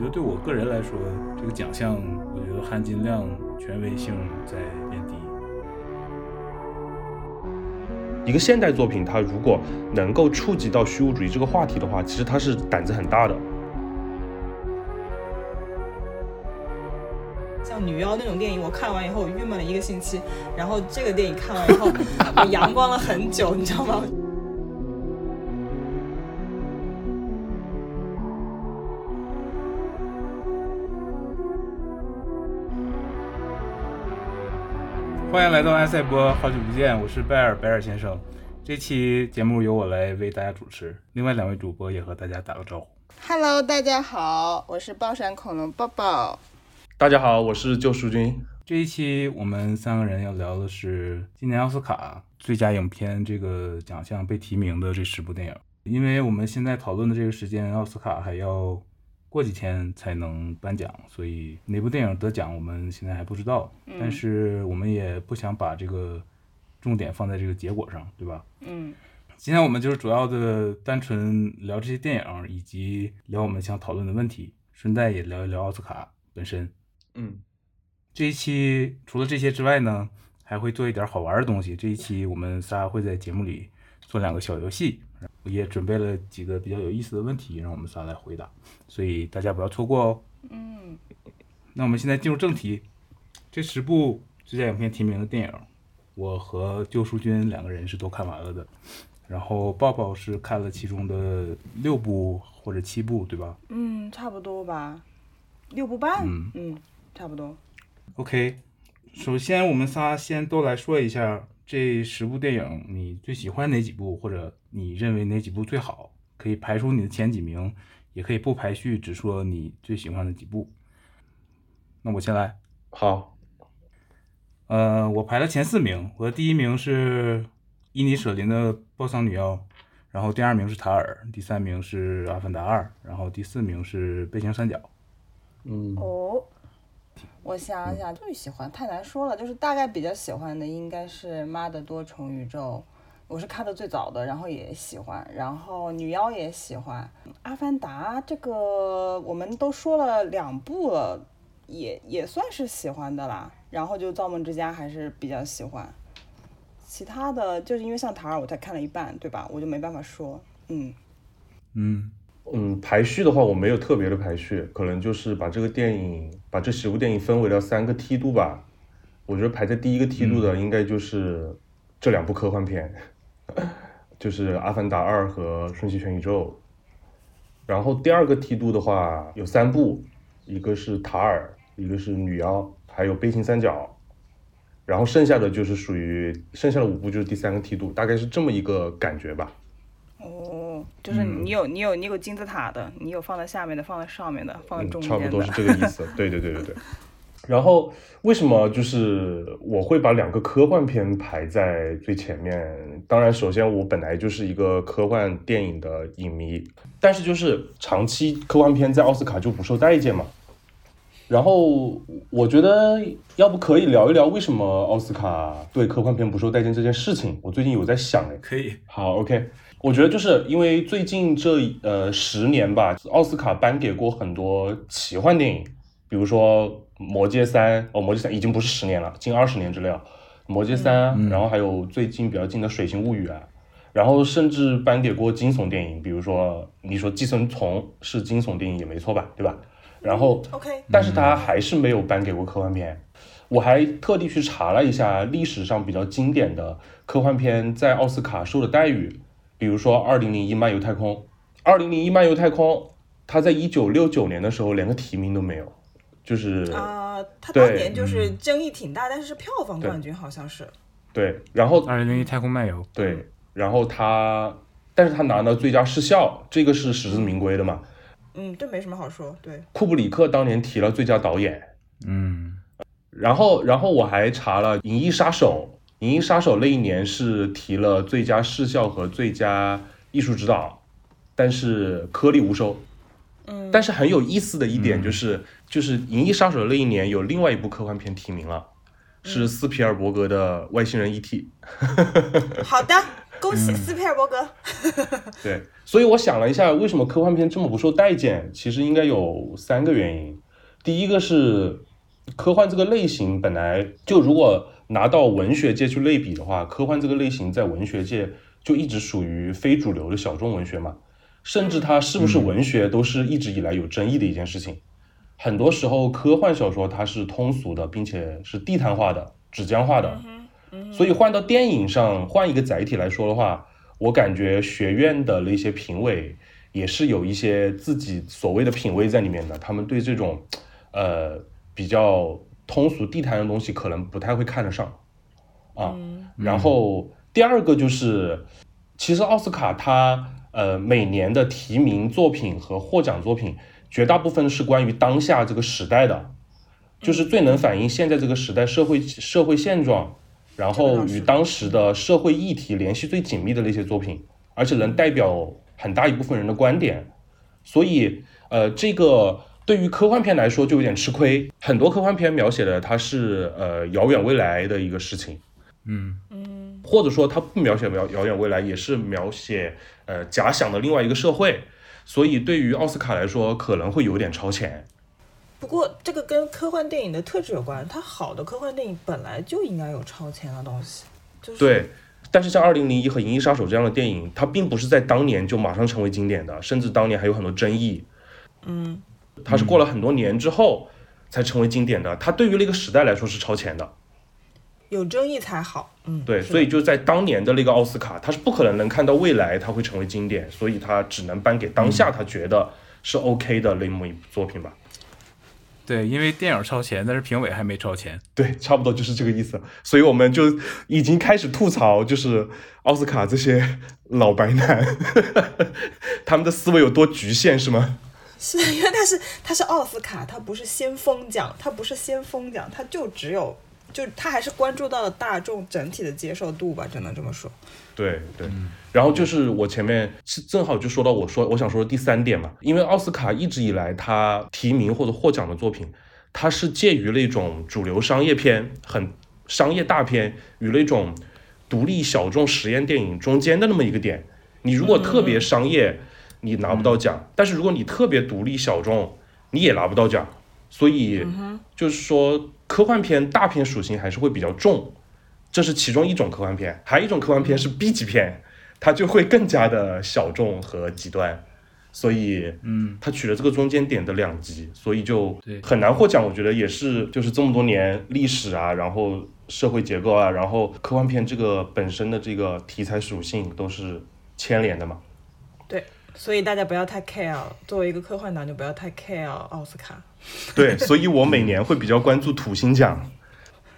觉得对我个人来说，这个奖项我觉得含金量、权威性在变低。一个现代作品，它如果能够触及到虚无主义这个话题的话，其实它是胆子很大的。像女妖那种电影，我看完以后我郁闷了一个星期，然后这个电影看完以后，我阳光了很久，你知道吗？欢迎来到埃塞波，好久不见，我是拜尔，拜尔先生。这期节目由我来为大家主持，另外两位主播也和大家打个招呼。Hello，大家好，我是爆闪恐龙抱抱。大家好，我是救赎君。这一期我们三个人要聊的是今年奥斯卡最佳影片这个奖项被提名的这十部电影。因为我们现在讨论的这个时间，奥斯卡还要过几天才能颁奖，所以哪部电影得奖我们现在还不知道。但是我们也不想把这个重点放在这个结果上，对吧？嗯，今天我们就是主要的单纯聊这些电影，以及聊我们想讨论的问题，顺带也聊一聊奥斯卡本身。嗯，这一期除了这些之外呢，还会做一点好玩的东西。这一期我们仨会在节目里做两个小游戏，也准备了几个比较有意思的问题，让我们仨来回答，所以大家不要错过哦。嗯，那我们现在进入正题，这十部最佳影片提名的电影，我和救赎君两个人是都看完了的，然后抱抱是看了其中的六部或者七部，对吧？嗯，差不多吧，六部半。嗯嗯，差不多。OK，首先我们仨先都来说一下这十部电影，你最喜欢哪几部，或者你认为哪几部最好？可以排除你的前几名，也可以不排序，只说你最喜欢的几部。那我先来，好，呃，我排了前四名，我的第一名是伊尼舍林的《暴丧女妖》，然后第二名是《塔尔》，第三名是《阿凡达二》，然后第四名是《背景三角》。嗯，哦，我想想，最喜欢太难说了，就是大概比较喜欢的应该是《妈的多重宇宙》，我是看的最早的，然后也喜欢，然后女妖也喜欢，《阿凡达》这个我们都说了两部了，也也算是喜欢的啦。然后就《造梦之家》还是比较喜欢，其他的就是因为像塔尔我才看了一半，对吧？我就没办法说，嗯。嗯嗯，排序的话，我没有特别的排序，可能就是把这个电影，把这十部电影分为了三个梯度吧。我觉得排在第一个梯度的应该就是这两部科幻片，就是《阿凡达二》和《瞬息全宇宙》。然后第二个梯度的话有三部，一个是《塔尔》，一个是《女妖》，还有《悲情三角》。然后剩下的就是属于剩下的五部就是第三个梯度，大概是这么一个感觉吧。哦，就是嗯你有你有你有金字塔的，你有放在下面的，放在上面的，放在嗯，中间的。差不多是这个意思。对对对对对。然后为什么就是我会把两个科幻片排在最前面？当然，首先我本来就是一个科幻电影的影迷，但是就是长期科幻片在奥斯卡就不受待见嘛。然后我觉得，要不可以聊一聊为什么奥斯卡对科幻片不受待见这件事情？我最近有在想哎，可以。好，OK，我觉得就是因为最近这呃十年吧，奥斯卡颁给过很多奇幻电影，比如说《魔戒三》，哦，《魔戒三》已经不是十年了，近二十年之类了，《魔戒三》嗯然后还有最近比较近的《水形物语》啊，然后甚至颁给过惊悚电影，比如说你说《寄生虫》是惊悚电影也没错吧，对吧？然后 OK，但是他还是没有颁给过科幻片。我还特地去查了一下历史上比较经典的科幻片在奥斯卡受的待遇，比如说《二零零一漫游太空》，《二零零一漫游太空》，它在一九六九年的时候连个提名都没有，就是啊、他对当年就是嗯争议挺大，但是是票房冠军好像是。对，然后二零零一太空漫游，对，然后他，但是他拿到最佳视效，这个是实至名归的嘛。嗯，这没什么好说。对，库布里克当年提了最佳导演，嗯然后，然后我还查了《银翼杀手》，《银翼杀手》那一年是提了最佳视效和最佳艺术指导，但是颗粒无收。嗯，但是很有意思的一点嗯就是，就是《银翼杀手》那一年有另外一部科幻片提名了，是斯皮尔伯格的《外星人 E.T.》。好的，恭喜斯皮尔伯格。对，所以我想了一下，为什么科幻片这么不受待见？其实应该有三个原因。第一个是科幻这个类型本来就，如果拿到文学界去类比的话，科幻这个类型在文学界就一直属于非主流的小众文学嘛。甚至它是不是文学，都是一直以来有争议的一件事情。很多时候，科幻小说它是通俗的，并且是地摊化的、纸浆化的。所以换到电影上，换一个载体来说的话，我感觉学院的那些评委也是有一些自己所谓的品味在里面的。他们对这种，呃，比较通俗地摊的东西可能不太会看得上啊。然后第二个就是，其实奥斯卡它呃每年的提名作品和获奖作品，绝大部分是关于当下这个时代的，就是最能反映现在这个时代社会社会现状。然后与当时的社会议题联系最紧密的那些作品，而且能代表很大一部分人的观点，所以呃，这个对于科幻片来说就有点吃亏。很多科幻片描写的它是呃遥远未来的一个事情，嗯嗯，或者说它不描写遥遥远未来，也是描写呃假想的另外一个社会，所以对于奥斯卡来说可能会有点超前。不过这个跟科幻电影的特质有关，它好的科幻电影本来就应该有超前的东西，就是对。但是像《二零零一》和《银翼杀手》这样的电影，它并不是在当年就马上成为经典的，甚至当年还有很多争议。嗯，它是过了很多年之后才成为经典的，它对于那个时代来说是超前的。有争议才好，嗯，对，所以就在当年的那个奥斯卡，他是不可能能看到未来它会成为经典，所以他只能颁给当下他觉得是 OK 的那么一部作品吧。对，因为电影超前，但是评委还没超前。对，差不多就是这个意思。所以我们就已经开始吐槽，就是奥斯卡这些老白男，他们的思维有多局限，是吗？是因为它是它是奥斯卡，它不是先锋奖，它不是先锋奖，它就只有就它还是关注到了大众整体的接受度吧，只能这么说。对对。然后就是我前面是正好就说到我说我想说的第三点嘛，因为奥斯卡一直以来它提名或者获奖的作品，它是介于那种主流商业片、很商业大片与那种独立小众实验电影中间的那么一个点。你如果特别商业，你拿不到奖；但是如果你特别独立小众，你也拿不到奖。所以就是说，科幻片大片属性还是会比较重，这是其中一种科幻片。还有一种科幻片是 B 级片。它就会更加的小众和极端，所以，嗯，它取了这个中间点的两极，所以就很难获奖。我觉得也是，就是这么多年历史啊，然后社会结构啊，然后科幻片这个本身的这个题材属性都是牵连的嘛。对，所以大家不要太 care，作为一个科幻党就不要太 care 奥斯卡。对，所以我每年会比较关注土星奖。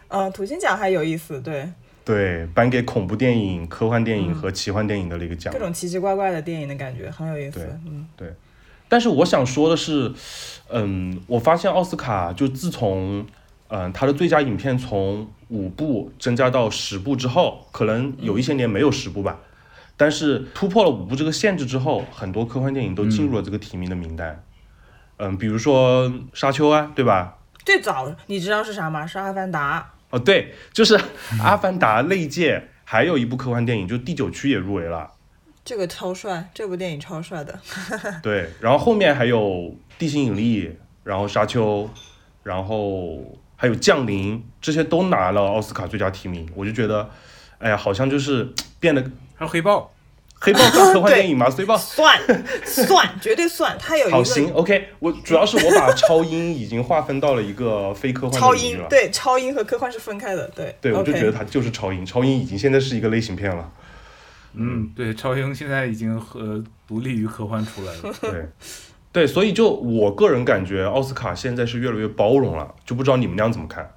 嗯，土星奖还有意思，对。对，颁给恐怖电影、科幻电影和奇幻电影的那个奖，各种奇奇怪怪的电影的感觉很有意思。对，嗯，对。但是我想说的是，嗯，我发现奥斯卡就自从，嗯，它的最佳影片从五部增加到十部之后，可能有一些年没有十部吧，但是突破了五部这个限制之后，很多科幻电影都进入了这个提名的名单。嗯，比如说《沙丘》啊，对吧？最早你知道是啥吗？是《阿凡达》。哦，对，就是《阿凡达》那届还有一部科幻电影，就《第九区》也入围了。这个超帅，这部电影超帅的。对，然后后面还有《地心引力》，然后《沙丘》，然后还有《降临》，这些都拿了奥斯卡最佳提名。我就觉得，哎呀，好像就是变得还有《黑豹》。黑豹算科幻电影吗？黑豹算算，绝对算。它有一个好行，OK。我 主要是我把超英已经划分到了一个非科幻超英对，超英和科幻是分开的。对对，我就觉得它就是超英。超英已经现在是一个类型片了。嗯，对，超英现在已经和独立于科幻出来了。对对，所以就我个人感觉，奥斯卡现在是越来越包容了，就不知道你们俩怎么看？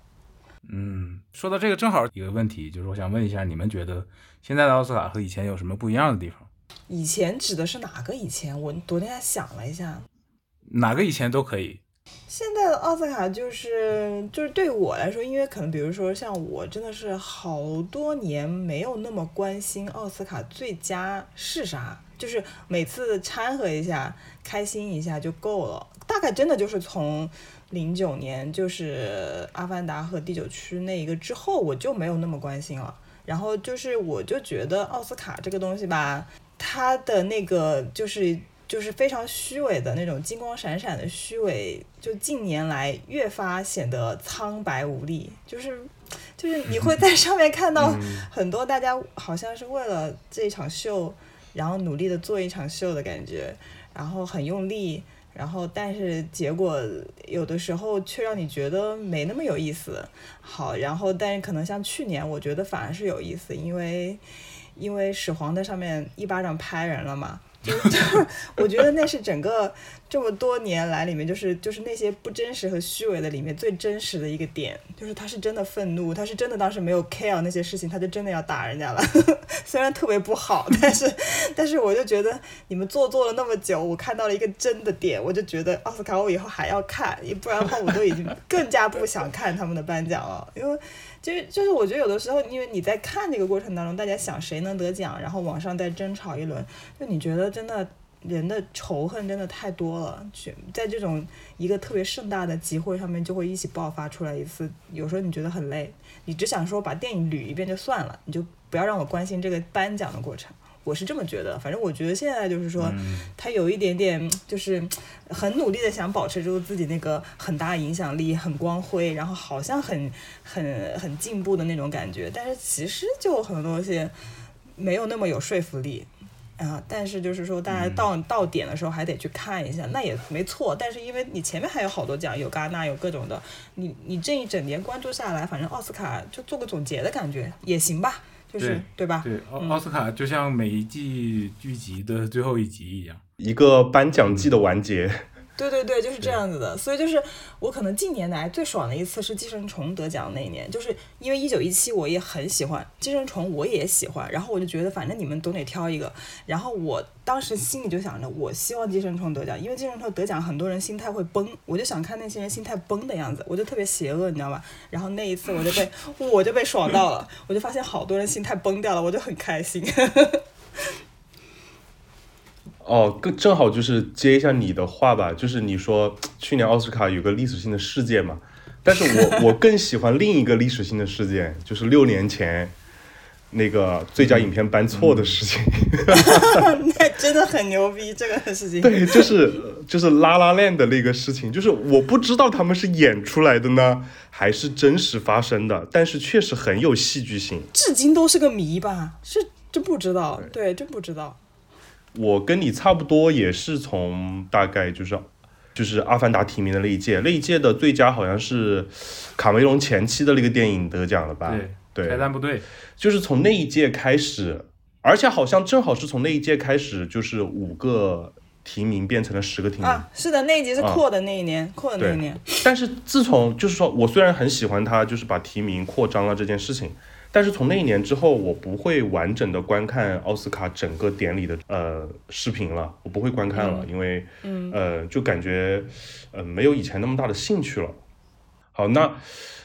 嗯，说到这个，正好一个问题，就是我想问一下，你们觉得？现在的奥斯卡和以前有什么不一样的地方？以前指的是哪个以前？我昨天还想了一下，哪个以前都可以。现在的奥斯卡就是就是对我来说，因为可能比如说像我真的是好多年没有那么关心奥斯卡最佳是啥，就是每次掺和一下，开心一下就够了。大概真的就是从零九年就是《阿凡达》和《第九区》那一个之后，我就没有那么关心了。然后就是我就觉得奥斯卡这个东西吧，它的那个就是就是非常虚伪的那种金光闪闪的虚伪，就近年来越发显得苍白无力，就是就是你会在上面看到 很多大家好像是为了这一场秀，然后努力的做一场秀的感觉，然后很用力。然后，但是结果有的时候却让你觉得没那么有意思。好，然后但是可能像去年，我觉得反而是有意思，因为因为始皇在上面一巴掌拍人了嘛。就 就我觉得那是整个这么多年来里面，就是就是那些不真实和虚伪的里面最真实的一个点，就是他是真的愤怒，他是真的当时没有 care 那些事情，他就真的要打人家了。虽然特别不好，但是 但是我就觉得你们做做了那么久，我看到了一个真的点，我就觉得奥斯卡我以后还要看，不然的话我都已经更加不想看他们的颁奖了，因为。就是就是，我觉得有的时候，因为你在看这个过程当中，大家想谁能得奖，然后网上再争吵一轮，就你觉得真的人的仇恨真的太多了，去在这种一个特别盛大的集会上面就会一起爆发出来一次，有时候你觉得很累，你只想说把电影捋一遍就算了，你就不要让我关心这个颁奖的过程。我是这么觉得，反正我觉得现在就是说，他有一点点就是很努力的想保持住自己那个很大影响力、很光辉，然后好像很很很进步的那种感觉，但是其实就很多东西没有那么有说服力啊。但是就是说，大家到到点的时候还得去看一下，那也没错。但是因为你前面还有好多奖，有戛纳，有各种的，你你这一整年关注下来，反正奥斯卡就做个总结的感觉也行吧。对对吧？对奥奥斯卡就像每一季剧集的最后一集一样，一个颁奖季的完结。对对对，就是这样子的。所以就是我可能近年来最爽的一次是《寄生虫》得奖那一年，就是因为一九一七我也很喜欢《寄生虫》，我也喜欢。然后我就觉得反正你们总得挑一个。然后我当时心里就想着，我希望《寄生虫》得奖，因为《寄生虫》得奖很多人心态会崩，我就想看那些人心态崩的样子，我就特别邪恶，你知道吧？然后那一次我就被我就被爽到了，我就发现好多人心态崩掉了，我就很开心。哦，更正好就是接一下你的话吧，就是你说 去年奥斯卡有个历史性的事件嘛，但是我 我更喜欢另一个历史性的事件，就是六年前那个最佳影片颁错的事情。那真的很牛逼，这个事情。对，就是就是拉拉链的那个事情，就是我不知道他们是演出来的呢，还是真实发生的，但是确实很有戏剧性，至今都是个谜吧？是真不知道，对，真不知道。我跟你差不多，也是从大概就是就是《阿凡达》提名的那一届，那一届的最佳好像是卡梅隆前期的那个电影得奖了吧？对，拆弹部队就是从那一届开始，而且好像正好是从那一届开始，就是五个提名变成了十个提名啊。是的，那一届是扩的那一年，扩的那一年。但是自从就是说我虽然很喜欢他，就是把提名扩张了这件事情。但是从那一年之后，我不会完整的观看奥斯卡整个典礼的呃视频了，我不会观看了，因为呃就感觉呃没有以前那么大的兴趣了。好，那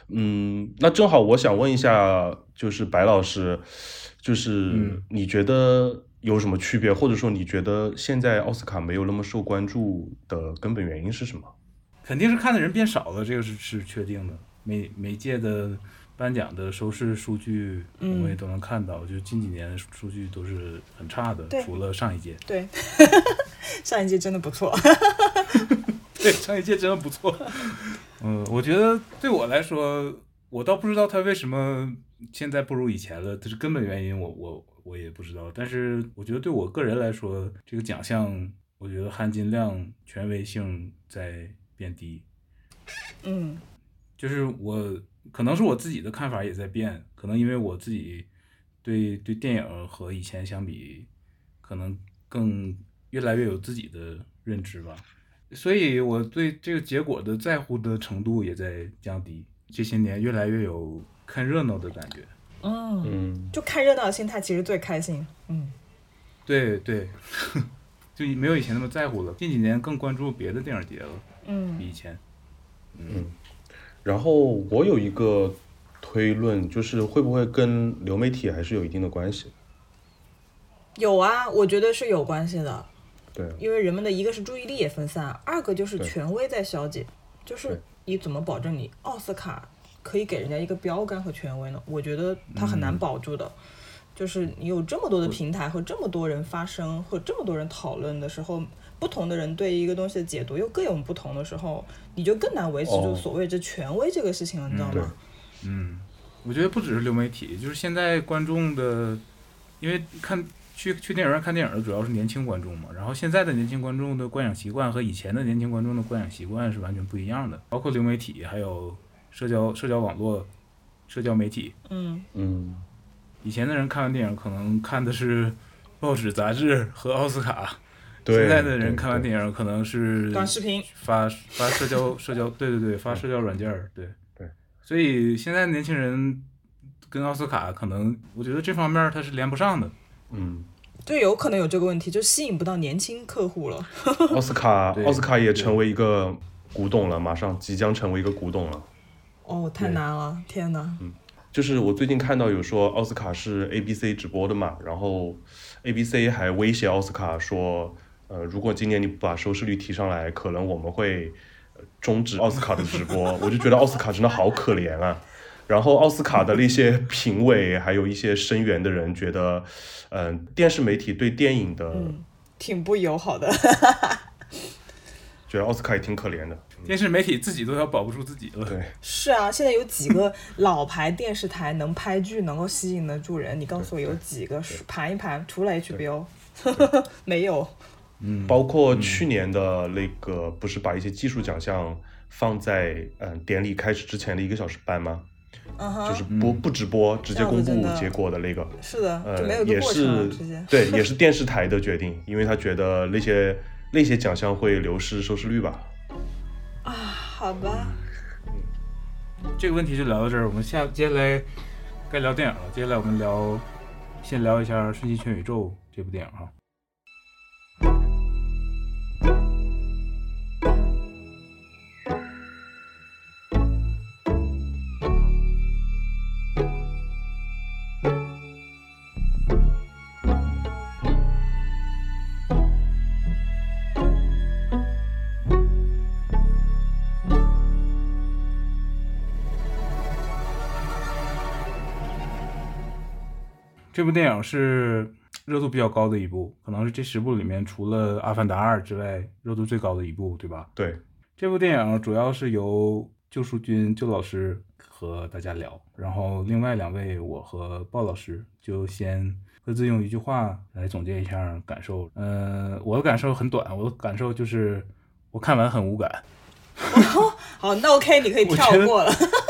嗯，那正好我想问一下，就是白老师，就是你觉得有什么区别，或者说你觉得现在奥斯卡没有那么受关注的根本原因是什么？肯定是看的人变少了，这个是是确定的。每每届的。颁奖的收视数据，我们也都能看到，就近几年数据都是很差的，除了上一届。对，上一届真的不错。对，上一届真的不错。嗯，我觉得对我来说，我倒不知道他为什么现在不如以前了，这是根本原因，我我我也不知道。但是我觉得对我个人来说，这个奖项，我觉得含金量、权威性在变低。嗯，就是我。可能是我自己的看法也在变，可能因为我自己对对电影和以前相比，可能更越来越有自己的认知吧，所以我对这个结果的在乎的程度也在降低。这些年越来越有看热闹的感觉，嗯，就看热闹的心态其实最开心，嗯，对对，就没有以前那么在乎了。近几年更关注别的电影节了，嗯，比以前，嗯。然后我有一个推论，就是会不会跟流媒体还是有一定的关系？有啊，我觉得是有关系的。对，因为人们的一个是注意力也分散，二个就是权威在消解。就是你怎么保证你奥斯卡可以给人家一个标杆和权威呢？我觉得它很难保住的。就是你有这么多的平台和这么多人发声，和这么多人讨论的时候，不同的人对一个东西的解读又各有不同的时候，你就更难维持住所谓这权威这个事情了，你知道吗？嗯，我觉得不只是流媒体，就是现在观众的，因为看去去电影院看电影的主要是年轻观众嘛，然后现在的年轻观众的观影习惯和以前的年轻观众的观影习惯是完全不一样的，包括流媒体，还有社交社交网络、社交媒体。嗯嗯。以前的人看完电影可能看的是报纸、杂志和奥斯卡，现在的人看完电影可能是短视频，发发社交社交，对对对，发社交软件儿，对对。所以现在年轻人跟奥斯卡可能，我觉得这方面他是连不上的。嗯，对，有可能有这个问题，就吸引不到年轻客户了。奥斯卡，奥斯卡也成为一个古董了，马上即将成为一个古董了。哦，太难了，天哪！嗯。就是我最近看到有说奥斯卡是 ABC 直播的嘛，然后 ABC 还威胁奥斯卡说，呃，如果今年你不把收视率提上来，可能我们会终止奥斯卡的直播。我就觉得奥斯卡真的好可怜啊。然后奥斯卡的那些评委还有一些声援的人觉得，嗯，电视媒体对电影的挺不友好的。觉得奥斯卡也挺可怜的，电视媒体自己都要保不住自己了。对，是啊，现在有几个老牌电视台能拍剧，能够吸引得住人？你告诉我有几个？盘一盘，除了 HBO，没有。嗯，包括去年的那个，不是把一些技术奖项放在嗯典礼开始之前的一个小时颁吗？嗯哼，就是不不直播，直接公布结果的那个。是的，呃，也是对，也是电视台的决定，因为他觉得那些。那些奖项会流失收视率吧？啊，好吧。嗯，这个问题就聊到这儿。我们下接下来该聊电影了。接下来我们聊，先聊一下《瞬息全宇宙》这部电影哈。这部电影是热度比较高的一部，可能是这十部里面除了《阿凡达二》之外热度最高的一部，对吧？对，这部电影主要是由救赎君救老师和大家聊，然后另外两位我和鲍老师就先各自用一句话来总结一下感受。嗯，我的感受很短，我的感受就是我看完很无感。好，那 OK，你可以跳过了。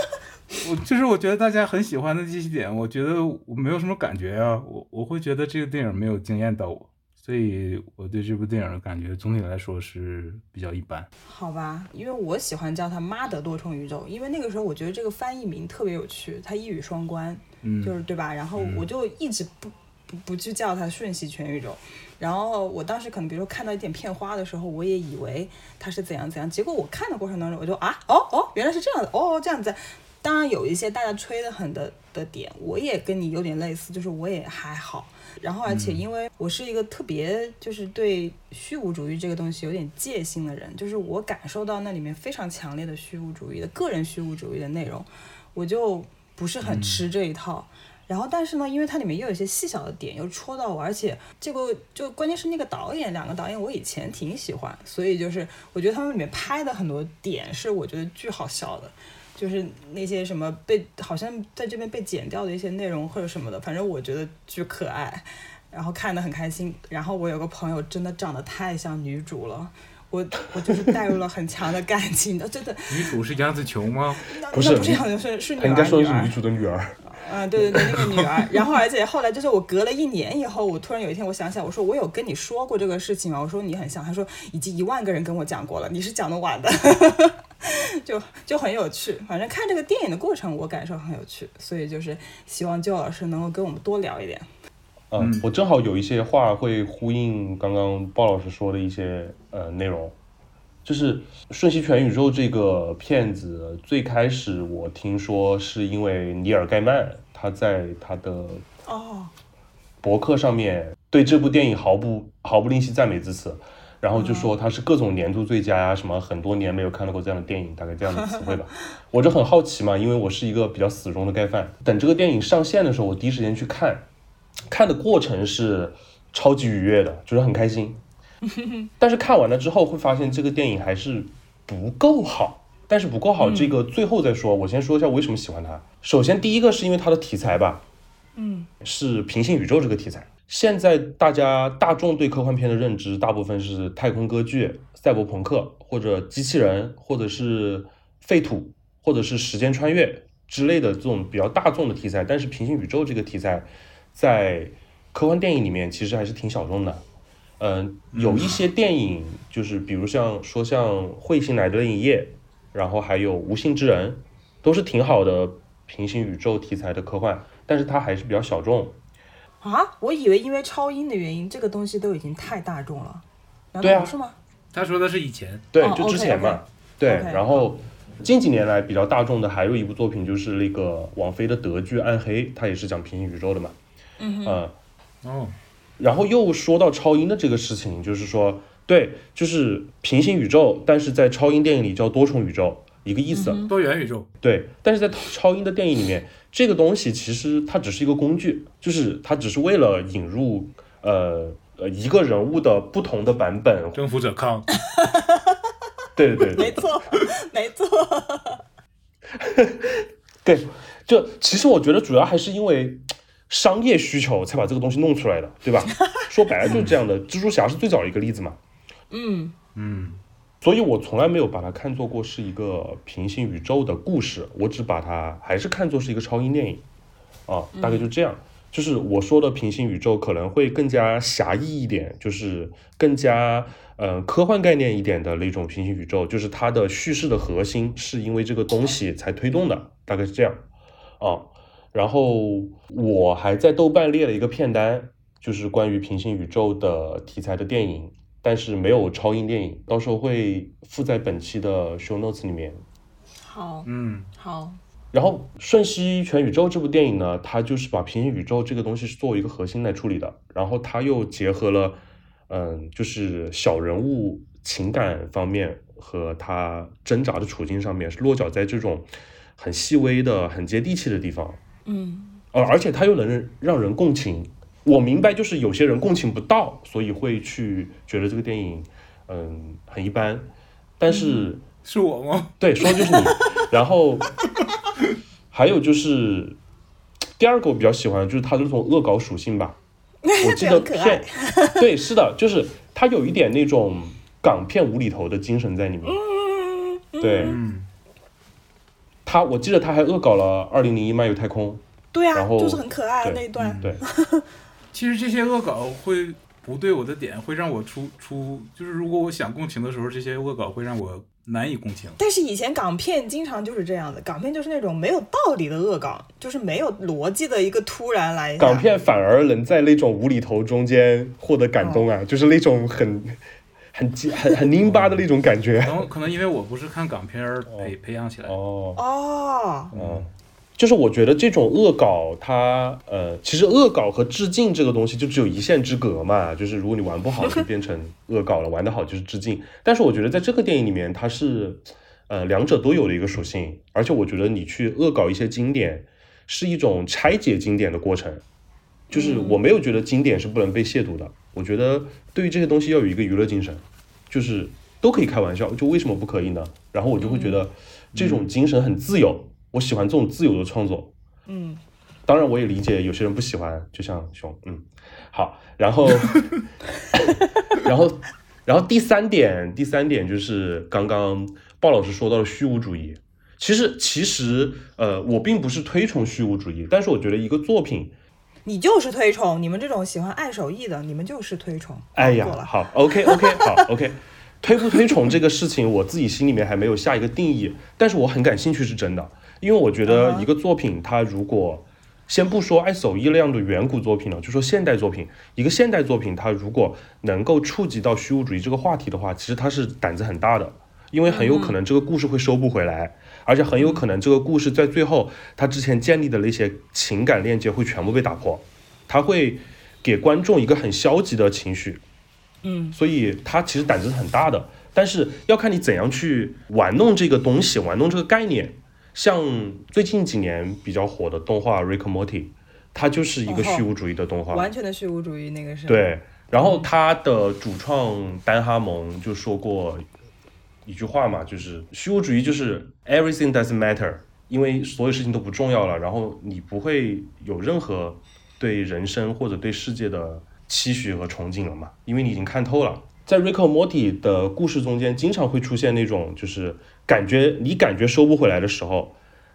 我就是我觉得大家很喜欢的这些点，我觉得我没有什么感觉啊，我我会觉得这个电影没有惊艳到我，所以我对这部电影的感觉总体来说是比较一般。好吧，因为我喜欢叫它《妈的多重宇宙》，因为那个时候我觉得这个翻译名特别有趣，它一语双关，嗯，就是对吧？然后我就一直不不不去叫它《瞬息全宇宙》，然后我当时可能比如说看到一点片花的时候，我也以为它是怎样怎样，结果我看的过程当中，我就啊哦哦，原来是这样的，哦这样子。当然有一些大家吹的很的的点，我也跟你有点类似，就是我也还好。然后而且因为我是一个特别就是对虚无主义这个东西有点戒心的人，就是我感受到那里面非常强烈的虚无主义的个人虚无主义的内容，我就不是很吃这一套。然后但是呢，因为它里面又有一些细小的点又戳到我，而且这个就关键是那个导演，两个导演我以前挺喜欢，所以就是我觉得他们里面拍的很多点是我觉得巨好笑的。就是那些什么被好像在这边被剪掉的一些内容或者什么的，反正我觉得巨可爱，然后看得很开心。然后我有个朋友真的长得太像女主了，我我就是带入了很强的感情的，真的。女主是杨紫琼吗？不是，不是，杨紫琼是女儿。应该说是女主的女儿。嗯，对对对，那个女儿。然后而且后来就是我隔了一年以后，我突然有一天我想起来，我说我有跟你说过这个事情吗？我说你很像，他说已经一万个人跟我讲过了，你是讲的晚的。就就很有趣，反正看这个电影的过程，我感受很有趣，所以就是希望焦老师能够跟我们多聊一点。嗯，我正好有一些话会呼应刚刚鲍老师说的一些呃内容，就是《瞬息全宇宙》这个片子最开始我听说是因为尼尔盖曼他在他的哦博客上面对这部电影毫不毫不吝惜赞美之词。然后就说他是各种年度最佳呀、什么很多年没有看到过这样的电影，大概这样的词汇吧。我就很好奇嘛，因为我是一个比较死忠的盖饭。等这个电影上线的时候，我第一时间去看，看的过程是超级愉悦的，就是很开心。但是看完了之后会发现这个电影还是不够好，但是不够好这个最后再说。我先说一下我为什么喜欢它。首先第一个是因为它的题材吧，嗯，是平行宇宙这个题材。现在大家大众对科幻片的认知，大部分是太空歌剧、赛博朋克，或者机器人，或者是废土，或者是时间穿越之类的这种比较大众的题材。但是平行宇宙这个题材，在科幻电影里面其实还是挺小众的。嗯，有一些电影就是比如像说像《彗星来的那一夜》，然后还有《无心之人》，都是挺好的平行宇宙题材的科幻，但是它还是比较小众。啊，我以为因为超英的原因，这个东西都已经太大众了，难对啊是吗？他说的是以前，对哦，就之前嘛对。然后近几年来比较大众的还有一部作品就是那个王菲的德剧《暗黑》，它也是讲平行宇宙的嘛。嗯哼，呃，哦，然后又说到超英的这个事情，就是说，对，就是平行宇宙，但是在超英电影里叫多重宇宙，一个意思。嗯多元宇宙，对，但是在超英的电影里面，这个东西其实它只是一个工具，就是它只是为了引入呃呃一个人物的不同的版本。征服者康，对对对对。没错，没错，对，就其实我觉得主要还是因为商业需求才把这个东西弄出来的，对吧？说白了就是这样的。蜘蛛侠是最早的一个例子嘛，嗯嗯，所以我从来没有把它看作过是一个平行宇宙的故事，我只把它还是看作是一个超英电影啊，大概就这样。就是我说的平行宇宙可能会更加狭义一点，就是更加呃科幻概念一点的那种平行宇宙，就是它的叙事的核心是因为这个东西才推动的，大概是这样啊。然后我还在豆瓣列了一个片单，就是关于平行宇宙的题材的电影，但是没有超英电影，到时候会附在本期的 show notes 里面。好，嗯，好，然后《瞬息全宇宙》这部电影呢，它就是把平行宇宙这个东西是作为一个核心来处理的，然后它又结合了，嗯，就是小人物情感方面和他挣扎的处境上面，是落脚在这种很细微的、很接地气的地方。嗯呃，而且它又能让人共情。我明白，就是有些人共情不到，所以会去觉得这个电影，嗯，很一般。但是，是我吗？对，说的就是你。然后 还有就是第二个我比较喜欢，就是它的这种恶搞属性吧。我记得 这样可爱片，对，是的，就是它有一点那种港片无厘头的精神在里面。对，嗯，他我记得他还恶搞了《二零零一漫游太空对啊然，后就是很可爱的那一段》，，对，其实这些恶搞会不对我的点，会让我出出，就是如果我想共情的时候，这些恶搞会让我难以共情。但是以前港片经常就是这样的，港片就是那种没有道理的恶搞，就是没有逻辑的一个突然来。港片反而能在那种无厘头中间获得感动啊，就是那种很很鸡很很拧巴的那种感觉。然后可能因为我不是看港片儿培培养起来的，哦，哦，嗯，就是我觉得这种恶搞它，呃，其实恶搞和致敬这个东西就只有一线之隔嘛，就是如果你玩不好就 变成恶搞了，玩得好就是致敬。但是我觉得在这个电影里面，它是呃两者都有的一个属性，而且我觉得你去恶搞一些经典，是一种拆解经典的过程。就是我没有觉得经典是不能被亵渎的，我觉得对于这些东西要有一个娱乐精神，就是都可以开玩笑，就为什么不可以呢？然后我就会觉得这种精神很自由，我喜欢这种自由的创作。嗯，当然，我也理解有些人不喜欢，就像熊，嗯，好，然后，然后，然后第三点，第三点就是刚刚鲍老师说到的虚无主义。其实，其实，呃，我并不是推崇虚无主义，但是我觉得一个作品，你就是推崇，你们这种喜欢爱手艺的，你们就是推崇。哎呀好，OK，OK，、好，OK，推不推崇这个事情，我自己心里面还没有下一个定义，但是我很感兴趣是真的，因为我觉嗯得一个作品，它如果先不说爱手艺那样的远古作品了，就说现代作品，一个现代作品，它如果能够触及到虚无主义这个话题的话，其实它是胆子很大的，因为很有可能这个故事会收不回来，而且很有可能这个故事在最后，他之前建立的那些情感链接会全部被打破，他会给观众一个很消极的情绪。嗯所以他其实胆子是很大的，但是要看你怎样去玩弄这个东西，玩弄这个概念。像最近几年比较火的动画《Rick Morty》，它就是一个虚无主义的动画，完全的虚无主义那个是。，对。然后他的主创丹哈蒙就说过一句话嘛，就是虚无主义就是 everything doesn't matter，因为所有事情都不重要了，然后你不会有任何对人生或者对世界的期许和憧憬了嘛，因为你已经看透了。在 Ricko Morty 的故事中间，经常会出现那种就是感觉你感觉收不回来的时候，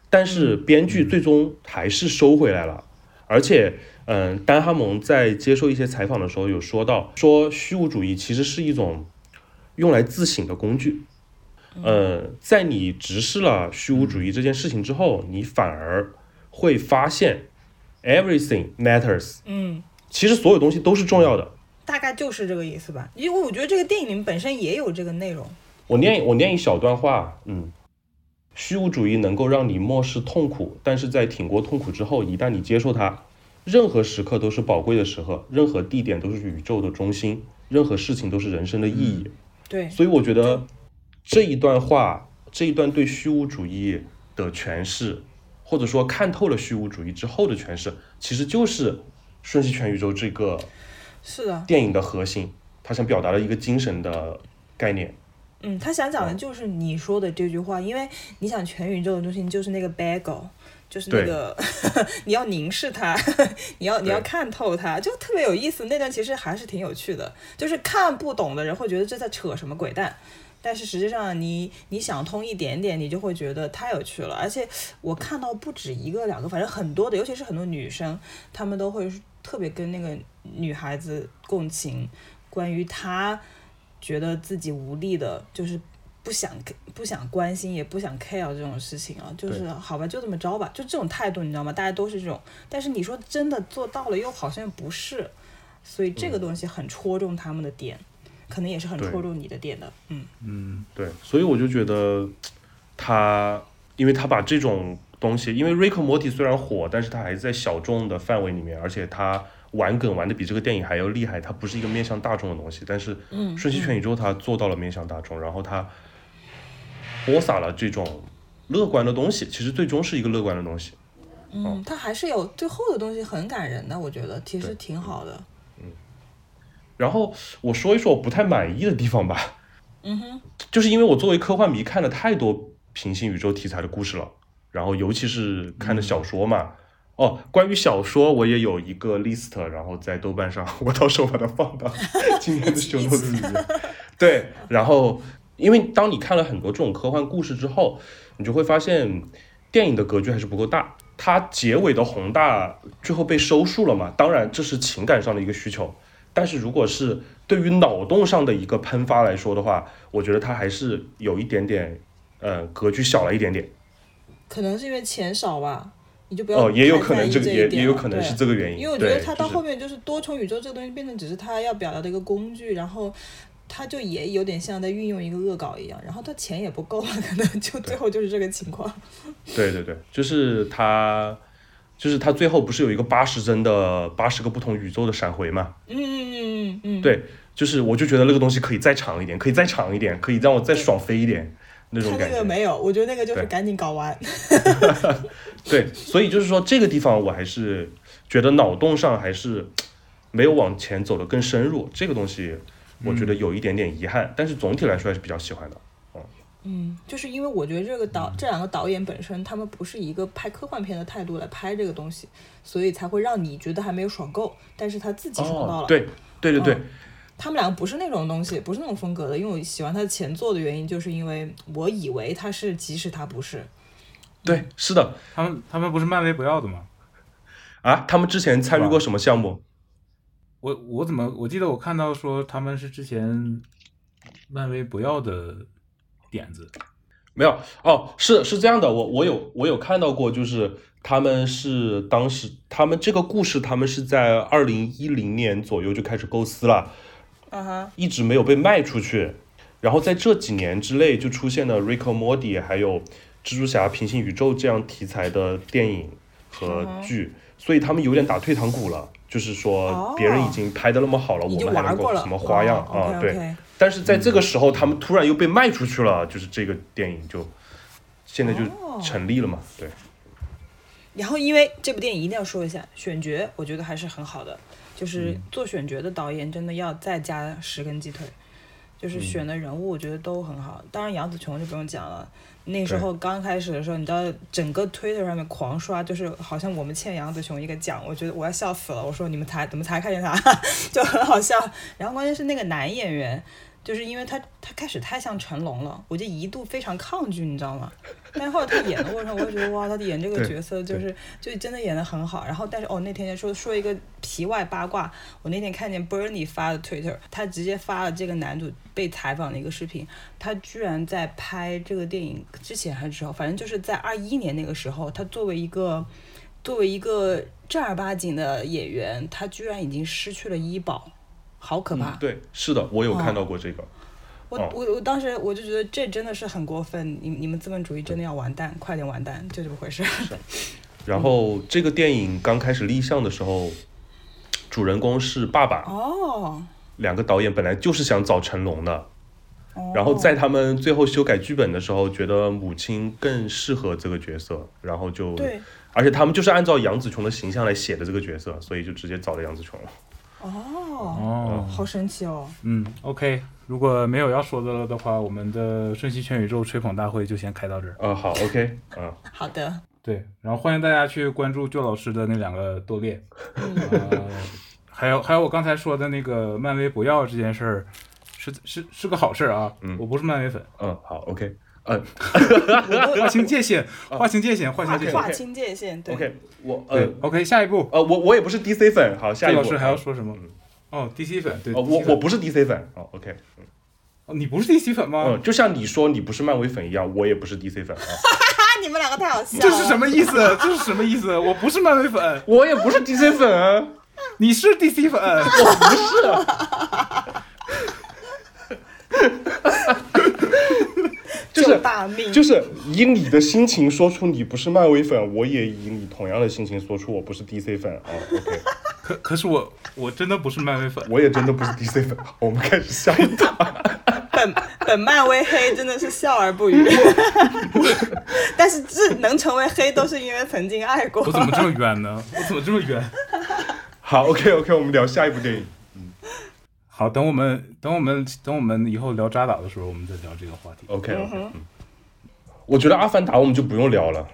但是编剧最终还是收回来了。而且，嗯，丹哈蒙在接受一些采访的时候有说到，说虚无主义其实是一种用来自省的工具。呃，在你直视了虚无主义这件事情之后，你反而会发现 everything matters。嗯，其实所有东西都是重要的。大概就是这个意思吧。因为我觉得这个电影里面本身也有这个内容。我念我念一小段话，嗯，虚无主义能够让你漠视痛苦，但是在挺过痛苦之后，一旦你接受它，任何时刻都是宝贵的时刻，任何地点都是宇宙的中心，任何事情都是人生的意义。对，所以我觉得这一段话，这一段对虚无主义的诠释，或者说看透了虚无主义之后的诠释，其实就是《瞬息全宇宙》这个是的。电影的核心，他想表达的一个精神的概念。嗯，他想讲的就是你说的这句话，因为你想全宇宙的中心就是那个 bagel，就是那对个 你要凝视它，你要你要看透它，就特别有意思。那段其实还是挺有趣的，就是看不懂的人会觉得这在扯什么鬼蛋。但是实际上你，你想通一点点，你就会觉得太有趣了。而且我看到不止一个两个，反正很多的，尤其是很多女生，她们都会特别跟那个女孩子共情，关于她觉得自己无力的，就是不想不想关心，也不想 care 这种事情啊，就是好吧，就这么着吧，就这种态度，你知道吗？大家都是这种，但是你说真的做到了，又好像不是，所以这个东西很戳中他们的点，可能也是很戳中你的点的，嗯。嗯，对，所以我就觉得他，因为他把这种东西，因为《Rick and Morty》虽然火，但是他还是在小众的范围里面，而且他玩梗玩的比这个电影还要厉害，它不是一个面向大众的东西。但是《嗯，瞬息全宇宙》它做到了面向大众，然后它播撒了这种乐观的东西，其实最终是一个乐观的东西。嗯，他还是有最后的东西很感人的，我觉得其实挺好的，然后我说一说我不太满意的地方吧，嗯哼，就是因为我作为科幻迷看了太多平行宇宙题材的故事了，然后尤其是看的小说嘛。哦，关于小说我也有一个 list，然后在豆瓣上，我到时候把它放到今天的 show notes 里面。对，然后因为当你看了很多这种科幻故事之后，你就会发现电影的格局还是不够大，它结尾的宏大最后被收束了嘛。当然这是情感上的一个需求，但是如果是对于脑洞上的一个喷发来说的话，我觉得它还是有一点点，呃，格局小了一点点。可能是因为钱少吧，你就不要哦，也有可能这个也也有可能是这个原因。因为我觉得对就是它到后面就是多重宇宙这个东西变成只是它要表达的一个工具，然后他就也有点像在运用一个恶搞一样，然后他钱也不够了，可能就最后就是这个情况。对对对，就是他，就是他最后不是有一个八十帧的八十个不同宇宙的闪回嘛？嗯嗯嗯嗯，对，就是我就觉得那个东西可以再长一点，可以再长一点，可以让我再爽飞一点那种感觉。那个没有，我觉得那个就是赶紧搞完。对，所以就是说这个地方我还是觉得脑洞上还是没有往前走的更深入，这个东西我觉得有一点点遗憾，但是总体来说还是比较喜欢的。嗯，就是因为我觉得这个导这两个导演本身，他们不是一个拍科幻片的态度来拍这个东西，所以才会让你觉得还没有爽够，但是他自己爽到了。，哦对对对对，嗯他们两个不是那种东西，不是那种风格的。因为我喜欢他的前作的原因，就是因为我以为他是，即使他不是。对，是的他们他们不是漫威不要的吗？啊，他们之前参与过什么项目？我我怎么我记得我看到说他们是之前漫威不要的点子，没有哦，是是这样的，我我有我有看到过，就是他们是当时他们这个故事，他们是在二零一零年左右就开始构思了，啊哈，一直没有被卖出去，然后在这几年之内就出现了《Rick and Morty》还有蜘蛛侠平行宇宙这样题材的电影和剧，所以他们有点打退堂鼓了。就是说哦别人已经拍的那么好了，我们还能玩过了够什么花样哦啊对。但是在这个时候，他们突然又被卖出去了，就是这个电影就现在就哦成立了嘛？对，然后，因为这部电影一定要说一下选角，我觉得还是很好的。就是嗯做选角的导演真的要再加十根鸡腿，嗯就是选的人物我觉得都很好。当然杨紫琼就不用讲了，那时候刚开始的时候，你知道整个 Twitter 上面狂刷，就是好像我们欠杨紫琼一个奖，我觉得我要笑死了。我说你们才怎么才看见她，就很好笑。然后关键是那个男演员。就是因为他他开始太像成龙了，我就一度非常抗拒，你知道吗？但是后来他演的过程，我就觉得哇，他演这个角色就是就真的演的很好。然后但是哦，那天说说一个皮外八卦，我那天看见 Bernie 发的 Twitter，他直接发了这个男主被采访的一个视频，他居然在拍这个电影之前还是之后，反正就是在二一年那个时候，他作为一个作为一个正儿八经的演员，他居然已经失去了医保，好可怕。嗯，对，是的，我有哦看到过这个。我哦我我当时我就觉得这真的是很过分，你你们资本主义真的要完蛋，快点完蛋，就这么回事。然后这个电影刚开始立项的时候，主人公是爸爸，哦，两个导演本来就是想找成龙的，哦然后在他们最后修改剧本的时候，觉得母亲更适合这个角色，然后就对，而且他们就是按照杨紫琼的形象来写的这个角色，所以就直接找了杨紫琼了。哦，哦，好神奇哦。嗯，OK，如果没有要说的了的话，我们的瞬息全宇宙吹捧大会就先开到这儿。呃，好，OK，嗯、好的，对，然后欢迎大家去关注旧老师的那两个多列，呃，还有还有我刚才说的那个漫威不要这件事儿，是是是个好事儿啊，嗯。我不是漫威粉，嗯，好，OK，嗯、划清界限，划清界限，划清界限。划清界限，对 o k 我呃对，OK，下一步，呃，我我也不是 DC 粉，好，下一步老师还要说什么？哦，DC 粉，对，哦，我我不是 DC 粉，哦，OK，哦你不是 DC 粉吗？嗯，就像你说你不是漫威粉一样，我也不是 DC 粉啊，啊，你们两个太好笑了。这是什么意思？这是什么意思？我不是漫威粉，我也不是 DC 粉啊，你是 DC 粉。就是救大命，就是以你的心情说出你不是漫威粉，我也以你同样的心情说出我不是 DC 粉啊，OK，可可是我我真的不是漫威粉，我也真的不是 DC 粉，好 我们开始下一段。本本漫威黑真的是笑而不语。但是这能成为黑，都是因为曾经爱过我。怎么这么冤呢？我怎么这么冤？好，OK OK，我们聊下一部电影。好，等我们等我们等我们以后聊扎导的时候，我们再聊这个话题。OK 我觉得《阿凡达》我们就不用聊了。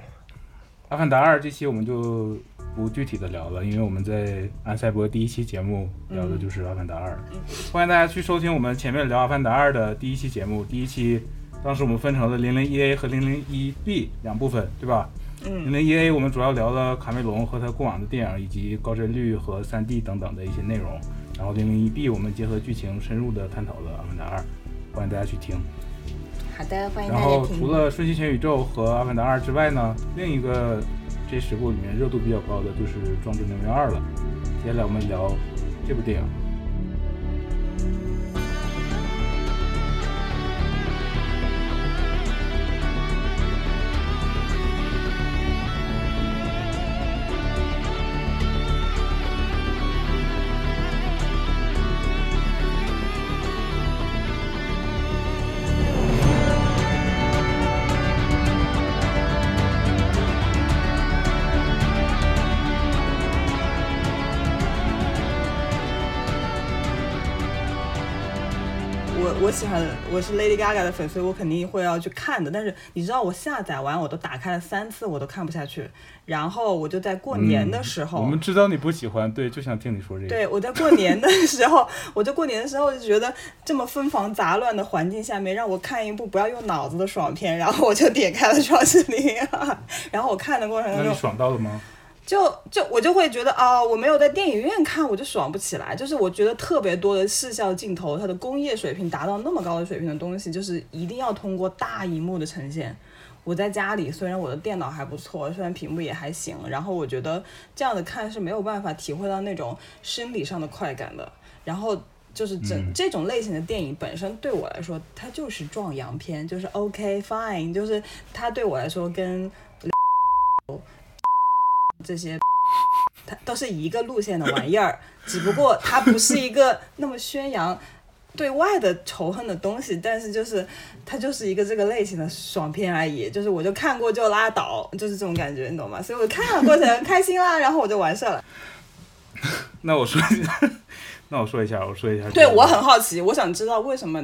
阿凡达二这期我们就不具体的聊了，因为我们在安赛博第一期节目聊的就是阿凡达二、欢迎大家去收听我们前面聊阿凡达二的第一期节目。第一期当时我们分成了零零一 A 和零零一 B 两部分，对吧？嗯零零一 A 我们主要聊了卡梅隆和他过往的电影以及高帧率和 3D 等等的一些内容，然后零零一 B 我们结合剧情深入的探讨了阿凡达二，欢迎大家去听。好的，欢迎大然后。除了《瞬息全宇宙》和《阿凡达二》之外呢，另一个这十部里面热度比较高的就是《壮志凌云二》了。接下来我们聊这部电影。我是 Lady Gaga 的粉丝，我肯定会要去看的。但是你知道，我下载完我都打开了三次，我都看不下去。然后我就在过年的时候，我们知道你不喜欢，对，就想听你说这个。对，我在过年的时候，我在过年的时候就觉得这么纷繁杂乱的环境下面，让我看一部不要用脑子的爽片，然后我就点开了《壮志凌云二》，然后我看的过程那你，爽到了吗？就就我就会觉得啊、我没有在电影院看，我就爽不起来。就是我觉得特别多的视效镜头，它的工业水平达到那么高的水平的东西，就是一定要通过大荧幕的呈现。我在家里，虽然我的电脑还不错，虽然屏幕也还行，然后我觉得这样的看是没有办法体会到那种生理上的快感的。然后就是整、这种类型的电影本身对我来说，它就是壮阳片，就是 OK fine，就是它对我来说跟这些它都是一个路线的玩意儿，只不过它不是一个那么宣扬对外的仇恨的东西，但是就是它就是一个这个类型的爽片而已，就是我就看过就拉倒，就是这种感觉，你懂吗？所以我看了过程开心啦，然后我就完事儿了。那我说一下，那我说一下，我说一下。对我很好奇，我想知道为什么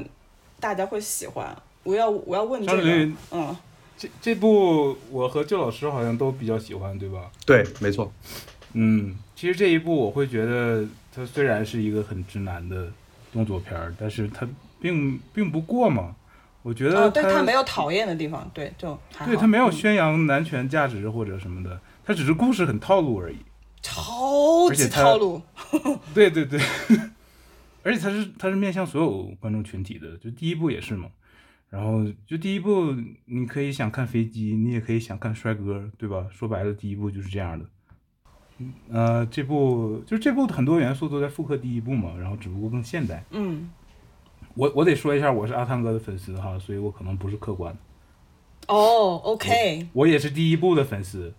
大家会喜欢。我要我要问这个，嗯，这这部我和旧老师好像都比较喜欢，对吧？对，没错。嗯，其实这一部我会觉得，它虽然是一个很直男的动作片儿，但是它并并不过嘛。我觉得对他没有讨厌的地方，对，就对他没有宣扬男权价值或者什么的，他只是故事很套路而已。超级套路，对对对，而且它是它是面向所有观众群体的，就第一部也是嘛。然后就第一部，你可以想看飞机，你也可以想看帅哥，对吧？说白了，第一部就是这样的。呃，这部就是这部很多元素都在复刻第一部嘛，然后只不过更现代。嗯，我我得说一下，我是阿汤哥的粉丝哈，所以我可能不是客观。哦，OK，我也是第一部的粉丝。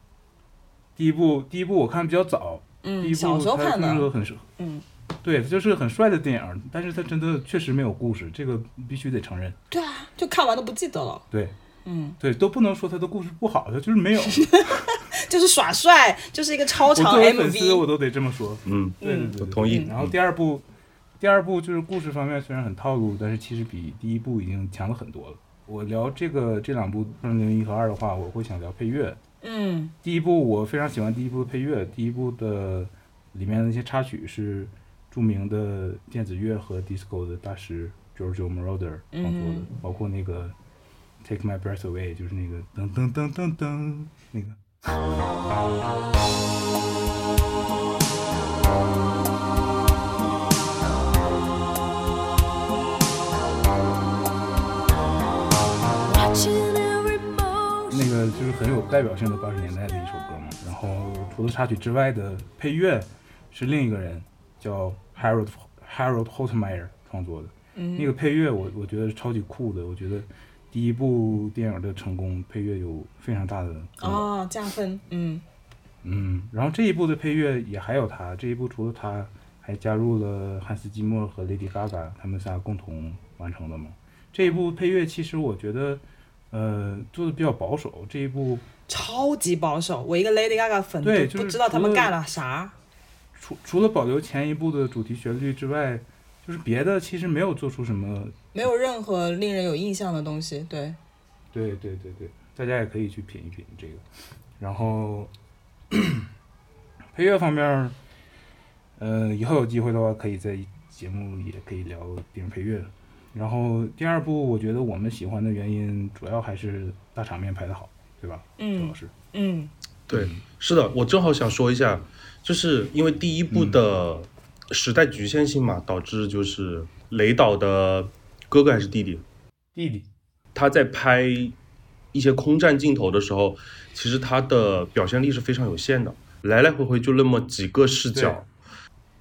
第一部，第一部我看比较早，嗯，第一部它就是个很嗯，对，就是很帅的电影，但是它真的确实没有故事，这个必须得承认。对啊，就看完都不记得了。对，嗯，对，都不能说它的故事不好，它就是没有 就是耍帅，就是一个超长 MV。粉丝我都得这么说，嗯，对对对，同意。然后第二部，第二部就是故事方面虽然很套路，但是其实比第一部已经强了很多了。我聊这个这两部《零零一》和二的话，我会想聊配乐。嗯，第一部我非常喜欢第一部的配乐，第一部的里面的那些插曲是著名的电子乐和 disco 的大师 Giorgio Moroder 创作的，包括那个 Take My Breath Away 就是那个噔噔噔噔噔那个。那个就是很有代表性的八十年代的一首歌嘛，然后除了插曲之外的配乐是另一个人叫 Harold Harold Holtmeyer 创作的，那个配乐我我觉得超级酷的，我觉得第一部电影的成功配乐有非常大的哦加分，嗯嗯，然后这一部的配乐也还有他，这一部除了他还加入了汉斯季默和 Lady Gaga 他们仨共同完成的嘛，这一部配乐其实我觉得。呃，做的比较保守，这一部超级保守。我一个 Lady Gaga 粉，对，不知道他们干了啥。除除了保留前一部的主题旋律之外，就是别的其实没有做出什么，没有任何令人有印象的东西。对，对对对对，大家也可以去品一品这个。然后配乐方面，呃，以后有机会的话，可以在节目也可以聊电影配乐。然后第二部，我觉得我们喜欢的原因主要还是大场面拍的好，对吧？嗯，老师，嗯，对，是的，我正好想说一下，就是因为第一部的时代局限性嘛，导致就是雷导的哥哥还是弟弟，弟弟，他在拍一些空战镜头的时候，其实他的表现力是非常有限的，来来回回就那么几个视角。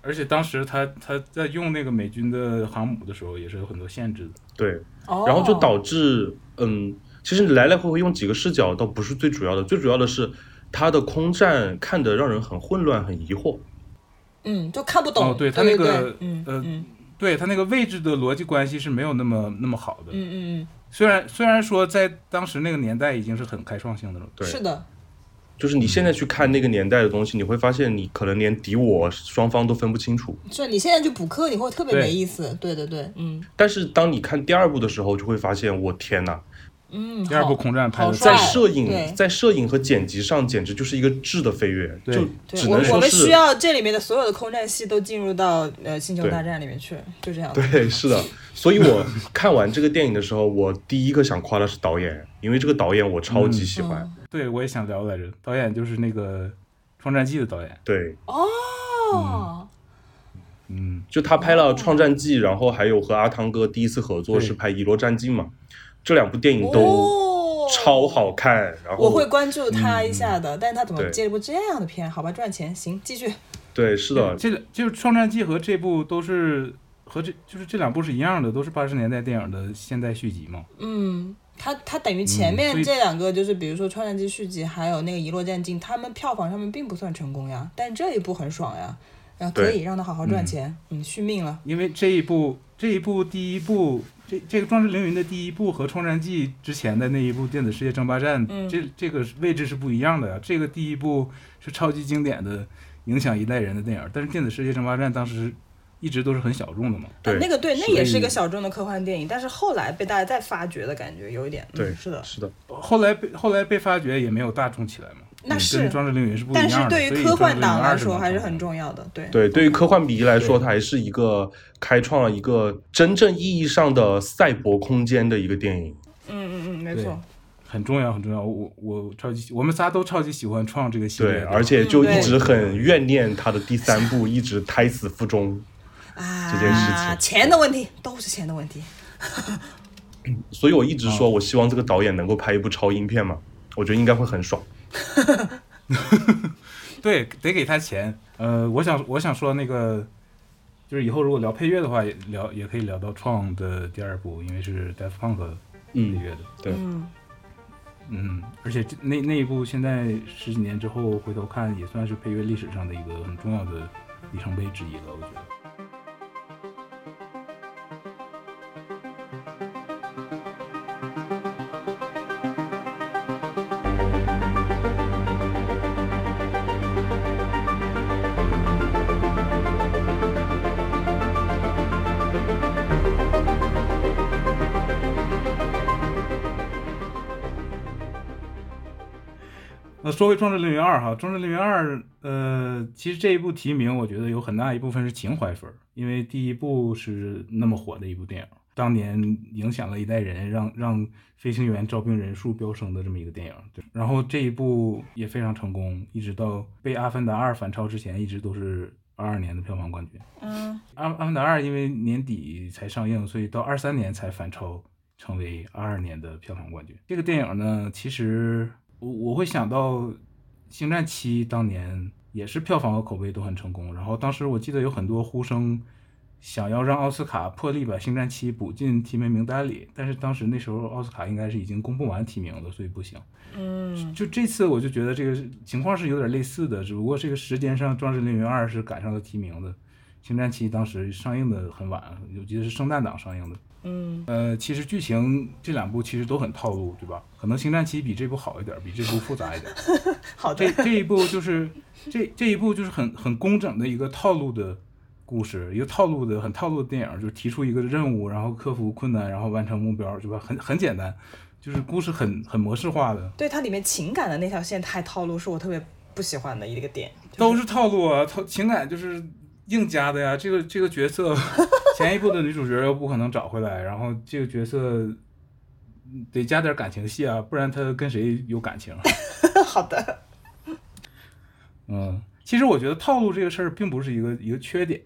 而且当时他他在用那个美军的航母的时候，也是有很多限制的。对，然后就导致，嗯，其实你来来回回用几个视角倒不是最主要的，最主要的是他的空战看得让人很混乱、很疑惑。嗯，就看不懂。哦，对他那个，嗯呃，对他那个位置的逻辑关系是没有那么那么好的。嗯嗯嗯。虽然虽然说在当时那个年代已经是很开创性的了。对，是的。就是你现在去看那个年代的东西，你会发现你可能连敌我双方都分不清楚。是，你现在去补课，你会特别没意思。对对对，嗯。但是当你看第二部的时候，就会发现，我天哪！嗯，第二部空战拍的在摄影、在摄影和剪辑上，简直就是一个质的飞跃。就只能说是我们需要这里面的所有的空战戏都进入到呃星球大战里面去，就这样。对，是的。所以我看完这个电影的时候，我第一个想夸的是导演，因为这个导演我超级喜欢。对，我也想聊来着。导演就是那个《创战记》的导演。对。哦。嗯，就他拍了《创战记》，然后还有和阿汤哥第一次合作是拍《遗落战记》嘛。这两部电影都超好看，然后我会关注他一下的，但是他怎么接一部这样的片？好吧，赚钱行，继续。对，是的，这个就是《创战记》和这部都是和这就是这两部是一样的，都是八十年代电影的现代续集嘛。嗯，他他等于前面这两个就是比如说《创战记续集》还有那个《遗落战境》，他们票房上面并不算成功呀，但这一部很爽呀，然后可以让他好好赚钱，嗯，续命了。因为这一部这一部第一部这这个《壮志凌云》的第一部和《创战记》之前的那一部《电子世界争霸战》嗯这这个位置是不一样的呀。这个第一部是超级经典的，影响一代人的电影，但是《电子世界争霸战》当时一直都是很小众的嘛。对呃那个对，那也是一个小众的科幻电影，但是后来被大家再发掘的感觉有一点，嗯对，是的。是的，后来被后来被发掘也没有大众起来嘛。嗯那是跟《壮志凌云》是不一但样的。是对于科幻党来说还是很重要的，对。对，对于科幻迷来说，它还是一个开创了一个真正意义上的赛博空间的一个电影。嗯嗯嗯，没错。很重要，很重要。我我超级喜，我们仨都超级喜欢创这个系列对，而且就一直很怨念他的第三部，一直胎死腹中。啊，这件事情钱的问题都是钱的问题。所以我一直说，我希望这个导演能够拍一部超英片嘛，我觉得应该会很爽。对，得给他钱。呃，我想我想说那个，就是以后如果聊配乐的话，也聊也可以聊到创的第二部，因为是 Daft Punk 配嗯，乐的。对嗯，嗯，而且那那一部现在十几年之后回头看，也算是配乐历史上的一个很重要的里程碑之一了，我觉得。说回《壮志凌云二》哈，《壮志凌云二》呃，其实这一部提名，我觉得有很大一部分是情怀分儿，因为第一部是那么火的一部电影，当年影响了一代人，让 让飞行员招兵人数飙升的这么一个电影。对，然后这一部也非常成功，一直到被《阿凡达二》反超之前，一直都是二二年的票房冠军。嗯，阿阿凡达二因为年底才上映，所以到二三年才反超，成为二二年的票房冠军。这个电影呢，其实我我会想到《星战七》当年也是票房和口碑都很成功，然后当时我记得有很多呼声想要让奥斯卡破例把《星战七》补进提名名单里，但是当时那时候奥斯卡应该是已经公布完提名了，所以不行。嗯，就这次我就觉得这个情况是有点类似的，只不过这个时间上《壮志凌云二》是赶上了提名的，《星战七》当时上映的很晚，我记得是圣诞档上映的。嗯，呃，其实剧情这两部其实都很套路，对吧？可能《星战七》比这部好一点，比这部复杂一点。好的这。这一部就是这这一部就是很很工整的一个套路的故事，一个套路的很套路的电影，就是提出一个任务，然后克服困难，然后完成目标，对吧？很很简单，就是故事很很模式化的。对它里面情感的那条线太套路，是我特别不喜欢的一个点。就是都是套路啊，套情感就是硬加的呀。这个这个角色，前一部的女主角又不可能找回来，然后这个角色嗯得加点感情戏啊，不然她跟谁有感情？好的。嗯，其实我觉得套路这个事儿并不是一个一个缺点，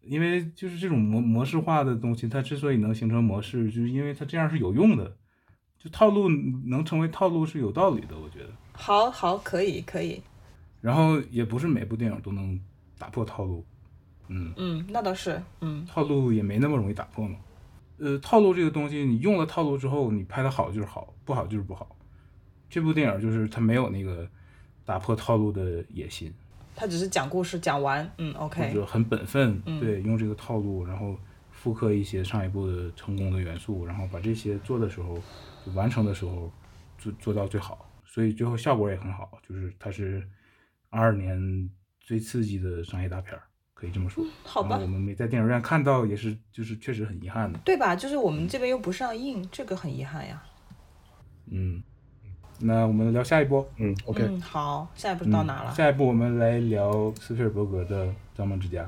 因为就是这种模模式化的东西，它之所以能形成模式，就是因为它这样是有用的。就套路能成为套路是有道理的，我觉得。好好，可以可以。然后也不是每部电影都能打破套路，嗯。嗯，那倒是。嗯套路也没那么容易打破嘛。呃，套路这个东西，你用了套路之后，你拍的好就是好，不好就是不好。这部电影就是它没有那个打破套路的野心，他只是讲故事讲完。嗯，OK。者很本分，嗯对，用这个套路，然后复刻一些上一部的成功的元素，然后把这些做的时候，就完成的时候做做到最好，所以最后效果也很好，就是它是二二年最刺激的商业大片儿，可以这么说。好吧我们没在电影院看到，也是就是确实很遗憾的。对吧？就是我们这边又不上映，这个很遗憾呀。嗯，那我们聊下一波。嗯，OK，嗯，好，下一步到哪了？嗯下一步我们来聊斯皮尔伯格的《造梦之家》。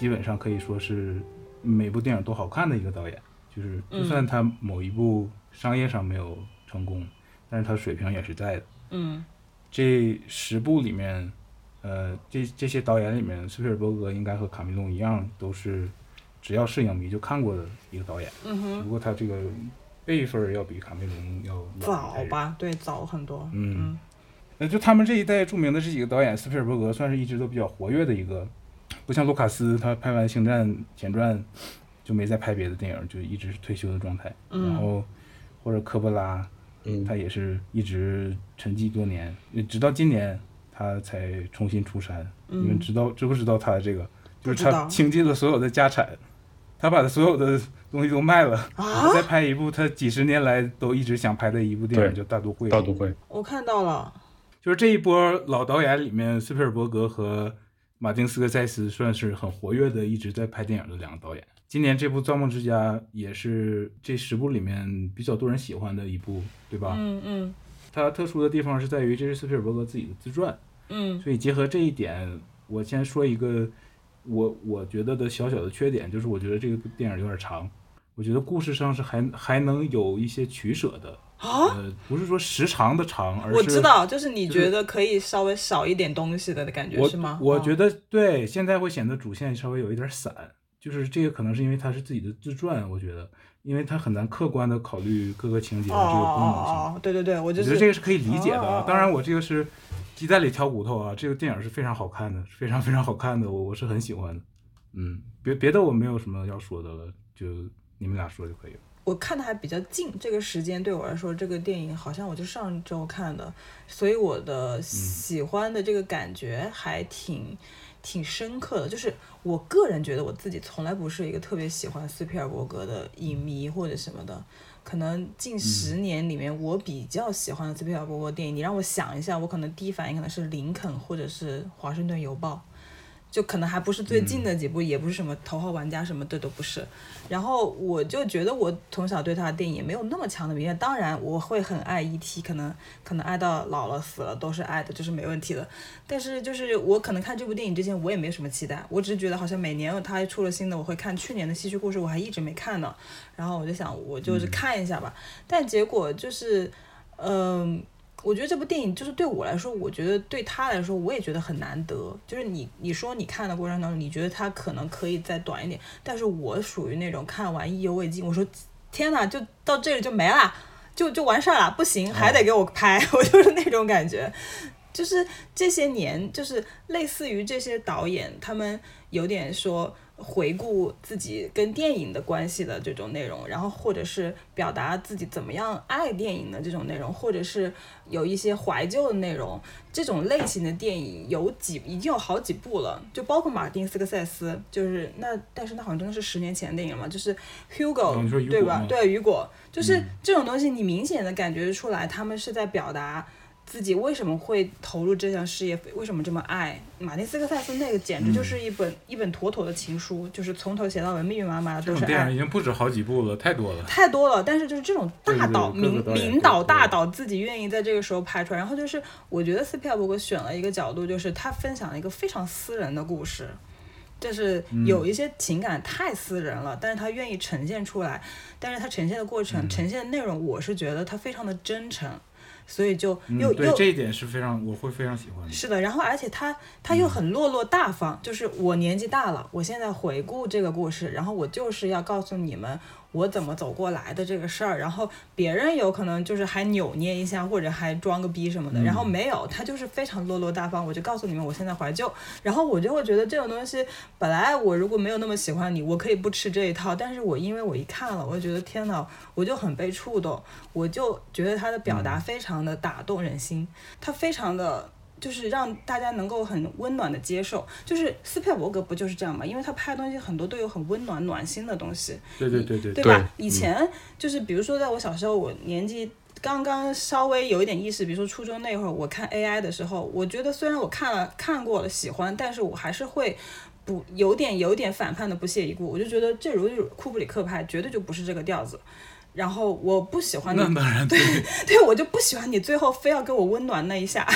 基本上可以说是每部电影都好看的一个导演。就是嗯就算他某一部商业上没有成功，但是他水平也是在的。嗯这十部里面，呃，这这些导演里面，斯皮尔伯格应该和卡梅隆一样，都是只要是影迷就看过的一个导演。嗯哼，不过他这个辈分要比卡梅隆要早？吧，对，早很多。嗯那就他们这一代著名的这几个导演，斯皮尔伯格算是一直都比较活跃的一个，不像卢卡斯，他拍完《星战前传》就没再拍别的电影，就一直是退休的状态。嗯然后或者科波拉，嗯他也是一直沉寂多年，直到今年他才重新出山。你们知道知不知道他的这个？就是他倾尽了所有的家产，他把他所有的东西都卖了，啊他再拍一部他几十年来都一直想拍的一部电影，叫《大都会》。大都会，我看到了，就是这一波老导演里面，斯皮尔伯格和马丁斯科塞斯算是很活跃的，一直在拍电影的两个导演。今年这部《造梦之家》也是这十部里面比较多人喜欢的一部，对吧？嗯嗯。它特殊的地方是在于这是斯皮尔伯格自己的自传，嗯。所以结合这一点，我先说一个我我觉得的小小的缺点，就是我觉得这个电影有点长，我觉得故事上是还还能有一些取舍的，啊，呃，不是说时长的长，而是我知道，就是你觉得可以稍微少一点东西的感觉我是吗？哦我觉得对，现在会显得主线稍微有一点散，就是这个可能是因为它是自己的自传，我觉得，因为它很难客观的考虑各个情节的哦这个功能性。哦哦，对对对，我觉是得这个是可以理解的当然，我这个是鸡蛋里挑骨头啊，这个电影是非常好看的，非常非常好看的，我我是很喜欢的。嗯，别别的我没有什么要说的了，就你们俩说就可以了。我看的还比较近，这个时间对我来说，这个电影好像我就上周看的，所以我的喜欢的这个感觉还挺挺深刻的。就是我个人觉得我自己从来不是一个特别喜欢斯皮尔伯格的影迷或者什么的，可能近十年里面我比较喜欢的斯皮尔伯格电影，你让我想一下，我可能第一反应可能是《林肯》或者是《华盛顿邮报》。就可能还不是最近的几部，也不是什么头号玩家什么的都不是。然后我就觉得我从小对他的电影也没有那么强的迷恋，当然我会很爱 E.T.，可能可能爱到老了死了都是爱的，这是没问题的。但是就是我可能看这部电影之前我也没有什么期待，我只是觉得好像每年他出了新的我会看，去年的《戏剧故事》我还一直没看呢，然后我就想我就是看一下吧，但结果就是，嗯、我觉得这部电影就是对我来说，我觉得对他来说，我也觉得很难得。就是你你说你看的过程当中，你觉得他可能可以再短一点，但是我属于那种看完意犹未尽，我说天哪，就到这里就没了，就就完事儿了，不行，还得给我拍，我就是那种感觉。就是这些年，就是类似于这些导演，他们有点说回顾自己跟电影的关系的这种内容，然后或者是表达自己怎么样爱电影的这种内容，或者是有一些怀旧的内容，这种类型的电影有几已经有好几部了，就包括马丁斯科塞斯，就是那但是那好像真的是十年前的电影了嘛，就是 Hugo，、对吧？对，雨果，就是这种东西，你明显的感觉出来，他们是在表达。自己为什么会投入这项事业？为什么这么爱马丁斯科塞斯？那个简直就是一本、一本妥妥的情书，就是从头写到尾，密密麻麻的这都是爱种电影已。经不止好几部了，太多了。太多了，但是就是这种大导对对对领导大导自己愿意在这个时候拍出来，然后就是我觉得斯皮尔伯格选了一个角度，就是他分享了一个非常私人的故事，就是嗯有一些情感太私人了，但是他愿意呈现出来，但是他呈现的过嗯程、呈现的内容，我是觉得他非常的真诚，所以就嗯又，又对这一点是非常，我会非常喜欢的。是的，然后而且他他又很落落大方，就是我年纪大了，我现在回顾这个故事，然后我就是要告诉你们我怎么走过来的这个事儿，然后别人有可能就是还扭捏一下，或者还装个逼什么的，然后没有，他就是非常落落大方，我就告诉你们我现在怀旧，然后我就会觉得这种东西，本来我如果没有那么喜欢你，我可以不吃这一套，但是我因为我一看了，我就觉得天呐，我就很被触动，我就觉得他的表达非常的打动人心，他非常的。就是让大家能够很温暖的接受，就是斯皮尔伯格不就是这样嘛？因为他拍的东西很多都有很温暖暖心的东西，对对对对对吧？对以前就是比如说在我小时候，我年纪刚刚稍微有一点意识，比如说初中那会儿，我看 AI 的时候，我觉得虽然我看了看过了喜欢，但是我还是会。不有点有点反叛的不屑一顾，我就觉得这如果库布里克拍，绝对就不是这个调子。然后我不喜欢你。那当然对，对我就不喜欢你最后非要给我温暖那一下，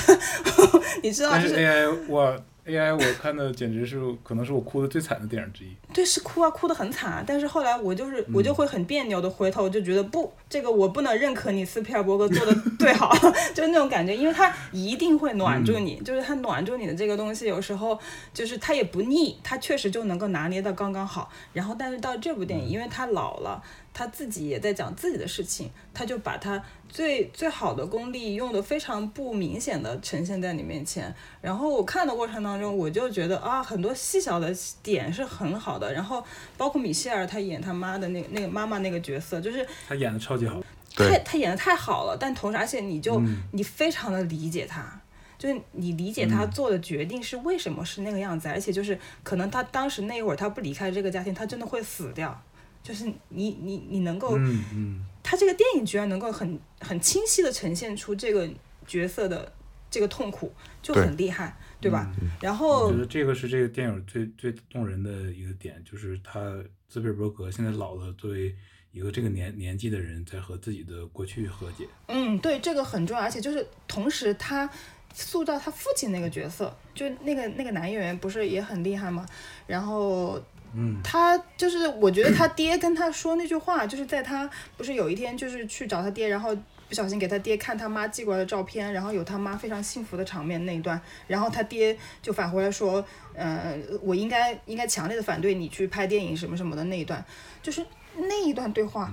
你知道就是是 AI 我 AI 我看的简直是可能是我哭的最惨的电影之一。对，是哭啊，哭得很惨。但是后来我就是我就会很别扭的回头，就觉得不，这个我不能认可你斯皮尔伯格做的最 好，就是那种感觉，因为他一定会暖住你，就是他暖住你的这个东西，有时候就是他也不腻，他确实就能够拿捏的刚刚好。然后但是到这部电影，因为他老了。他自己也在讲自己的事情，他就把他最最好的功力用的非常不明显的呈现在你面前。然后我看的过程当中，我就觉得啊，很多细小的点是很好的。然后包括米歇尔他演他妈的那那个妈妈那个角色，就是他演的超级好，他他演的太好了。但同时，而且你就你非常的理解他，就是你理解他做的决定是为什么是那个样子，而且就是可能他当时那一会儿他不离开这个家庭，他真的会死掉。就是你你你能够，嗯嗯，他这个电影居然能够很很清晰的呈现出这个角色的这个痛苦，就很厉害，对吧？然后我觉得这个是这个电影最最动人的一个点，就是他斯皮尔伯格现在老了，作为一个这个年年纪的人，在和自己的过去和解。嗯，对，这个很重要，而且就是同时他塑造他父亲那个角色，就那个那个男演员不是也很厉害吗？然后。嗯，他就是我觉得他爹跟他说那句话，就是在他不是有一天就是去找他爹，然后不小心给他爹看他妈寄过来的照片，然后有他妈非常幸福的场面那一段，然后他爹就返回来说，呃，我应该应该强烈的反对你去拍电影什么什么的那一段，就是那一段对话，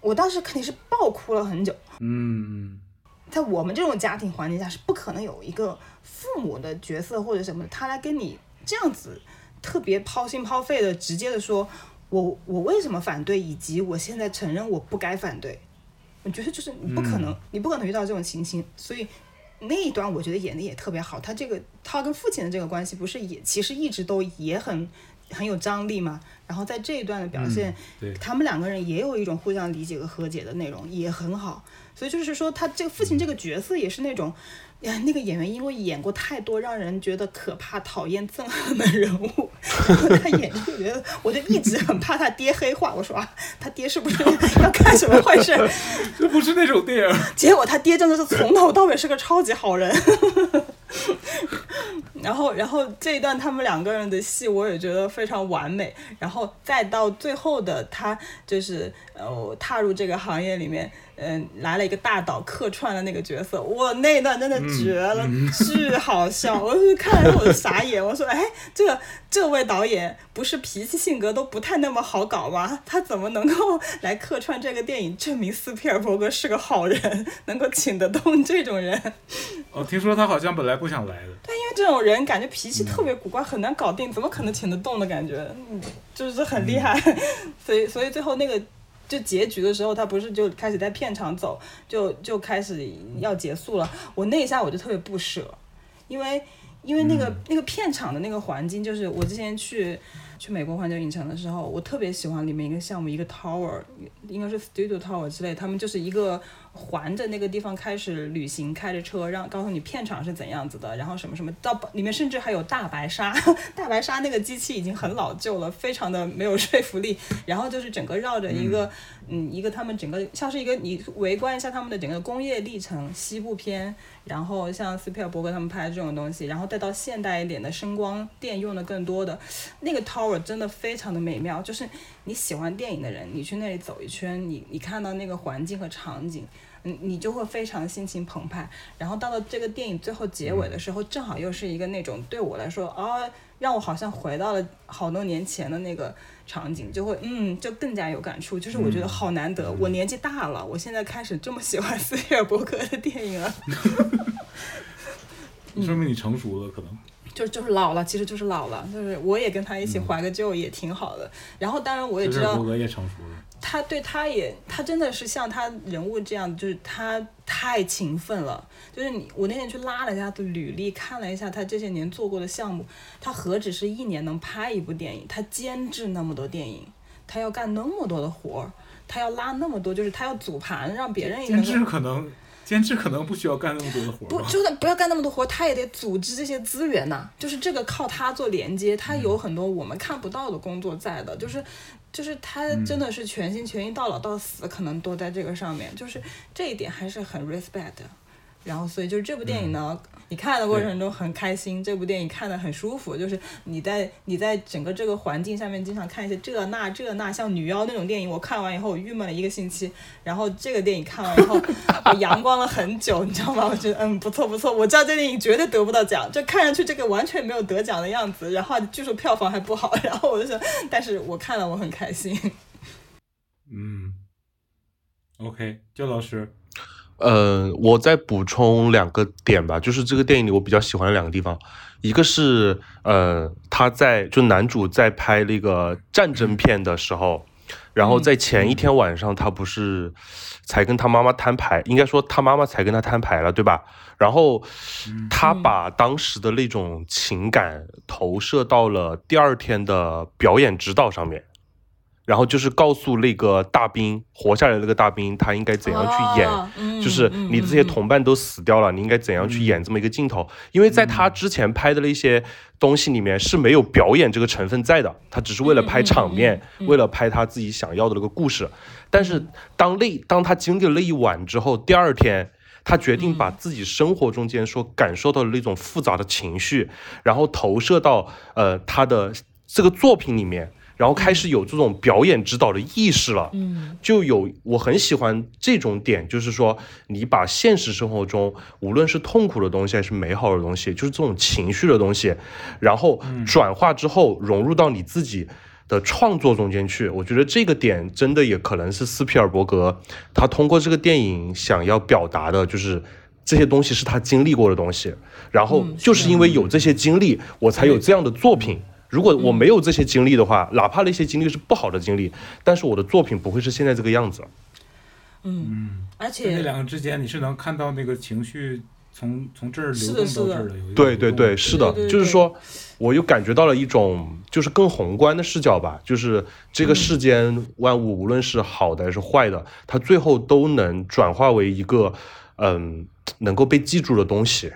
我当时肯定是爆哭了很久。嗯，在我们这种家庭环境下是不可能有一个父母的角色或者什么，他来跟你这样子。特别抛心抛肺的，直接的说，我我为什么反对，以及我现在承认我不该反对。我觉得就是你不可能，你不可能遇到这种情形，所以那一段我觉得演的也特别好。他这个他跟父亲的这个关系，不是也其实一直都也很很有张力嘛。然后在这一段的表现，他们两个人也有一种互相理解和和解的内容，也很好。所以就是说，他这个父亲这个角色也是那种。呀，那个演员因为演过太多让人觉得可怕、讨厌、憎恨的人物，他演就觉得，我就一直很怕他爹黑化。我说啊，他爹是不是 要干什么坏事？这不是那种电影。结果他爹真的是从头到尾是个超级好人。然后，然后这一段他们两个人的戏，我也觉得非常完美。然后再到最后的他，就是呃，踏入这个行业里面。嗯，来了一个大导客串的那个角色，我，那段真的绝了，巨好笑！我是看了我就傻眼，我说，哎，这个这位导演不是脾气性格都不太那么好搞吗？他怎么能够来客串这个电影，证明斯皮尔伯格是个好人，能够请得动这种人？哦，听说他好像本来不想来的。对，因为这种人感觉脾气特别古怪，很难搞定，怎么可能请得动的感觉？嗯，就是很厉害，所以，所以最后那个。就结局的时候，他不是就开始在片场走，就就开始要结束了。我那一下我就特别不舍，因为因为那个那个片场的那个环境，就是我之前去去美国环球影城的时候，我特别喜欢里面一个项目，一个 tower，应该是 studio tower 之类，他们就是一个。环着那个地方开始旅行，开着车，让告诉你片场是怎样子的，然后什么什么，到里面甚至还有大白鲨，大白鲨那个机器已经很老旧了，非常的没有说服力。然后就是整个绕着一个，嗯，一个他们整个像是一个你围观一下他们的整个工业历程，西部片，然后像斯皮尔伯格他们拍的这种东西，然后再到现代一点的声光电用的更多的那个 tower 真的非常的美妙，就是你喜欢电影的人，你去那里走一圈，你你看到那个环境和场景。你你就会非常心情澎湃，然后到了这个电影最后结尾的时候，正好又是一个那种对我来说啊，让我好像回到了好多年前的那个场景，就会嗯，就更加有感触。就是我觉得好难得，我年纪大了，我现在开始这么喜欢斯皮尔伯格的电影了。说明你成熟了，可能就就是老了，其实就是老了，就是我也跟他一起怀个旧也挺好的。然后当然我也知道，伯格也成熟了。他对他也，他真的是像他人物这样，就是他太勤奋了。就是你，我那天去拉了一下他的履历，看了一下他这些年做过的项目，他何止是一年能拍一部电影，他监制那么多电影，他要干那么多的活儿，他要拉那么多，就是他要组盘，让别人监制可能。监制可能不需要干那么多的活儿不，就算不要干那么多活他也得组织这些资源呐。就是这个靠他做连接，他有很多我们看不到的工作在的。就是，就是他真的是全心全意到老到死，可能都在这个上面。就是这一点还是很 respect。然后，所以就是这部电影呢，你看的过程中很开心，这部电影看的很舒服，就是你在你在整个这个环境下面经常看一些这那这那，像女妖那种电影，我看完以后我郁闷了一个星期，然后这个电影看完以后 我阳光了很久，你知道吗？我觉得嗯不错不错，我知道这电影绝对得不到奖，就看上去这个完全没有得奖的样子，然后据说票房还不好，然后我就说，但是我看了我很开心。嗯，OK，焦老师，呃，我再补充两个点吧，就是这个电影里我比较喜欢的两个地方，一个是呃，他在就男主在拍那个战争片的时候，然后在前一天晚上，他不是才跟他妈妈摊牌，应该说他妈妈才跟他摊牌了，对吧？然后他把当时的那种情感投射到了第二天的表演指导上面。然后就是告诉那个大兵活下来的那个大兵，他应该怎样去演，就是你这些同伴都死掉了，你应该怎样去演这么一个镜头？因为在他之前拍的那些东西里面是没有表演这个成分在的，他只是为了拍场面，为了拍他自己想要的那个故事。但是当那当他经历了那一晚之后，第二天他决定把自己生活中间所感受到的那种复杂的情绪，然后投射到呃他的这个作品里面。然后开始有这种表演指导的意识了，嗯，就有我很喜欢这种点，就是说你把现实生活中无论是痛苦的东西还是美好的东西，就是这种情绪的东西，然后转化之后融入到你自己的创作中间去。我觉得这个点真的也可能是斯皮尔伯格他通过这个电影想要表达的，就是这些东西是他经历过的东西，然后就是因为有这些经历，我才有这样的作品。如果我没有这些经历的话，哪怕那些经历是不好的经历，但是我的作品不会是现在这个样子。嗯，而且这两个之间你是能看到那个情绪从从这儿流动到这儿的。对对对，是的，就是说，我又感觉到了一种就是更宏观的视角吧，就是这个世间万物，无论是好的还是坏的，它最后都能转化为一个嗯能够被记住的东西。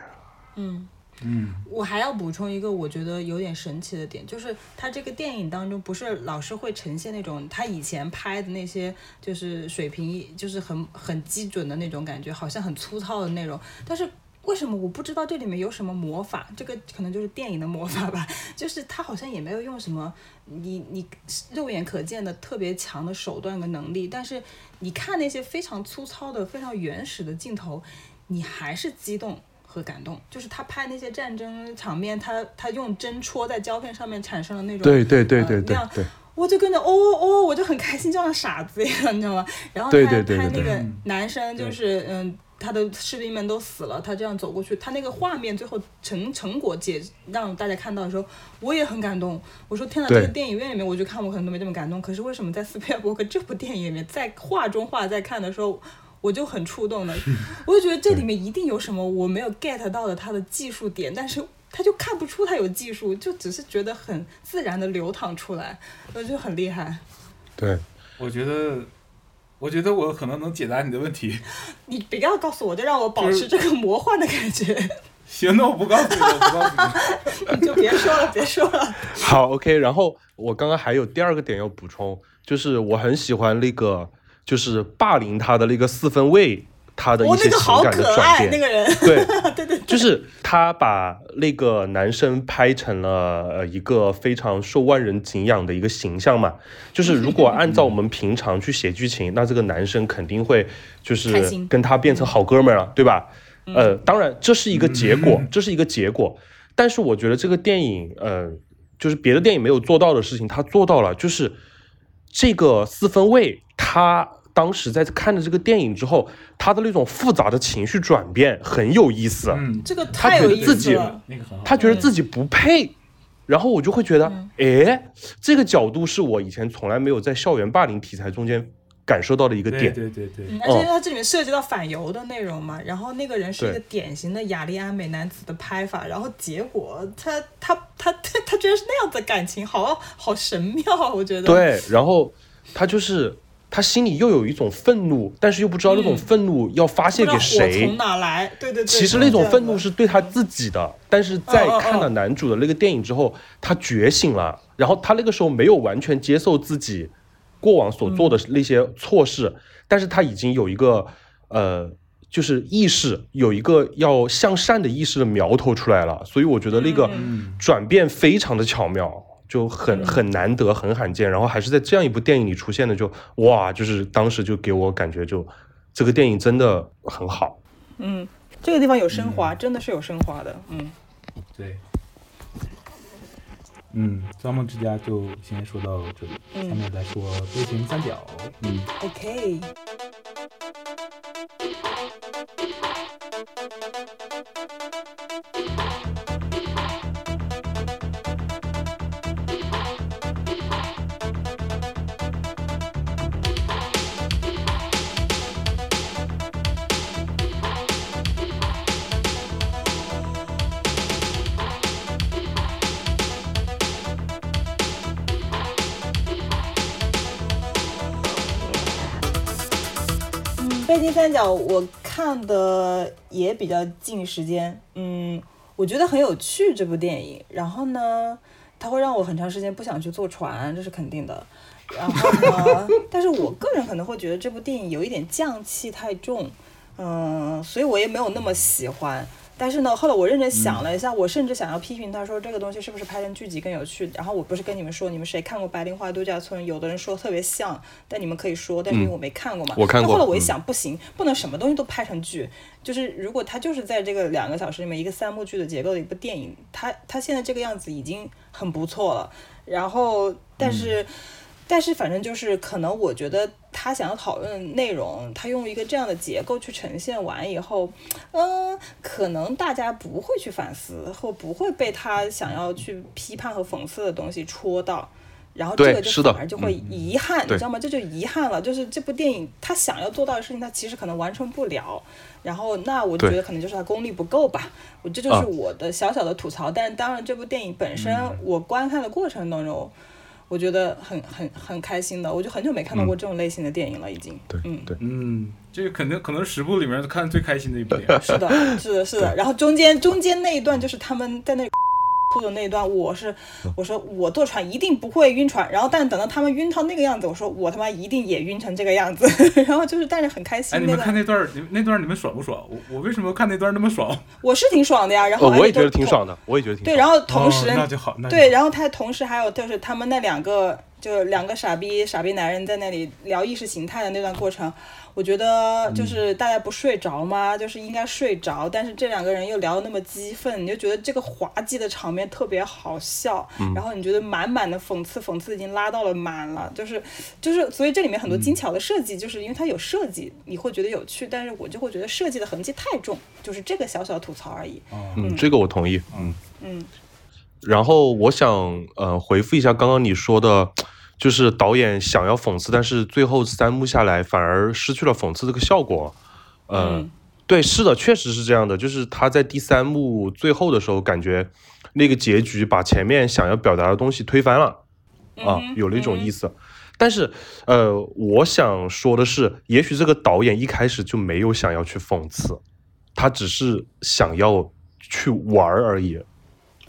嗯。嗯，我还要补充一个我觉得有点神奇的点，就是他这个电影当中不是老是会呈现那种他以前拍的那些就是水平就是很很基准的那种感觉，好像很粗糙的内容。但是为什么我不知道这里面有什么魔法？这个可能就是电影的魔法吧，就是他好像也没有用什么你你肉眼可见的特别强的手段跟能力，但是你看那些非常粗糙的、非常原始的镜头，你还是激动。和感动，就是他拍那些战争场面，他他用针戳在胶片上面产生了那种对对对对对，我就跟着哦哦，我就很开心，就像傻子一样，你知道吗？然后他拍那个男生，就是嗯，他的士兵们都死了，他这样走过去，他那个画面最后成成果解让大家看到的时候，我也很感动。我说天哪，这个电影院里面我就看，我可能都没这么感动。可是为什么在斯皮尔伯格这部电影里面，在画中画在看的时候？我就很触动的，我就觉得这里面一定有什么我没有 get 到的他的技术点，但是他就看不出他有技术，就只是觉得很自然的流淌出来，我就很厉害。对，我觉得，我觉得我可能能解答你的问题。你不要告诉我，就让我保持这个魔幻的感觉。行，那我不告诉你，我不告诉你，你就别说了，别说了。好，OK。然后我刚刚还有第二个点要补充，就是我很喜欢那个。就是霸凌他的那个四分卫，他的一些情感的转变。那个人，对 对对，就是他把那个男生拍成了呃一个非常受万人敬仰的一个形象嘛。就是如果按照我们平常去写剧情，那这个男生肯定会就是跟他变成好哥们了，对吧？呃，当然这是一个结果，这是一个结果。但是我觉得这个电影，呃，就是别的电影没有做到的事情，他做到了，就是这个四分卫。他当时在看着这个电影之后，他的那种复杂的情绪转变很有意思。嗯，这个他觉得自己。他觉得自己不配，然后我就会觉得，哎，这个角度是我以前从来没有在校园霸凌题材中间感受到的一个点。对对对。而且他这里面涉及到反犹的内容嘛，然后那个人是一个典型的雅利安美男子的拍法，然后结果他他他他 他居然是那样的感情，好好神妙，我觉得。对，然后他就是。他心里又有一种愤怒，但是又不知道那种愤怒要发泄给谁。从哪来？对对对。其实那种愤怒是对他自己的，但是在看了男主的那个电影之后，他觉醒了。然后他那个时候没有完全接受自己过往所做的那些错事，但是他已经有一个呃，就是意识有一个要向善的意识的苗头出来了，所以我觉得那个嗯转变非常的巧妙，就很很难得，很罕见，然后还是在这样一部电影里出现的，就哇，就是当时就给我感觉就这个电影真的很好。嗯，这个地方有升华，真的是有升华的。嗯，对，嗯，造梦之家就先说到这里，嗯。下面再说飞行三角。嗯，OK，金，三角我看的也比较近时间，嗯，我觉得很有趣这部电影。然后呢，它会让我很长时间不想去坐船，这是肯定的。然后呢，但是我个人可能会觉得这部电影有一点匠气太重，嗯，所以我也没有那么喜欢。但是呢，后来我认真想了一下，我甚至想要批评他说这个东西是不是拍成剧集更有趣。然后我不是跟你们说，你们谁看过《白莲花度假村》？有的人说特别像，但你们可以说，但是因为我没看过嘛。我看过但后来我一嗯想，不行，不能什么东西都拍成剧。就是如果它就是在这个两个小时里面一个三幕剧的结构的一部电影，它它现在这个样子已经很不错了。然后，但是。但是反正就是可能我觉得他想要讨论的内容，他用一个这样的结构去呈现完以后，嗯，可能大家不会去反思，或不会被他想要去批判和讽刺的东西戳到。然后这个就是反而就会遗憾，你知道吗？这就遗憾了，就是这部电影他想要做到的事情，他其实可能完成不了。然后那我就觉得可能就是他功力不够吧，我这就是啊我的小小的吐槽。但是当然，这部电影本身嗯我观看的过程当中，我觉得很很很开心的，我就很久没看到过这种类型的电影了，已经。嗯对嗯，对，嗯，这个肯定可能十部里面看最开心的一部电影。是的，是的，是的。然后中间中间那一段就是他们在那里哭的那一段，我是我说我坐船一定不会晕船，然后但等到他们晕到那个样子，我说我他妈一定也晕成这个样子，然后就是但是很开心哎，你那段，们看那段，你们那段你们爽不爽？我我为什么看那段那么爽？我是挺爽的呀。然后哦，我也觉得挺爽的，我也觉得挺对，然后同时、哦那就好，那就对，然后他同时还有就是他们那两个就两个傻逼傻逼男人在那里聊意识形态的那段过程，我觉得嗯。就是大家不睡着吗？就是应该睡着，但是这两个人又聊得那么激愤，你就觉得这个滑稽的场面特别好笑，嗯。然后你觉得满满的讽刺，讽刺已经拉到了满了，就是就是，所以这里面很多嗯精巧的设计，就是因为它有设计，你会觉得有趣，但是我就会觉得设计的痕迹太重，就是这个小小吐槽而已。哦。嗯，这个我同意，嗯。嗯。然后我想呃回复一下刚刚你说的，就是导演想要讽刺，但是最后三幕下来反而失去了讽刺这个效果。呃，嗯对，是的，确实是这样的。就是他在第三幕最后的时候，感觉那个结局把前面想要表达的东西推翻了啊，有了一种意思。但是，呃，我想说的是，也许这个导演一开始就没有想要去讽刺，他只是想要去玩而已。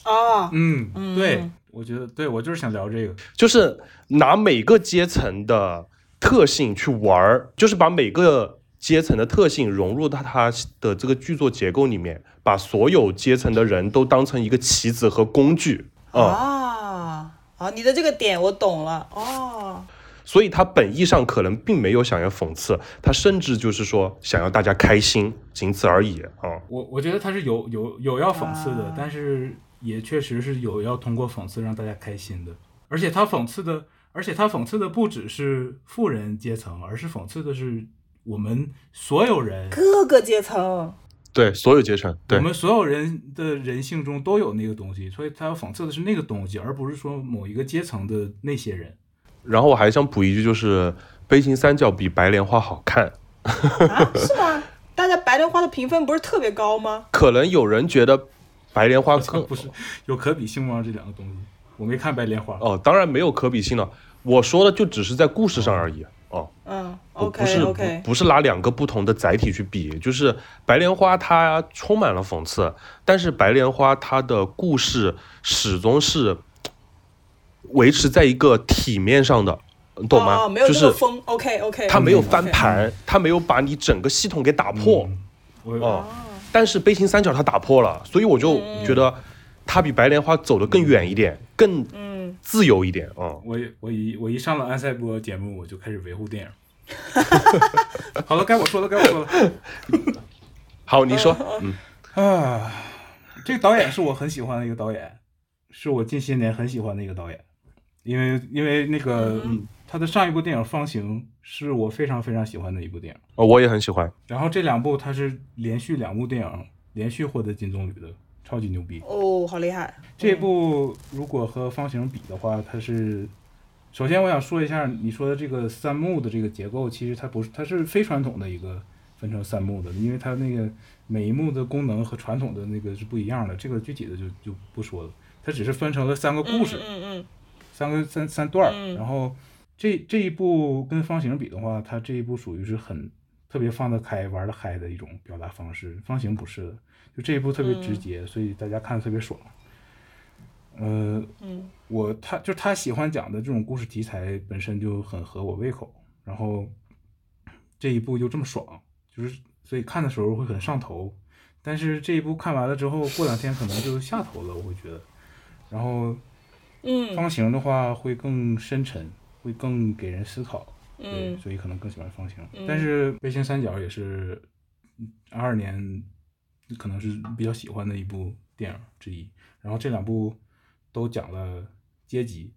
哦，嗯，嗯对，我觉得对我就是想聊这个。就是拿每个阶层的特性去玩儿，就是把每个阶层的特性融入到他的这个剧作结构里面，把所有阶层的人都当成一个棋子和工具啊、啊啊！你的这个点我懂了哦。所以他本意上可能并没有想要讽刺，他甚至就是说想要大家开心，仅此而已啊。我我觉得他是有有有要讽刺的，啊但是也确实是有要通过讽刺让大家开心的。而且他讽刺的，而且他讽刺的不只是富人阶层，而是讽刺的是我们所有人，各个阶层，对，所有阶层，对我，们所有人的人性中都有那个东西，所以他要讽刺的是那个东西，而不是说某一个阶层的那些人。然后我还想补一句，就是《悲情三角》比《白莲花》好看。啊，是吗？大家白莲花的评分不是特别高吗？可能有人觉得《白莲花》更不是有可比性吗？这两个东西，我没看白莲花。哦，当然没有可比性了。我说的就只是在故事上而已哦，嗯不是 OK，不不是拿两个不同的载体去比，就是白莲花它充满了讽刺，但是白莲花它的故事始终是维持在一个体面上的，你懂吗？哦，没有就是风，OK OK，它没有翻盘，它没有把你整个系统给打破。嗯我哦，但是悲情三角它打破了，所以我就觉得它比白莲花走得更远一点，更嗯，自由一点啊。我我一我一上了安赛波节目，我就开始维护电影。好了，该我说了，该我说了。好，你说，嗯，啊，这个导演是我很喜欢的一个导演，是我近些年很喜欢的一个导演，因为因为那个、嗯、他的上一部电影《方形》是我非常非常喜欢的一部电影，哦，我也很喜欢。然后这两部它是连续两部电影连续获得金棕榈的，超级牛逼。哦，好厉害！这部如果和《方形》比的话，它是首先我想说一下你说的这个三幕的这个结构，其实它不是它是非传统的一个分成三幕的，因为它那个每一幕的功能和传统的那个是不一样的，这个具体的就就不说了，它只是分成了三个故事，嗯嗯三个三三段儿，嗯然后这这一部跟方形比的话，它这一部属于是很特别放得开、玩得嗨的一种表达方式，方形不是的，就这一部特别直接，所以大家看的特别爽。呃，嗯我他就他喜欢讲的这种故事题材本身就很合我胃口，然后这一部就这么爽，就是所以看的时候会很上头。但是这一部看完了之后，过两天可能就下头了，我会觉得。然后嗯方形的话会更深沉，会更给人思考，对，嗯所以可能更喜欢方形。嗯但是悲情三角也是二二年可能是比较喜欢的一部电影之一。然后这两部都讲了阶级。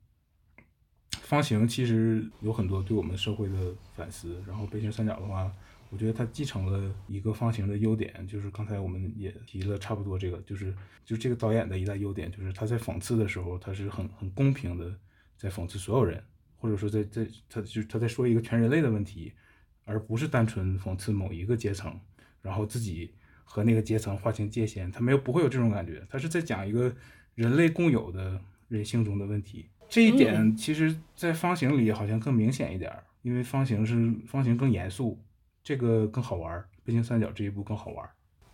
方形其实有很多对我们社会的反思，然后背心三角的话，我觉得它继承了一个方形的优点，就是刚才我们也提了差不多这个，就是就这个导演的一大优点，就是他在讽刺的时候，他是很很公平的在讽刺所有人，或者说在在他就是他在说一个全人类的问题，而不是单纯讽刺某一个阶层，然后自己和那个阶层划清界限，他没有不会有这种感觉，他是在讲一个人类共有的人性中的问题。这一点其实，在方形里好像更明显一点儿，因为方形是方形更严肃，这个更好玩儿。悲情三角这一部更好玩儿。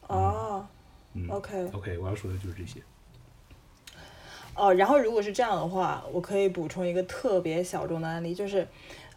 哦嗯，OK。OK，我要说的就是这些。哦，然后如果是这样的话，我可以补充一个特别小众的案例，就是，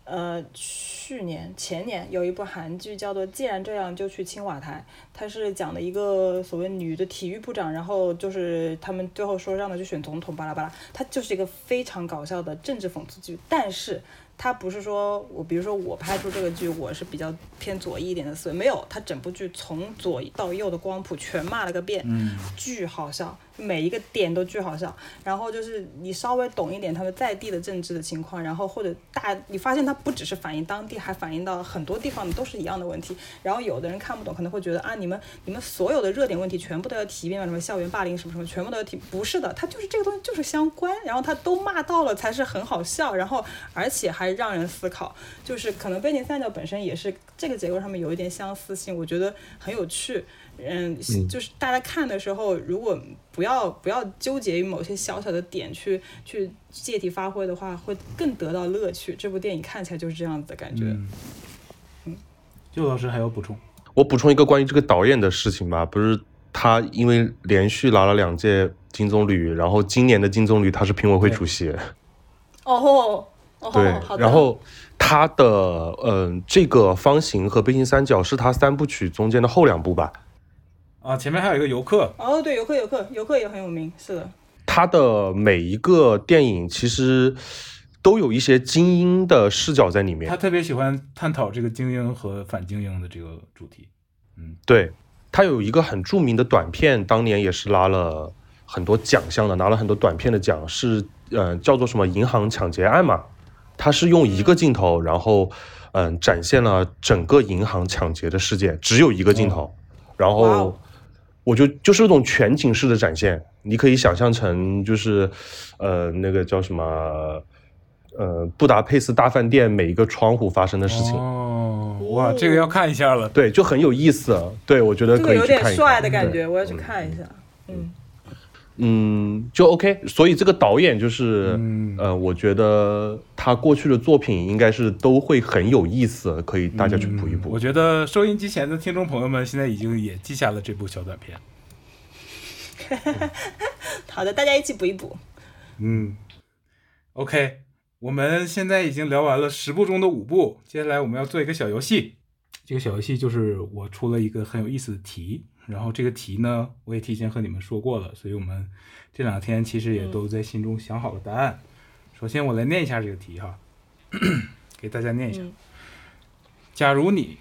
呃，去年前年有一部韩剧叫做《既然这样就去青瓦台》，它是讲的一个所谓女的体育部长，然后就是他们最后说让她去选总统，巴拉巴拉，它就是一个非常搞笑的政治讽刺剧，但是。它不是说我，比如说我拍出这个剧，我是比较偏左翼一点的思维，没有，它整部剧从左到右的光谱全骂了个遍，嗯巨好笑，每一个点都巨好笑。然后就是你稍微懂一点他们在地的政治的情况，然后或者大，你发现它不只是反映当地，还反映到很多地方都是一样的问题。然后有的人看不懂，可能会觉得啊，你们你们所有的热点问题全部都要提一遍？什么校园霸凌什么什么，全部都要提？不是的，它就是这个东西就是相关，然后它都骂到了才是很好笑，然后而且还让人思考。就是可能背景三角本身也是这个结构上面有一点相似性，我觉得很有趣。嗯，就是大家看的时候，如果不要不要纠结于某些小小的点去去借题发挥的话，会更得到乐趣。这部电影看起来就是这样子的感觉。嗯，舅老师还要补充？我补充一个关于这个导演的事情吧，不是他因为连续拿了两届金棕榈，然后今年的金棕榈他是评委会主席，哦对好，然后他的嗯、这个方形和悲情三角是他三部曲中间的后两部吧，啊，前面还有一个游客，哦，对，游客游客游客也很有名，是的。他的每一个电影其实都有一些精英的视角在里面他，特别喜欢探讨这个精英和反精英的这个主题。嗯，对他有一个很著名的短片，当年也是拿了很多奖项的，拿了很多短片的奖，是呃叫做什么银行抢劫案嘛？他是用一个镜头，然后嗯、呃展现了整个银行抢劫的事件，只有一个镜头，然哇后哦我就就是那种全景式的展现，你可以想象成就是呃那个叫什么呃布达佩斯大饭店每一个窗户发生的事情。哦，哇，这个要看一下了。对，就很有意思。对，我觉得这个有点可以去看一看帅的感觉，对我要去看一下。嗯，嗯，就 OK。所以这个导演就是，嗯呃，我觉得他过去的作品应该是都会很有意思，可以大家去补一补。嗯我觉得收音机前的听众朋友们现在已经也记下了这部小短片。好的，大家一起补一补。嗯，OK，我们现在已经聊完了十部中的五部，接下来我们要做一个小游戏。这个小游戏就是我出了一个很有意思的题，然后这个题呢，我也提前和你们说过了，所以我们这两天其实也都在心中想好了答案。首先我来念一下这个题哈，给大家念一下。嗯假如你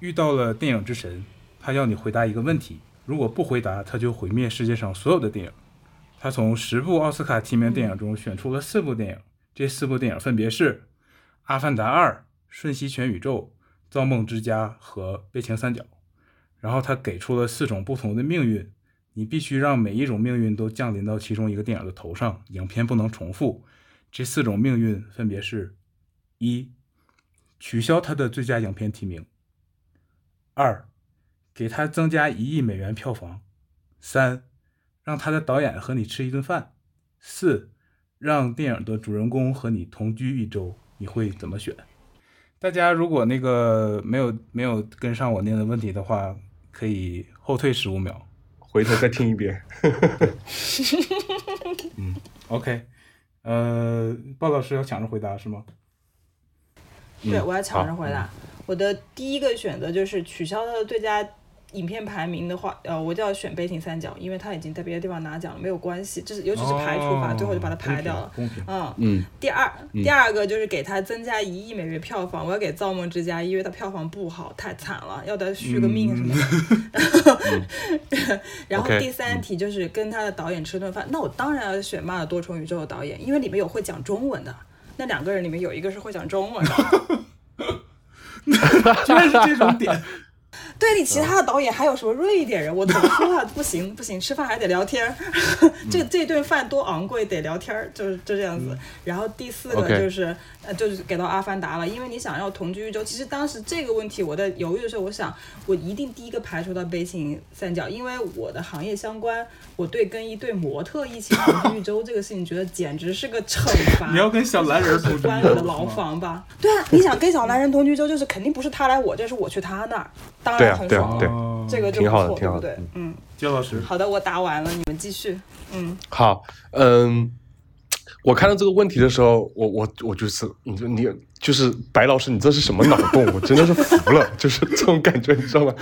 遇到了电影之神，他要你回答一个问题，如果不回答，他就毁灭世界上所有的电影。他从十部奥斯卡提名电影中选出了四部电影，这四部电影分别是《阿凡达二》《瞬息全宇宙》《造梦之家》和《悲情三角》。然后他给出了四种不同的命运，你必须让每一种命运都降临到其中一个电影的头上，影片不能重复。这四种命运分别是：一、取消他的最佳影片提名；二、给他增加一亿美元票房；三、让他的导演和你吃一顿饭；四、让电影的主人公和你同居一周。你会怎么选？大家如果那个没有没有跟上我念的问题的话，可以后退十五秒。回头再听一遍。嗯 OK，呃，鲍老师要抢着回答是吗？对，嗯我要抢着回答。我的第一个选择就是取消他的最佳影片排名的话，呃，我就要选《悲情三角》，因为他已经在别的地方拿奖了，没有关系。就是尤其是排除法，哦最后就把它排掉了。公平。公平嗯，嗯，第二，第二个就是给它增加一亿美元票房，我要给《造梦之家》，因为它票房不好，太惨了，要得续个命什么的。然后 第三题就是跟他的导演吃顿饭，那我当然要选《骂的多重宇宙》的导演，因为里面有会讲中文的。那两个人里面有一个是会讲中文的，居然是这种点，对你其他的导演还有什么瑞典人？我 怎么说啊？不行不行，吃饭还得聊天儿，这这顿饭多昂贵，得聊天儿，就是就这样子。然后第四个就是呃，就是给到《阿凡达》了，因为你想要同居一周。其实当时这个问题我在犹豫的时候，我想我一定第一个排除到《悲情三角》，因为我的行业相关，我对跟一对模特一起同居一周这个事情，觉得简直是个惩罚。你要跟小蓝人同居关我的牢房吧？对啊，你想跟小男人同居周，就是肯定不是他来我这，是我去他那儿，当对啊。对啊对哦这个就挺好的挺好的对不对？嗯，焦老师，好的，我答完了，你们继续。嗯，好，嗯，我看到这个问题的时候，我我我就是，你就你就是白老师，你这是什么脑洞？我真的是服了，就是这种感觉，你知道吗？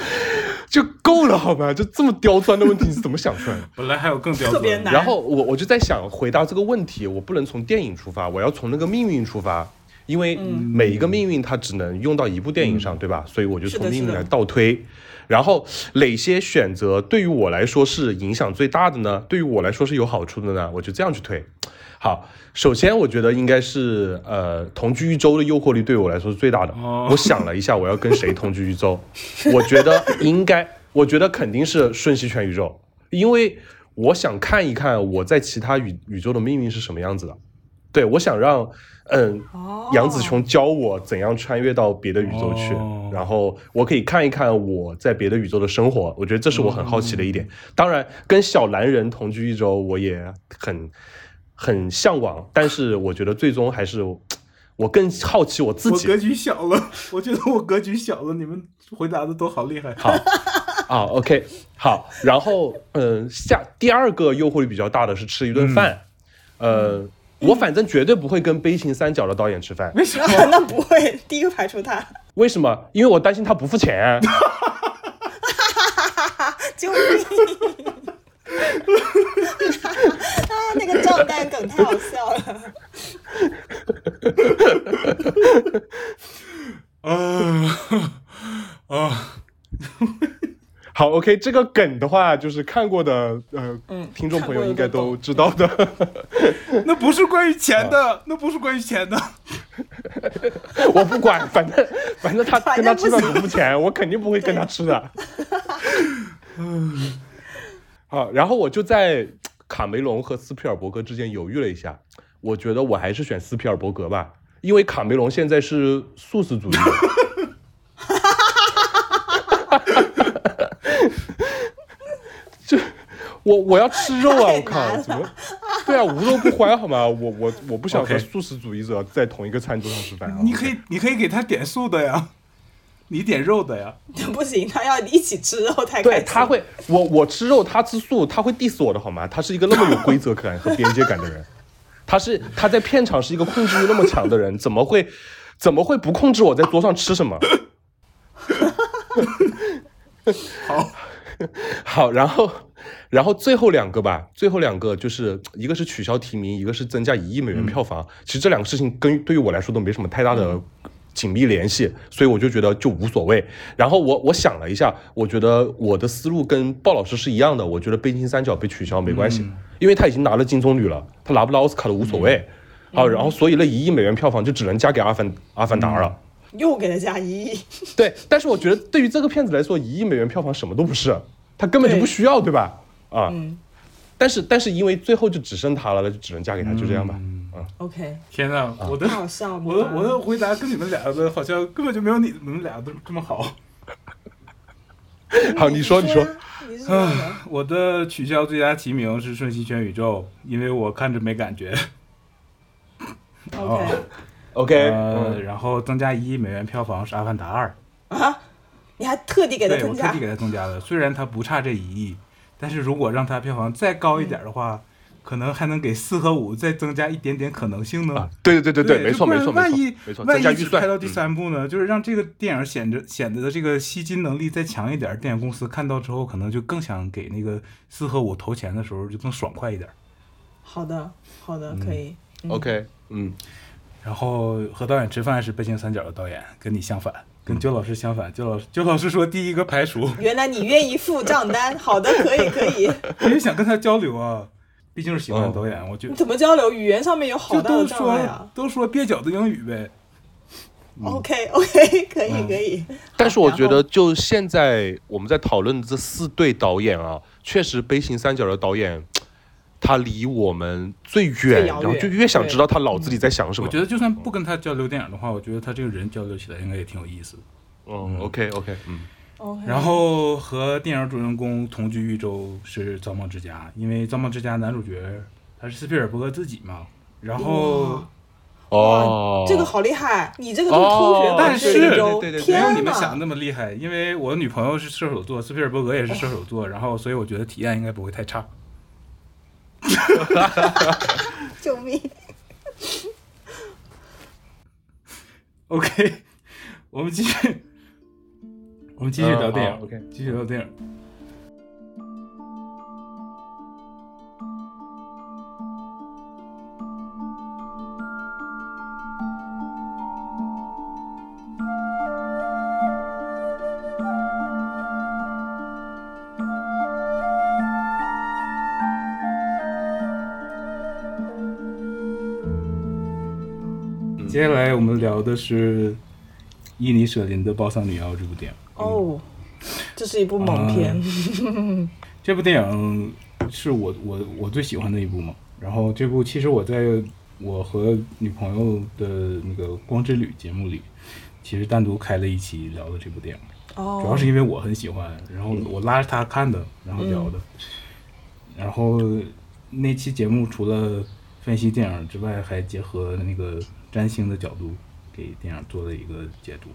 就够了好吗？就这么刁钻的问题，你是怎么想出来的？本来还有更刁钻的。特别难然后我我就在想，回答这个问题，我不能从电影出发，我要从那个命运出发，因为每一个命运它只能用到一部电影上，对吧？所以我就从命运来倒推。然后哪些选择对于我来说是影响最大的呢？对于我来说是有好处的呢？我就这样去推。好，首先我觉得应该是呃，同居一周的诱惑力对我来说是最大的。哦我想了一下，我要跟谁同居一周，我觉得应该，我觉得肯定是瞬息全宇宙，因为我想看一看我在其他宇宇宙的命运是什么样子的。对，我想让嗯哦杨紫琼教我怎样穿越到别的宇宙去，哦。然后我可以看一看我在别的宇宙的生活。我觉得这是我很好奇的一点。当然，跟小蓝人同居一周，我也很很向往，但是我觉得最终还是我更好奇我自己。我格局小了，我觉得我格局小了，你们回答的都好厉害。好，啊，OK，好，然后，嗯、下第二个诱惑力比较大的是吃一顿饭，呃，我反正绝对不会跟悲情三角的导演吃饭，为什么？那不会，第一个排除他，为什么？因为我担心他不付钱。救 命！啊，那个账单梗太好笑了。啊 啊！好，OK，这个梗的话，就是看过的，呃，嗯听众朋友应该都知道的。那不是关于钱的，那不是关于钱的。我不管，反正反正他跟他吃饭正不付钱，我肯定不会跟他吃的。好，然后我就在卡梅隆和斯皮尔伯格之间犹豫了一下，我觉得我还是选斯皮尔伯格吧，因为卡梅隆现在是素食主义者。就我我要吃肉啊！我靠怎么？对啊，无肉不欢好吗？我我我不想和素食主义者在同一个餐桌上吃饭啊！你可以，你可以给他点素的呀，你点肉的呀。不行，他要一起吃肉才。对他会，我我吃肉，他吃素，他会 diss 我的好吗？他是一个那么有规则感和边界感的人，他是他在片场是一个控制欲那么强的人，怎么会怎么会不控制我在桌上吃什么？好，好，然后，然后最后两个吧，最后两个就是一个是取消提名，一个是增加一亿美元票房。其实这两个事情跟对于我来说都没什么太大的紧密联系，所以我就觉得就无所谓。然后我我想了一下，我觉得我的思路跟鲍老师是一样的。我觉得《悲情三角》被取消没关系，因为他已经拿了金棕榈了，他拿不到奥斯卡的无所谓。好，然后所以那一亿美元票房就只能加给《阿凡阿凡达》了。又给他加一亿，对，但是我觉得对于这个片子来说，一亿美元票房什么都不是，他根本就不需要，对吧？啊，嗯。但是但是因为最后就只剩他了，那就只能嫁给他，就这样吧。嗯嗯，，OK，天呐，我的好笑？我的我的回答跟你们俩的好像根本就没有你你们俩的这么好。好，你说你说呀，你是什么的？我的取消最佳提名是《瞬息全宇宙》，因为我看着没感觉。OK，OK，呃，嗯，然后增加一亿美元票房是《阿凡达二。啊，你还特地给》，他增加特地给他增加的。虽然他不差这一亿，但是如果让它票房再高一点的话，可能还能给四和五再增加一点点可能性呢。啊，对对对对对，没错没错没错万一没错，万一增加预算只拍到第嗯三部呢，就是让这个电影显得显得的这个吸金能力再强一点，电影公司看到之后可能就更想给那个四和五投钱的时候就更爽快一点。好的，好的，可以。嗯 OK，嗯，然后和导演吃饭是《悲情三角》的导演，跟你相反，跟焦老师相反。焦老师焦老师说第一个排除，原来你愿意付账单，好的，可以，可以。我也想跟他交流啊，毕竟是喜欢导演，我就你怎么交流？语言上面有好就大的都说障碍啊。都说蹩脚的英语呗。OK OK，可以嗯可以。但是我觉得，就现在我们在讨论这四对导演啊，确实《悲情三角》的导演，他离我们最远，然后就越想知道他脑子里在想什么。我觉得就算不跟他交流电影的话，我觉得他这个人交流起来应该也挺有意思的。嗯，OK OK，嗯，OK 然后和电影主人公同居一周是《造梦之家》，因为《造梦之家》男主角他是斯皮尔伯格自己嘛，然后哦，这个好厉害，你这个都是偷学但是这一周，对对对对没！有你们想的那么厉害，因为我女朋友是射手座，斯皮尔伯格也是射手座，然后所以我觉得体验应该不会太差。救命！OK，我们继续，我们继续聊电影、，OK 继续聊电影。来我们聊的是伊尼舍林的《包桑女妖》这部电影。哦，这是一部猛片。这部电影是我我我最喜欢的一部嘛。然后这部其实我在我和女朋友的那个《光之旅》节目里，其实单独开了一期聊的这部电影，哦，主要是因为我很喜欢，然后我拉着她看的，然后聊的。然后那期节目除了分析电影之外，还结合那个占星的角度给电影做了一个解读。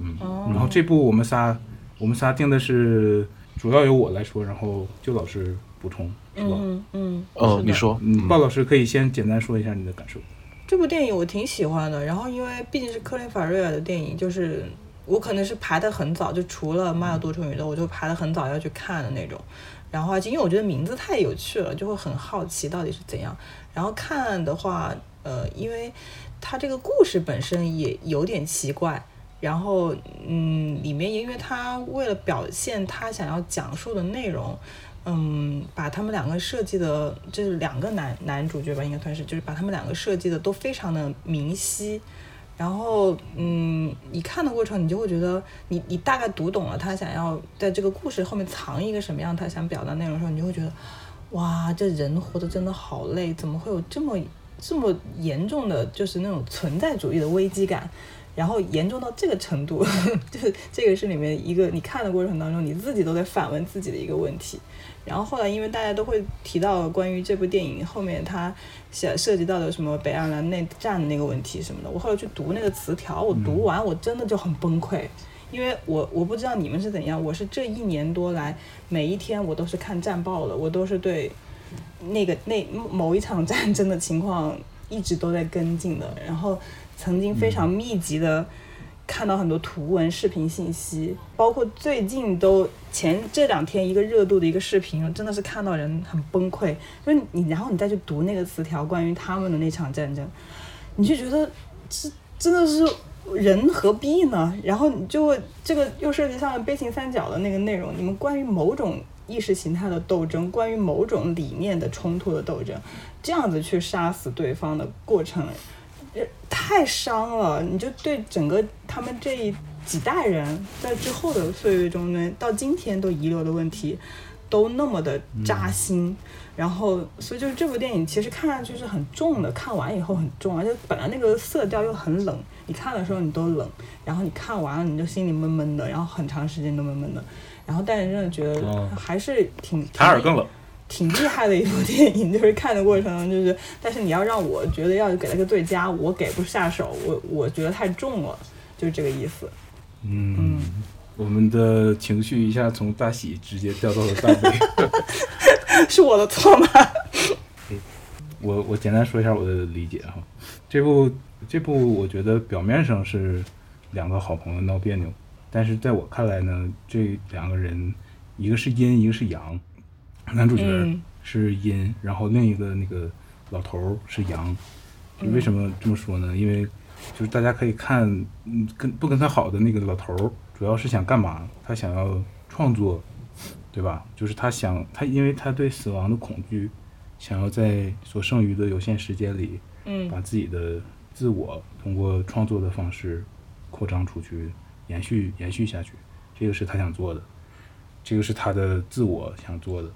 嗯，哦然后这部我们仨我们仨定的是主要由我来说，然后就老师补充，是吧？嗯嗯，哦，你说，嗯，鲍老师可以先简单说一下你的感受。这部电影我挺喜欢的，然后因为毕竟是科林法瑞尔的电影，就是我可能是排的很早，就除了《妈的多重宇宙》，我就排的很早要去看的那种。然后而且因为我觉得名字太有趣了，就会很好奇到底是怎样。然后看的话，呃，因为它这个故事本身也有点奇怪。然后，嗯，里面因为他为了表现他想要讲述的内容，嗯，把他们两个设计的，就是两个男男主角吧，应该算是，就是把他们两个设计的都非常的明晰。然后，嗯，你看的过程，你就会觉得你你大概读懂了他想要在这个故事后面藏一个什么样他想表达内容的时候，你就会觉得，哇，这人活得真的好累，怎么会有这么这么严重的就是那种存在主义的危机感？然后严重到这个程度，就是这个是里面一个你看的过程当中，你自己都在反问自己的一个问题。然后后来，因为大家都会提到关于这部电影后面它涉涉及到的什么北爱尔兰内战的那个问题什么的，我后来去读那个词条，我读完我真的就很崩溃，因为我我不知道你们是怎样，我是这一年多来每一天我都是看战报的，我都是对那个那某一场战争的情况一直都在跟进的，然后曾经非常密集的看到很多图文、视频信息，包括最近都前这两天一个热度的一个视频，真的是看到人很崩溃。就是你，然后你再去读那个词条，关于他们的那场战争，你就觉得这真的是人何必呢？然后你就这个又涉及上了悲情三角的那个内容，你们关于某种意识形态的斗争，关于某种理念的冲突的斗争，这样子去杀死对方的过程。太伤了，你就对整个他们这一几代人在之后的岁月中呢，到今天都遗留的问题，都那么的扎心。然后，所以就是这部电影其实看上去是很重的，看完以后很重，而且本来那个色调又很冷，你看的时候你都冷，然后你看完了你就心里闷闷的，然后很长时间都闷闷的。然后，但是真的觉得还是挺塔尔更冷。挺厉害的一部电影，就是看的过程就是，但是你要让我觉得要给了个最佳，我给不下手，我我觉得太重了，就是这个意思。嗯，我们的情绪一下从大喜直接掉到了大悲，是我的错吗？我我简单说一下我的理解哈，这部这部我觉得表面上是两个好朋友闹别扭，但是在我看来呢，这两个人一个是阴，一个是阳。男主角是阴，然后另一个那个老头儿是阳。为什么这么说呢？因为就是大家可以看，嗯，跟不跟他好的那个老头儿，主要是想干嘛？他想要创作，对吧？就是他想他，因为他对死亡的恐惧，想要在所剩余的有限时间里，嗯，把自己的自我通过创作的方式扩张出去，延续延续下去。这个是他想做的，这个是他的自我想做的。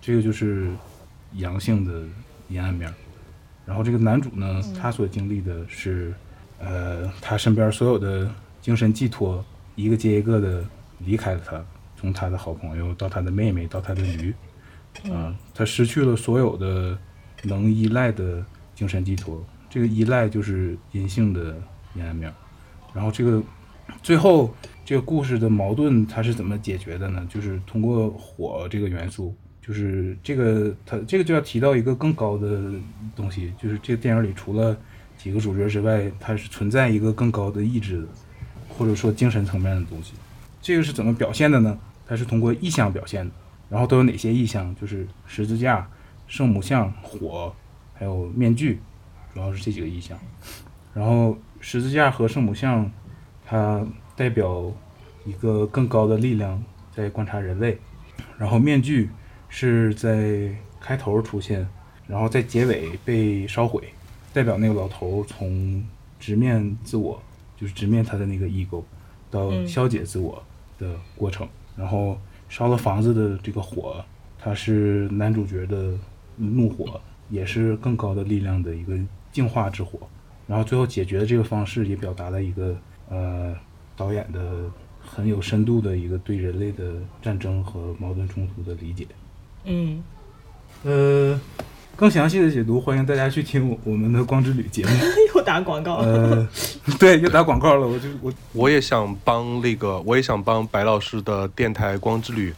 这个就是阳性的阴暗面，然后这个男主呢，他所经历的是，呃，他身边所有的精神寄托一个接一个的离开了他，从他的好朋友到他的妹妹到他的驴，啊，他失去了所有的能依赖的精神寄托，这个依赖就是阴性的阴暗面，然后这个最后这个故事的矛盾它是怎么解决的呢？就是通过火这个元素。就是这个，它这个就要提到一个更高的东西，就是这个电影里除了几个主角之外，它是存在一个更高的意志的，或者说精神层面的东西。这个是怎么表现的呢？它是通过意象表现的。然后都有哪些意象？就是十字架、圣母像、火，还有面具，主要是这几个意象。然后十字架和圣母像，它代表一个更高的力量在观察人类。然后面具。是在开头出现，然后在结尾被烧毁，代表那个老头从直面自我，就是直面他的那个 ego，到消解自我的过程。然后烧了房子的这个火，它是男主角的怒火，也是更高的力量的一个净化之火。然后最后解决的这个方式，也表达了一个呃导演的很有深度的一个对人类的战争和矛盾冲突的理解。嗯，呃，更详细的解读，欢迎大家去听我我们的《光之旅》节目。又打广告呃，对，又打广告了。我就我我也想帮那个，我也想帮白老师的电台《光之旅》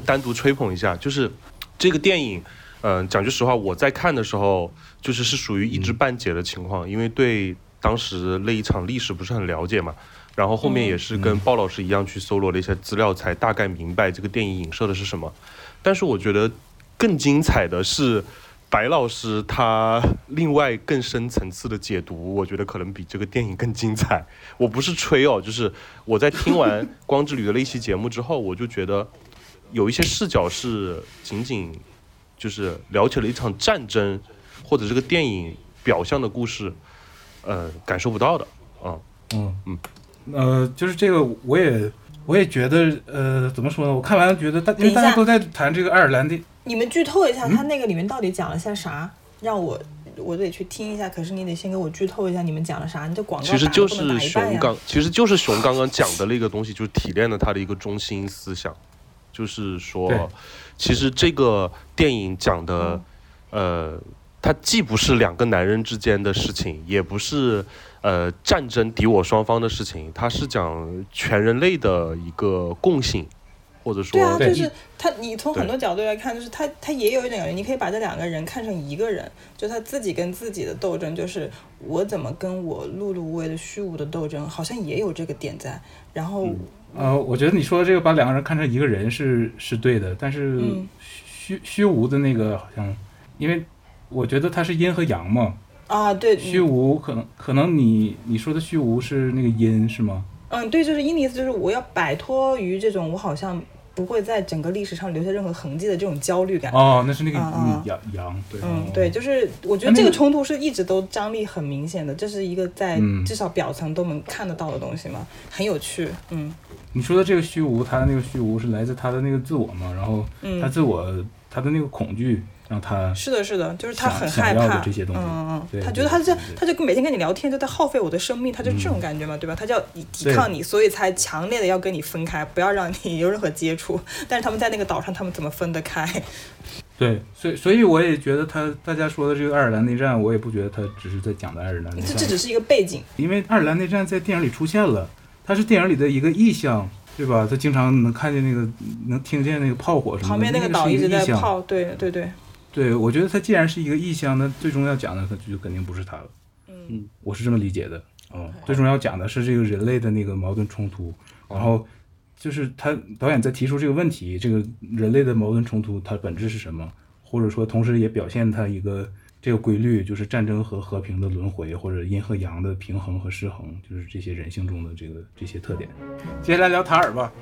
单独吹捧一下。就是这个电影，嗯，讲句实话，我在看的时候，就是是属于一知半解的情况，因为对当时那一场历史不是很了解嘛。然后后面也是跟鲍老师一样去搜罗了一些资料，才大概明白这个电影影射的是什么。但是我觉得更精彩的是白老师他另外更深层次的解读，我觉得可能比这个电影更精彩。我不是吹哦，就是我在听完《光之旅》的那期节目之后，我就觉得有一些视角是仅仅就是了解了一场战争或者这个电影表象的故事，呃，感受不到的啊。嗯嗯，呃，就是这个我也。我也觉得，呃，怎么说呢？我看完觉得大，因为大家都在谈这个爱尔兰的。你们剧透一下，他那个里面到底讲了些啥？让我我得去听一下。可是你得先给我剧透一下，你们讲了啥？你这广告其实就是熊刚，其实就是熊刚刚讲的那个东西，就是提炼了他的一个中心思想，就是说，其实这个电影讲的，呃，它既不是两个男人之间的事情，也不是。呃，战争敌我双方的事情，它是讲全人类的一个共性，或或者说对啊，就是他，你从很多角度来看，就是他，他也有一点感觉，你可以把这两个人看成一个人，就他自己跟自己的斗争，就是我怎么跟我碌碌无为的虚无的斗争，好像也有这个点在。然后，嗯呃，我觉得你说的这个把两个人看成一个人是是对的，但是嗯虚虚无的那个好像，因为我觉得它是阴和阳嘛，啊，对，虚无可能可能你你说的虚无是那个阴是吗？嗯，对，就是阴的意思，就是我要摆脱于这种我好像不会在整个历史上留下任何痕迹的这种焦虑感。哦，那是那个啊啊嗯阳阳对，嗯，哦。对，就是我觉得这个冲突是一直都张力很明显的，这是一个在嗯。至少表层都能看得到的东西嘛，很有趣。嗯。你说的这个虚无，他的那个虚无是来自他的那个自我嘛，然后他嗯，自我他的那个恐惧让他是的，是的，就是他很害怕这些东西嗯嗯嗯，他觉得他这对对对他就每天跟你聊天就在耗费我的生命，他就这种感觉嘛，对吧？他就要抵抵抗你，所以才强烈的要跟你分开，不要让你 有任何接触。但是他们在那个岛上，他们怎么分得开？对，所以所以我也觉得他大家说的这个爱尔兰内战，我也不觉得他只是在讲的爱尔兰内战，这这只是一个背景。因为爱尔兰内战在电影里出现了，它是电影里的一个意象，对吧？他经常能看见那个能听见那个炮火什么的，旁边那个个岛一直。在炮，对对对，对，我觉得它既然是一个意象，那最终要讲的，它就肯定不是它了。嗯我是这么理解的。嗯，最终要讲的是这个人类的那个矛盾冲突，然后就是他导演在提出这个问题，这个人类的矛盾冲突它本质是什么，或者说同时也表现它一个这个规律，就是战争和和平的轮回，或者阴和阳的平衡和失衡，就是这些人性中的这个这些特点。接下来聊塔尔吧。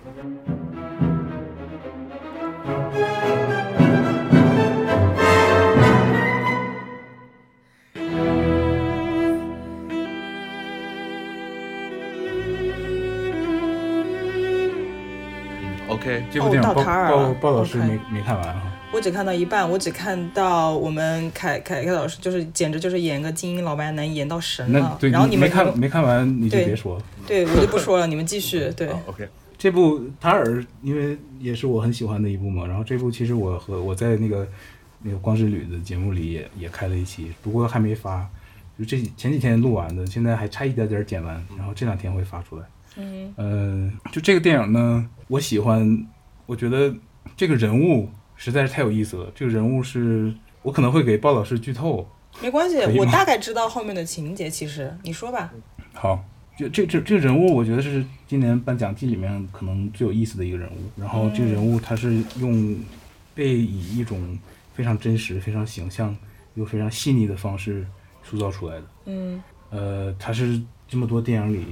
OK，这部电影哦到塔尔鲍了鲍老师没没看完哈。我只看到一半，我只看到我们凯凯凯老师就是简直就是演个精英老白男演到神了。那对，然后你们没看没看完你就别说了。对我就不说了，你们继续。对，好 OK，这部《塔尔》因为也是我很喜欢的一部嘛，然后这部其实我和我在那个那个光之旅的节目里也也开了一期，不过还没发，就这前几天录完的，现在还差一点点剪完，然后这两天会发出来。嗯呃，就这个电影呢，我喜欢，我觉得这个人物实在是太有意思了。这个人物是我可能会给鲍老师剧透，没关系我大概知道后面的情节。其实你说吧。好，就这这这个人物，我觉得是今年颁奖季里面可能最有意思的一个人物。然后这个人物他是用被以一种非常真实、非常形象又非常细腻的方式塑造出来的。嗯呃，他是这么多电影里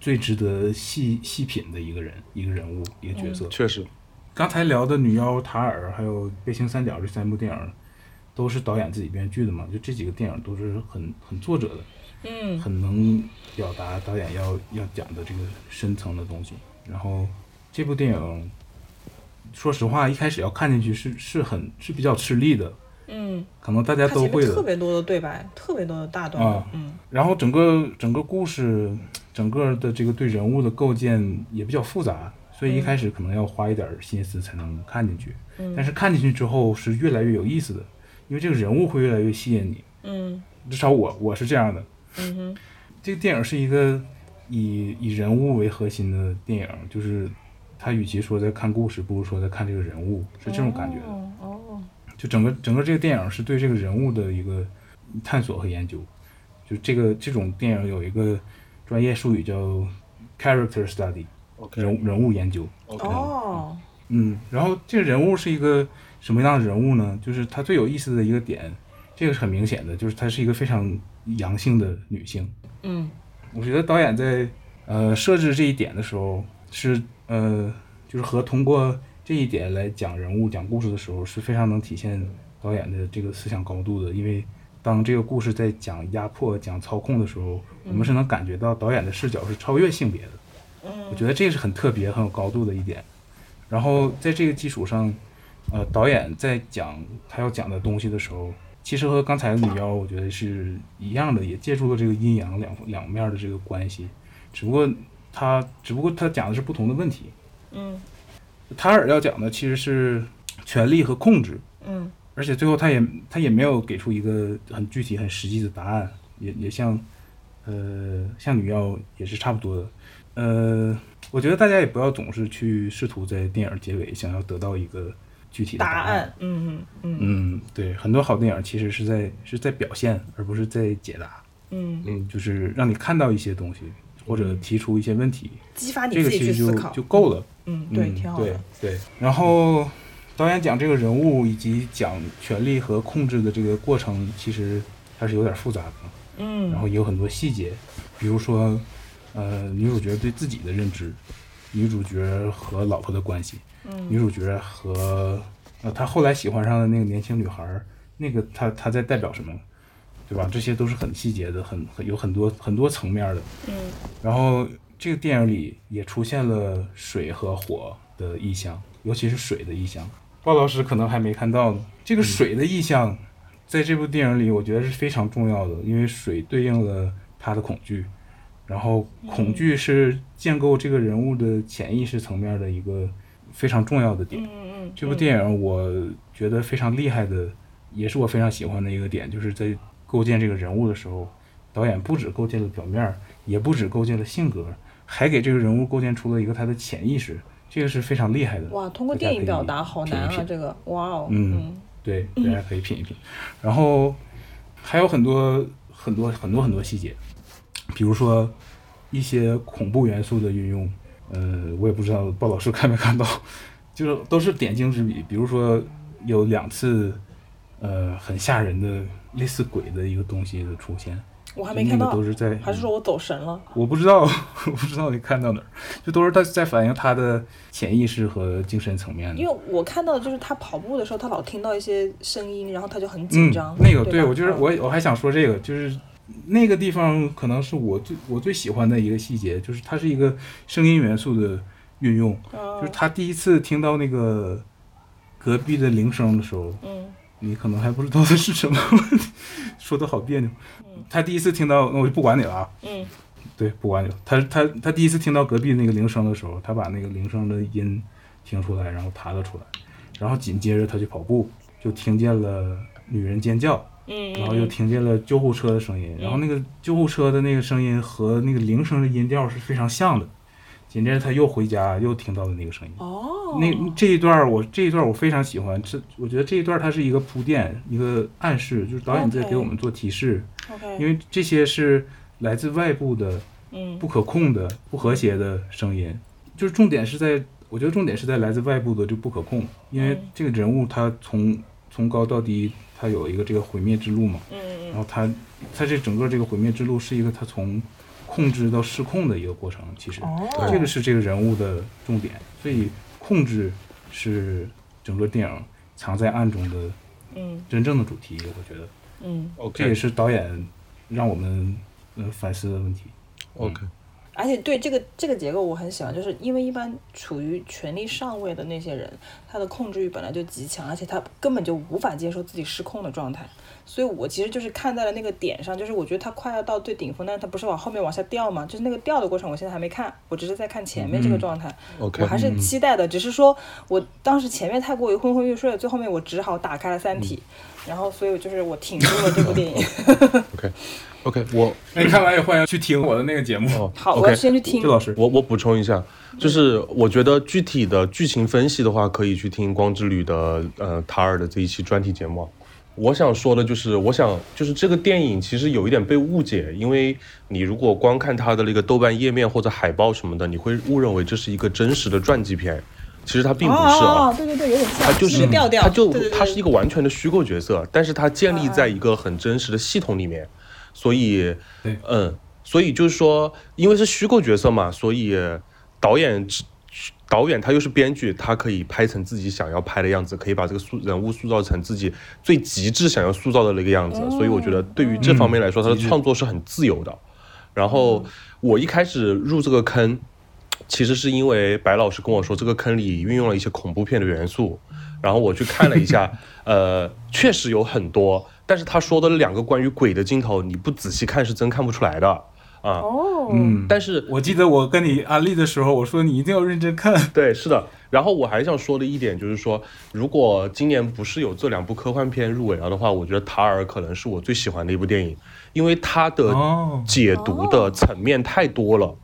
最值得细细品的一个人，一个人物，一个角色。确实，刚才聊的《女妖塔尔》还有《悲情三角》这三部电影，都是导演自己编剧的嘛？就这几个电影都是很很作者的。嗯很能表达导演要要讲的这个深层的东西。然后这部电影，说实话，一开始要看进去是是很是比较吃力的，嗯，可能大家都会的。特别多的对白，特别多的大段啊。嗯然后整个整个故事，整个的这个对人物的构建也比较复杂，所以一开始可能要花一点心思才能看进去。嗯但是看进去之后是越来越有意思的，因为这个人物会越来越吸引你。嗯至少我我是这样的。嗯哼这个电影是一个以以人物为核心的电影，就是他与其说在看故事，不如说在看这个人物，是这种感觉的。哦哦就整个整个这个电影是对这个人物的一个探索和研究。就这个这种电影有一个专业术语叫 character study，OK 人人物研究。OK，哦嗯，然后这个人物是一个什么样的人物呢？就是他最有意思的一个点，这个是很明显的，就是她是一个非常阳性的女性。嗯我觉得导演在呃设置这一点的时候，是呃就是和通过这一点来讲人物、讲故事的时候，是非常能体现导演的这个思想高度的。因为当这个故事在讲压迫、讲操控的时候，我们是能感觉到导演的视角是超越性别的。我觉得这是很特别、很有高度的一点。然后在这个基础上，呃，导演在讲他要讲的东西的时候，其实和刚才的女妖，我觉得是一样的，也借助了这个阴阳两两面的这个关系，只不过他只不过他讲的是不同的问题。嗯塔尔要讲的其实是权力和控制，嗯。而且最后他也他也没有给出一个很具体、很实际的答案，也也像呃像女妖也是差不多的。呃，我觉得大家也不要总是去试图在电影结尾想要得到一个具体的答案。案，嗯嗯嗯。嗯，对，很多好电影其实是在是在表现，而不是在解答，嗯，嗯，就是让你看到一些东西，或者提出一些问题，激发你这个自己其实就去思考，就够了。嗯，对，嗯挺好的。对对，然后导演讲这个人物以及讲权力和控制的这个过程，其实还是有点复杂的。嗯，然后也有很多细节，比如说，呃，女主角对自己的认知，女主角和老婆的关系，嗯女主角和呃她后来喜欢上的那个年轻女孩，那个她她在代表什么，对吧？这些都是很细节的，很很有很多很多层面的。嗯然后这个电影里也出现了水和火的意象，尤其是水的意象。鲍老师可能还没看到呢。这个水的意象，在这部电影里，我觉得是非常重要的，因为水对应了他的恐惧，然后恐惧是建构这个人物的潜意识层面的一个非常重要的点。嗯嗯，这部电影我觉得非常厉害的，也是我非常喜欢的一个点，就是在构建这个人物的时候，导演不止构建了表面儿，也不止构建了性格，还给这个人物构建出了一个他的潜意识，这个是非常厉害的。哇，通过电影表达好难啊，这个，哇哦，嗯对，大家可以品一品。然后还有很多很多很多很多细节，比如说一些恐怖元素的运用，呃，我也不知道鲍老师看没看到，就是都是点睛之笔。比如说有两次，呃，很吓人的类似鬼的一个东西的出现，我还没看到都，是在还是说我走神了？我不知道，我不知道你看到哪儿，就都是他在反映他的潜意识和精神层面的因。为我看到的就是他跑步的时候，他老听到一些声音，然后他就很紧张。嗯、那个对吧我就是嗯我我还想说这个，就是那个地方可能是我最我最喜欢的一个细节，就是它是一个声音元素的运用，嗯就是他第一次听到那个隔壁的铃声的时候，嗯你可能还不知道它是什么，说的好别扭。他第一次听到，那我就不管你了啊。嗯对，不管你了。他他他第一次听到隔壁那个铃声的时候，他把那个铃声的音听出来，然后弹了出来，然后紧接着他去跑步，就听见了女人尖叫，嗯，然后又听见了救护车的声音，然后那个救护车的那个声音和那个铃声的音调是非常像的。紧接着他又回家，又听到了那个声音。哦，那这一段儿我这一段儿我非常喜欢，这我觉得这一段儿它是一个铺垫，一个暗示，就是导演在给我们做提示，OK，因为这些是来自外部的嗯。不可控的、不和谐的声音，就是重点是在，我觉得重点是在来自外部的就不可控，因为嗯。这个人物他从从高到低，他有一个这个毁灭之路嘛，嗯。然后他他这整个这个毁灭之路是一个他从控制到失控的一个过程，其实。哦，这个是这个人物的重点，所以控制是整个电影藏在暗中的嗯。真正的主题，我觉得。嗯，这也是导演让我们呃反思的问题。OK，而且对这个这个结构我很喜欢，就是因为一般处于权力上位的那些人，他的控制欲本来就极强，而且他根本就无法接受自己失控的状态。所以我其实就是看在了那个点上，就是我觉得它快要到最顶峰，但是它不是往后面往下掉嘛，就是那个掉的过程，我现在还没看，我只是在看前面这个状态。OK，我还是期待的，只是说我当时前面太过于昏昏欲睡了，最后面我只好打开了《三体》，然后所以就是我挺住了这部电影。OK。OK，我那你看完也欢迎去听我的那个节目。哦 好，我要先去听周。老师，我我补充一下，就是我觉得具体的剧情分析的话，可以去听光之旅的呃塔尔的这一期专题节目啊。我想说的就是，我想就是这个电影其实有一点被误解，因为你如果光看它的那个豆瓣页面或者海报什么的，你会误认为这是一个真实的传记片，其实它并不是啊。哦，对对对，有点像，它就是调调，它就对对对。它是一个完全的虚构角色，但是它建立在一个很真实的系统里面，所以，嗯，所以就是说，因为是虚构角色嘛，所以导演只导演他又是编剧，他可以拍成自己想要拍的样子，可以把这个塑人物塑造成自己最极致想要塑造的那个样子，所以我觉得对于这方面来说，他的创作是很自由的。然后我一开始入这个坑，其实是因为白老师跟我说这个坑里运用了一些恐怖片的元素，然后我去看了一下，呃，确实有很多，但是他说的两个关于鬼的镜头，你不仔细看是真看不出来的啊。哦，嗯，但是我记得我跟你安利的时候，我说你一定要认真看。对，是的。然后我还想说的一点就是说，如果今年不是有这两部科幻片入围了的话，我觉得《塔尔》可能是我最喜欢的一部电影，因为它的哦解读的层面太多了。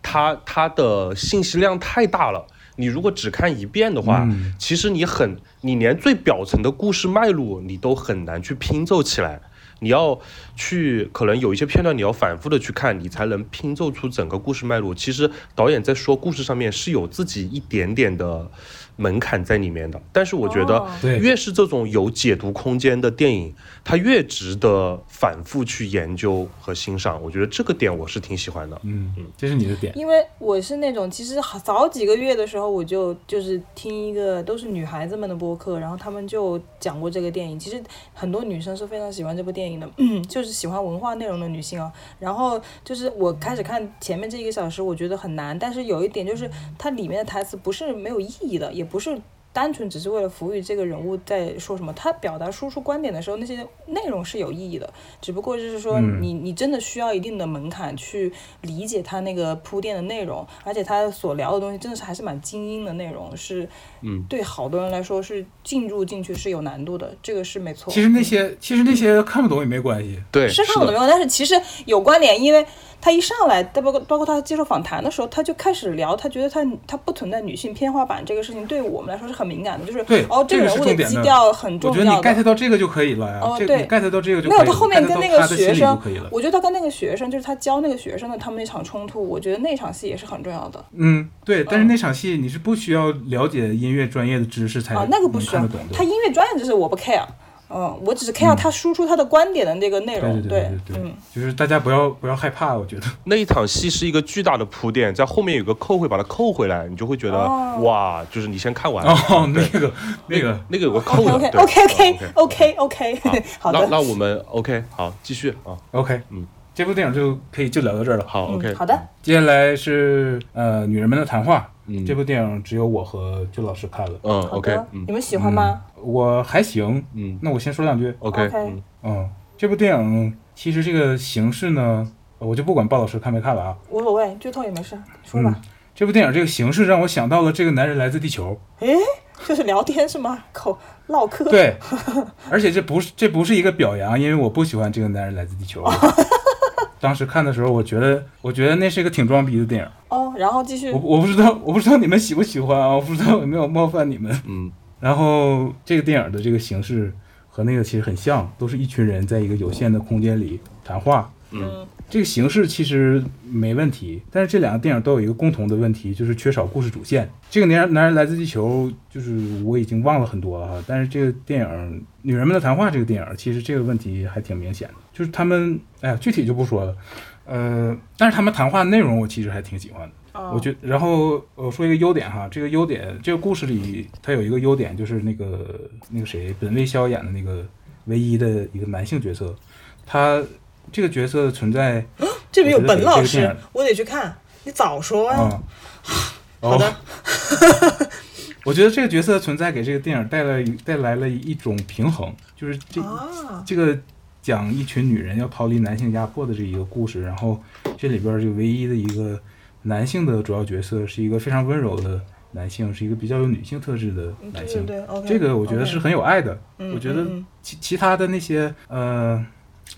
它它的信息量太大了。你如果只看一遍的话，嗯其实你很，你连最表层的故事脉络你都很难去拼凑起来。你要去，可能有一些片段你要反复的去看，你才能拼凑出整个故事脉络。其实导演在说故事上面是有自己一点点的门槛在里面的，但是我觉得越是这种有解读空间的电影，它越值得反复去研究和欣赏。我觉得这个点我是挺喜欢的。嗯嗯，这是你的点。因为我是那种，其实好早几个月的时候，我就就是听一个都是女孩子们的播客，然后他们就讲过这个电影。其实很多女生是非常喜欢这部电影的，嗯，就是喜欢文化内容的女性啊。然后就是我开始看前面这一个小时，我觉得很难，但是有一点就是它里面的台词不是没有意义的，也不是。单纯只是为了服务于这个人物在说什么，他表达输出观点的时候，那些内容是有意义的，只不过就是说嗯你你真的需要一定的门槛去理解他那个铺垫的内容，而且他所聊的东西真的是还是蛮精英的内容，是嗯对好多人来说是进入进去是有难度的，这个是没错。其实那些其实那些看不懂也没关系。对，是看不懂没有，但是其实有关联，因为他一上来，包括包括他接受访谈的时候，他就开始聊，他觉得他他不存在女性天花板这个事情，对我们来说是很敏感的，就是对哦，这个个人物的基调很我觉得你重要 get。到这个就可以了呀。哦对 get 到这个就没有，可以了他后面跟那个学生。我觉得他跟那个学生，就是他教那个学生的他们那场冲突，我觉得那场戏也是很重要的。嗯，对，但是那场戏你是不需要了解音乐专业的知识才啊，那个不需要他音乐专业知识我不 care，嗯，我只是 care 他输出他的观点的那个内容，对对对对对，嗯，就是大家不要不要害怕，我觉得。那一场戏是一个巨大的铺垫，在后面有个扣会把它扣回来，你就会觉得、哦。哇，就是你先看完。哦，那个那个，那个有个扣的。OK OK OK 嗯 OK OK，好 那的，那我们 OK 好继续啊，OK，嗯，这部电影就可以就聊到这儿了。好 OK 嗯，好的，接下来是呃女人们的谈话，嗯。这部电影只有我和周老师看了，嗯 OK，嗯。你们喜欢吗？我还行。嗯那我先说两句。OK 嗯嗯，这部电影其实这个形式呢，我就不管鲍老师看没看了啊。无所谓，剧透也没事，说吧。这部电影这个形式让我想到了这个男人来自地球。诶，就是聊天是吗？口唠嗑。对，而且这不是这不是一个表扬，因为我不喜欢这个男人来自地球。当时看的时候，我觉得我觉得那是一个挺装逼的电影。哦，然后继续我。我不知道我不知道你们喜不喜欢啊，我不知道有没有冒犯你们。嗯然后这个电影的这个形式和那个其实很像，都是一群人在一个有限的空间里谈话。嗯这个形式其实没问题，但是这两个电影都有一个共同的问题，就是缺少故事主线。这个男人男人来自地球，就是我已经忘了很多了哈，但是这个电影《女人们的谈话》这个电影，其实这个问题还挺明显的，就是他们，哎呀，具体就不说了，呃，但是他们谈话内容我其实还挺喜欢的。哦我觉然后我说一个优点哈，这个优点，这个故事里它有一个优点，就是那个那个谁，本卫肖演的那个唯一的一个男性角色，他这个角色的存在，这里有本老师我得去看。你早说呀！啊、好的哦，我觉得这个角色的存在给这个电影带来带来了一种平衡，就是这、啊，这个讲一群女人要逃离男性压迫的这一个故事，然后这里边就唯一的一个男性的主要角色是一个非常温柔的男性，是一个比较有女性特质的男性。对对，OK，这个我觉得是很有爱的。嗯我觉得其其他的那些呃，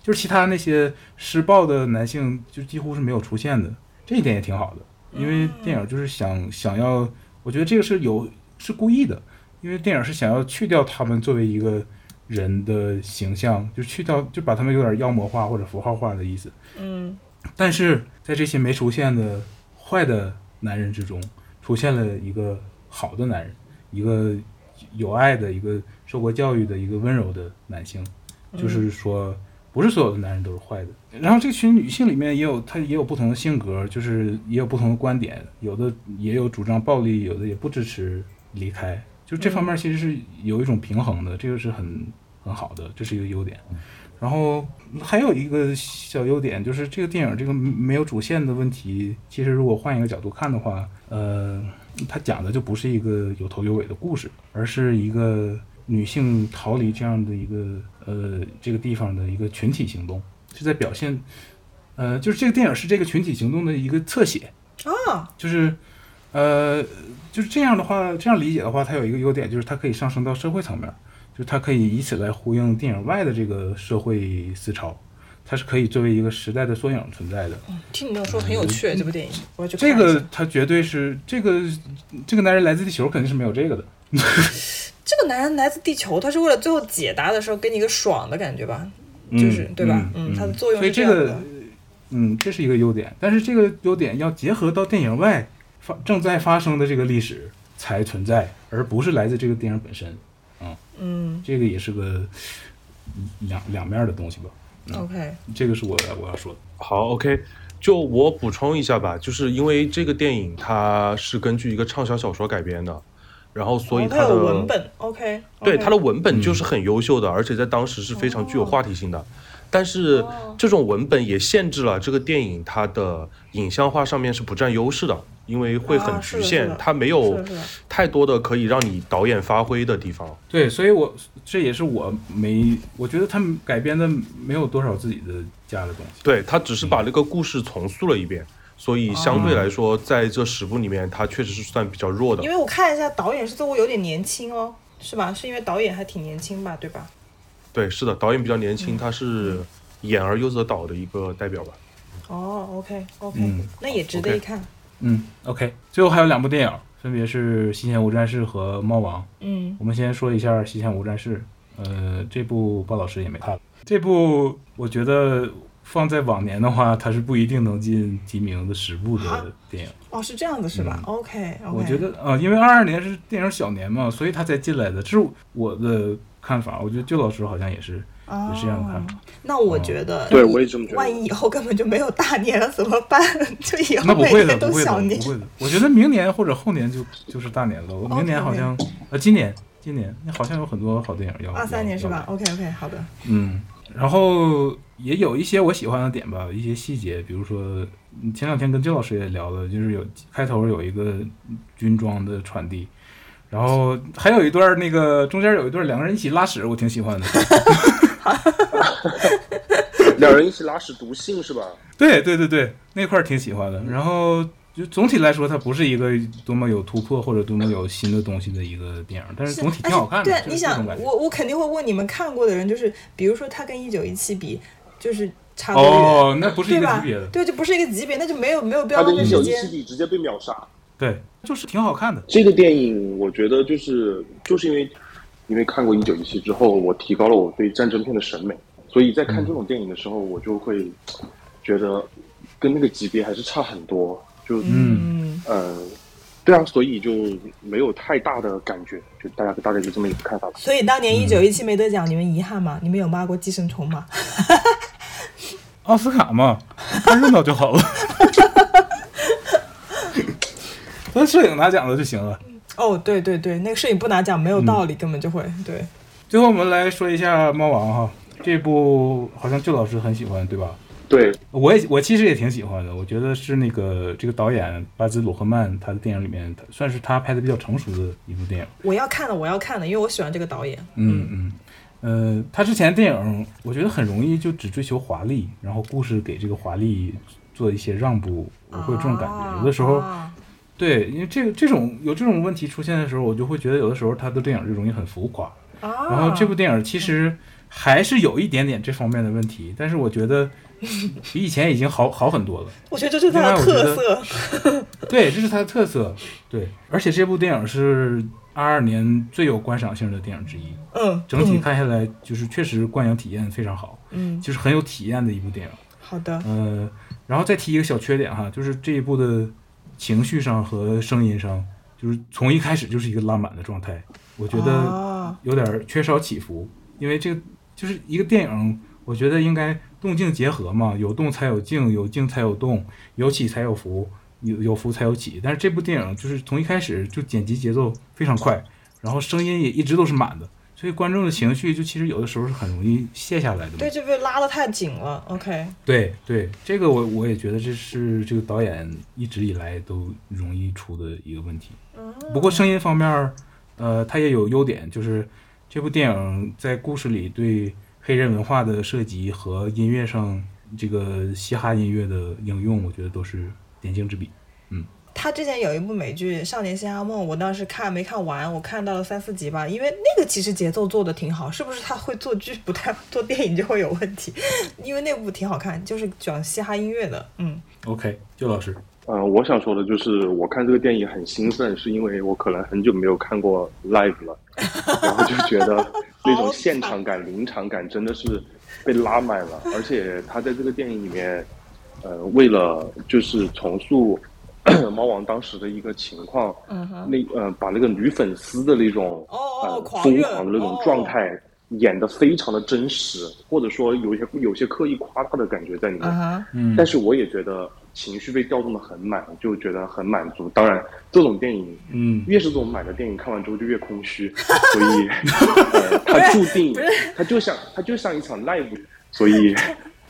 就是其他那些施暴的男性，就几乎是没有出现的，这一点也挺好的。因为电影就是想想要，我觉得这个是有是故意的，因为电影是想要去掉他们作为一个人的形象，就去掉就把他们有点妖魔化或者符号化的意思。嗯但是在这些没出现的坏的男人之中，出现了一个好的男人，一个有爱的、一个受过教育的、一个温柔的男性。就是说，不是所有的男人都是坏的。然后这群女性里面也有，她也有不同的性格，就是也有不同的观点，有的也有主张暴力，有的也不支持离开。就这方面其实是有一种平衡的，这个是很很好的，这是一个优点。然后还有一个小优点，就是这个电影这个没有主线的问题，其实如果换一个角度看的话，呃，它讲的就不是一个有头有尾的故事，而是一个女性逃离这样的一个呃这个地方的一个群体行动，是在表现，呃，就是这个电影是这个群体行动的一个侧写，啊，就是，呃，就是这样的话，这样理解的话，它有一个优点，就是它可以上升到社会层面，就是它可以以此来呼应电影外的这个社会思潮。它是可以作为一个时代的缩影存在的。听你这么说很有趣，这部电影我要去看这个它绝对是这个这个男人来自地球肯定是没有这个的。这个男人来自地球，他是为了最后解答的时候给你一个爽的感觉吧？就是嗯对吧？嗯，它的作用所以这个。嗯，这是一个优点，但是这个优点要结合到电影外发正在发生的这个历史才存在，而不是来自这个电影本身。嗯。这个也是个两两面的东西吧。，OK，这个是我我要说的。好，OK，就我补充一下吧，就是因为这个电影它是根据一个畅销小说改编的，然后所以哦它它的、有文本，OK，对它的的文本就是很优秀的，而且在当时是非常具有话题性的。但是哦这种文本也限制了这个电影它的影像化上面是不占优势的，因为会很局限，它没有太多的可以让你导演发挥的地方。对，所以我这也是我没，我觉得他们改编的没有多少自己的家的东西。对，他只是把那个故事重塑了一遍，所以相对来说，在这十部里面，它确实是算比较弱的因。为我看一下导演是似乎有点年轻哦，是吧？是因为导演还挺年轻吧，对吧？对，是的，导演比较年轻，嗯他是演而优则导的一个代表吧。哦，OK OK，、嗯那也值得一看。嗯，OK，最后还有两部电影，分别是《西线无战事》和《猫王》。嗯我们先说一下《西线无战事》，呃，这部鲍老师也没看。这部我觉得放在往年的话，它是不一定能进提名的十部啊的电影。哦，是这样子是吧、o k OK，嗯我觉得呃，因为二二年是电影小年嘛，所以他才进来的，这是我的看法。我觉得舅老师好像也是也是这样的看法。那我觉得，对我也这么觉得万一以后根本就没有大年了怎么办？就以后每那不会的，天都不会的，小年不。会的。我觉得明年或者后年就就是大年了。我明年好像呃，今年今年好像有很多好电影要。二三年是吧？OK OK，好的。嗯，然后也有一些我喜欢的点吧，一些细节，比如说嗯前两天跟周老师也聊了，就是有开头有一个军装的传递，然后还有一段那个中间有一段两个人一起拉屎，我挺喜欢的。两人一起拉屎读信是吧？对对对对，那块儿挺喜欢的。然后就总体来说，它不是一个多么有突破或者多么有新的东西的一个电影，但是总体挺好看的。对，你想我我肯定会问你们看过的人，就是比如说他跟一九一七比，就是差多远，哦，那不是一个级别的，？对，就不是一个级别，那就没有没有必他要浪跟一九一七费时间。比直接被秒杀。对，就是挺好看的。这个电影我觉得就是就是因为因为看过一九一七之后，我提高了我对战争片的审美，所以在看这种电影的时候，我就会觉得跟那个级别还是差很多。就嗯，呃，对啊，所以就没有太大的感觉，就大家大概就这么一个看法吧。所以当年一九一七没得奖，你们遗憾吗？你们有骂过寄生虫吗？奥斯卡嘛，看热闹就好了。咱摄影拿奖了就行了。哦，对对对，那个摄影不拿奖没有道理，根本就会对。最后我们来说一下《猫王》哈，这部好像舅老师很喜欢，对吧？对，我也我其实也挺喜欢的，我觉得是那个这个导演巴兹鲁赫曼他的电影里面，他算是他拍的比较成熟的一部电影。我要看的，我要看的，因为我喜欢这个导演。嗯嗯，呃，他之前电影我觉得很容易就只追求华丽，然后故事给这个华丽做一些让步，我会有这种感觉。啊有的时候，啊对，因为这个这种有这种问题出现的时候，我就会觉得有的时候他的电影就容易很浮夸。啊然后这部电影其实还是有一点点这方面的问题，但是我觉得比以前已经好好很多了。我觉得这是他的特色。对，这是它的特色。对，而且这部电影是二二年最有观赏性的电影之一，嗯，整体嗯看下来就是确实观影体验非常好，嗯，就是很有体验的一部电影。好的。呃，然后再提一个小缺点哈，就是这一部的情绪上和声音上，就是从一开始就是一个拉满的状态，我觉得啊。有点缺少起伏，因为这个就是一个电影，我觉得应该动静结合嘛，有动才有静，有静才有动，有起才有伏，有有伏才有起。但是这部电影就是从一开始就剪辑节奏非常快，然后声音也一直都是满的，所以观众的情绪就其实有的时候是很容易卸下来的。对，就被拉得太紧了。OK，对对，这个我我也觉得这是这个导演一直以来都容易出的一个问题。不过声音方面，呃，它也有优点，就是这部电影在故事里对黑人文化的涉及和音乐上这个嘻哈音乐的应用，我觉得都是点睛之笔。他之前有一部美剧《少年嘻哈梦》，我当时看没看完，我看到了三四集吧，因为那个其实节奏做的挺好，是不是他会做剧不太做电影就会有问题？因为那部挺好看，就是讲嘻哈音乐的，嗯。OK，就老师，嗯、我想说的就是，我看这个电影很兴奋，是因为我可能很久没有看过 live 了，然后就觉得 那种现场感、临场感真的是被拉满了，而且他在这个电影里面，呃，为了就是重塑猫王当时的一个情况，嗯哼，那呃，把那个女粉丝的那种哦哦呃疯狂的那种哦状态演得非常的真实，或者说有一些有些刻意夸大的感觉在里面。嗯但是我也觉得情绪被调动的很满，就觉得很满足。当然，这种电影嗯越是这种满的电影，看完之后就越空虚，所以 呃，它注定它就像它就像一场 live，所以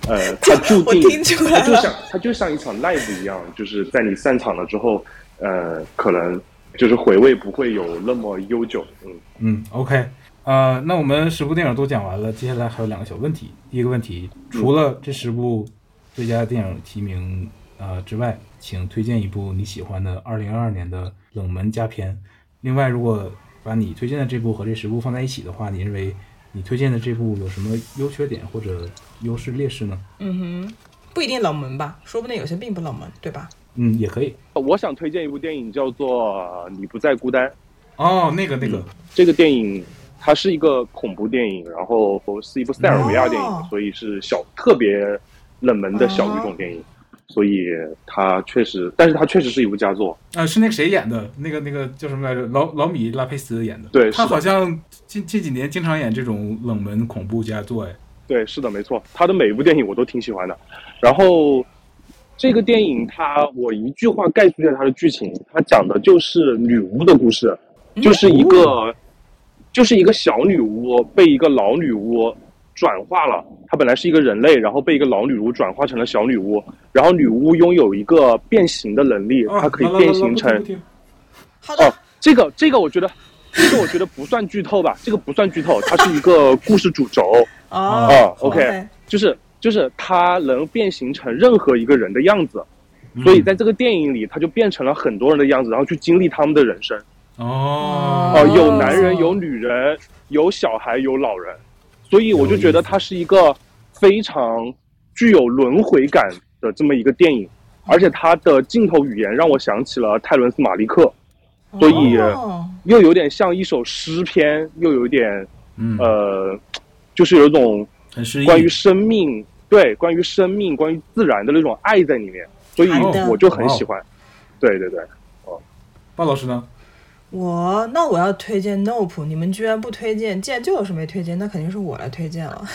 呃，它注我定听出来了它就像它就像一场 live 一样，就是在你散场了之后，呃，可能就是回味不会有那么悠久，嗯。嗯，OK，呃，那我们十部电影都讲完了，接下来还有两个小问题。第一个问题，除了这十部最佳电影提名呃之外，请推荐一部你喜欢的二零二二年的冷门佳片。另外，如果把你推荐的这部和这十部放在一起的话，你认为你推荐的这部有什么优缺点或者优势劣势呢？嗯哼，不一定冷门吧，说不定有些并不冷门，对吧？嗯，也可以。我想推荐一部电影，叫做《你不再孤单》。哦，那个那个，这个电影它是一个恐怖电影，然后是一部塞尔维亚电影，哦所以是小特别冷门的小语种电影，所以它确实，但是它确实是一部佳作。啊，是那个谁演的？那个那个叫什么来着？老老米拉佩斯演的。对他好像近近几年经常演这种冷门恐怖佳作，哎。对，是的，没错，他的每一部电影我都挺喜欢的。然后这个电影它，我一句话概述一下它的剧情，它讲的就是女巫的故事，就是一个就是一个小女巫被一个老女巫转化了。她本来是一个人类，然后被一个老女巫转化成了小女巫。然后女巫拥有一个变形的能力，啊她可以变形成哦，这个这个我觉得，这个我觉得不算剧透吧，这个不算剧透，它是一个故事主轴。哦哦，OK，就是就是它能变形成任何一个人的样子，所以在这个电影里，它就变成了很多人的样子，然后去经历他们的人生。哦。哦，有男人，有女人，有小孩，有老人，所以我就觉得它是一个非常具有轮回感的这么一个电影，而且它的镜头语言让我想起了泰伦斯·马利克，所以哦又有点像一首诗篇，又有点嗯，呃，就是有一种。关于生命，对，关于生命，关于自然的那种爱在里面，所以我就很喜欢。对对对，哦鲍老师呢？我那我要推荐 Nope，你们居然不推荐，既然就老师没推荐，那肯定是我来推荐了。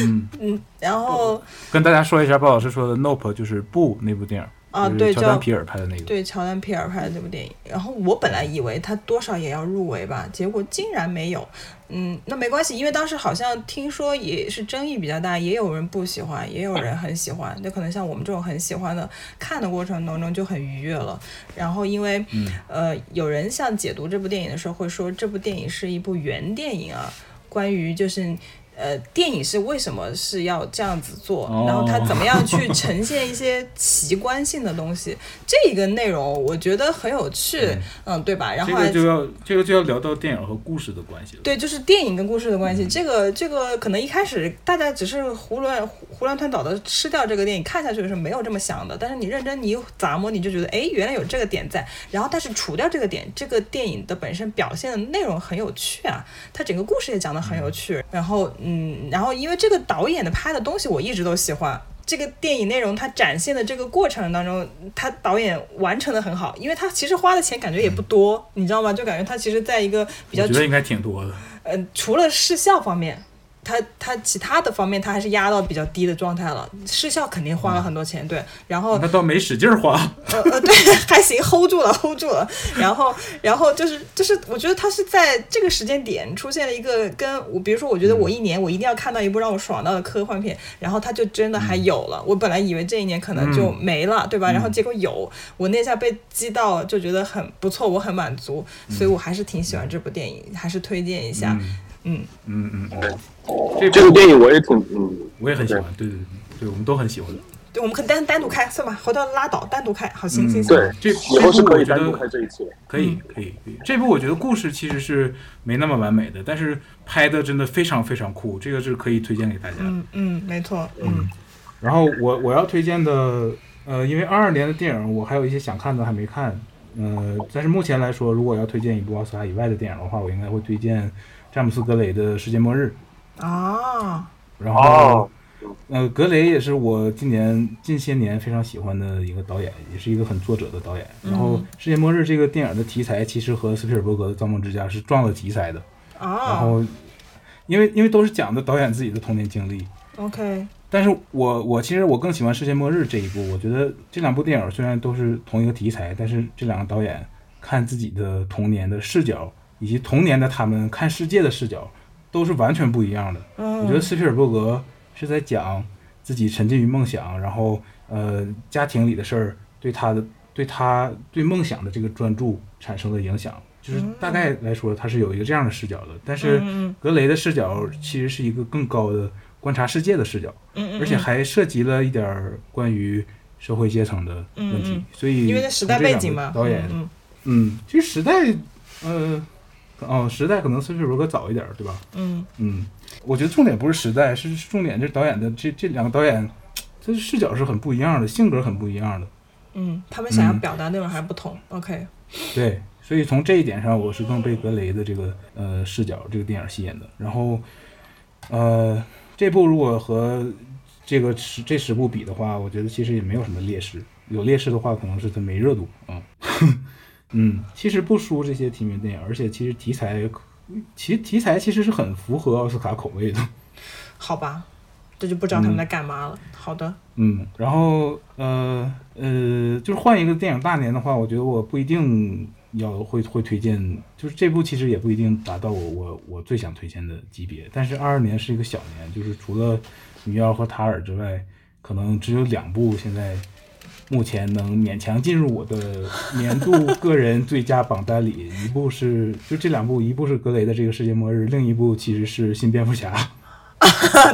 嗯，嗯，然后跟大家说一下，鲍老师说的《Nope》就是《不》那部电影就是啊对叫乔丹皮尔拍的那个。对乔丹皮尔拍的这部电影，然后我本来以为他多少也要入围吧，结果竟然没有。嗯，那没关系，因为当时好像听说也是争议比较大，也有人不喜欢，也有人很喜欢。那可能像我们这种很喜欢的，看的过程当中就很愉悦了。然后因为、嗯呃，有人像解读这部电影的时候会说，这部电影是一部原电影啊，关于就是。呃，电影是为什么是要这样子做？哦然后它怎么样去呈现一些奇观性的东西？这一个内容我觉得很有趣，嗯对吧？然后还这个就要这个就要聊到电影和故事的关系了。对，就是电影跟故事的嗯关系。这个这个可能一开始大家只是胡乱胡乱推倒的吃掉这个电影，看下去是没有这么想的。但是你认真你咂摸，你就觉得哎，原来有这个点在。然后但是除掉这个点，这个电影的本身表现的内容很有趣啊，它整个故事也讲得很有趣。然后嗯，然后因为这个导演的拍的东西我一直都喜欢。这个电影内容，它展现的这个过程当中，他导演完成的很好，因为他其实花的钱感觉也不多，你知道吗？就感觉他其实在一个比较我觉得应该挺多的。呃，除了视效方面，它它其他的方面它还是压到比较低的状态了。视效肯定花了很多钱，对，然后他倒没使劲儿花。呃呃，对，还行，hold 住了，hold 住了。然后，然后就是就是，我觉得它是在这个时间点出现了一个跟我，比如说，我觉得我一年我一定要看到一部让我爽到的科幻片，然后它就真的还有了。我本来以为这一年可能就没了，对吧？然后结果有，我那下被激到了，就觉得很不错，我很满足，所以我还是挺喜欢这部电影，还是推荐一下。嗯，嗯嗯嗯，这这个电影我也挺嗯，我也很喜欢，对对对对，我们都很喜欢。对，我们可以单单独开，算吧，回头拉倒，单独开。好，行行行。对，这以后是这部我觉可以单独得开这一期。可以，可以，可以。这部我觉得故事其实是没那么完美的，但是拍的真的非常非常酷，这个是可以推荐给大家。嗯嗯，没错，嗯然后我我要推荐的，呃，因为二二年的电影我还有一些想看的还没看，呃，但是目前来说，如果要推荐一部奥斯卡以外的电影的话，我应该会推荐詹姆斯·格雷的《世界末日》。啊，然后，呃，格雷也是我今年近些年非常喜欢的一个导演，也是一个很作者的导演。然后，《世界末日》这个电影的题材其实和斯皮尔伯格的《造梦之家》是撞了题材的。然啊后，因为因为都是讲的导演自己的童年经历，，OK，但是我我其实我更喜欢《世界末日》这一部。我觉得这两部电影虽然都是同一个题材，但是这两个导演看自己的童年的视角，以及童年的他们看世界的视角，都是完全不一样的。我觉得嗯斯皮尔伯格是在讲自己沉浸于梦想，然后呃家庭里的事儿对他的对他对梦想的这个专注产生的影响，就是大概来说他是有一个这样的视角的。但是嗯。嗯格雷的视角其实是一个更高的观察世界的视角，嗯嗯，而且还涉及了一点儿关于社会阶层的问题，嗯嗯。所以因为那时代背景嘛，导演嗯。嗯，其实时代呃哦时代可能斯皮尔伯格早一点儿，对吧？嗯嗯，我觉得重点不是时代，是重点这导演的这这两个导演，他的视角是很不一样的，性格很不一样的。嗯，他们想要嗯表达内容还不同，OK，对，所以从这一点上，我是更被格雷的这个呃视角这个电影吸引的。然后，呃，这部如果和这个十这十部比的话，我觉得其实也没有什么劣势。有劣势的话，可能是它没热度啊。嗯，其实不输这些提名电影，而且其实题材其题材其实是很符合奥斯卡口味的。好吧，这就不知道他们在干嘛了。好的，嗯，然后呃呃，就是换一个电影大年的话，我觉得我不一定要会会推荐，就是这部其实也不一定达到我我我最想推荐的级别。但是二二年是一个小年，就是除了《女妖》和《塔尔》之外，可能只有两部现在目前能勉强进入我的年度个人最佳榜单里。一部是就这两部，一部是格雷的这个世界末日，另一部其实是新蝙蝠侠。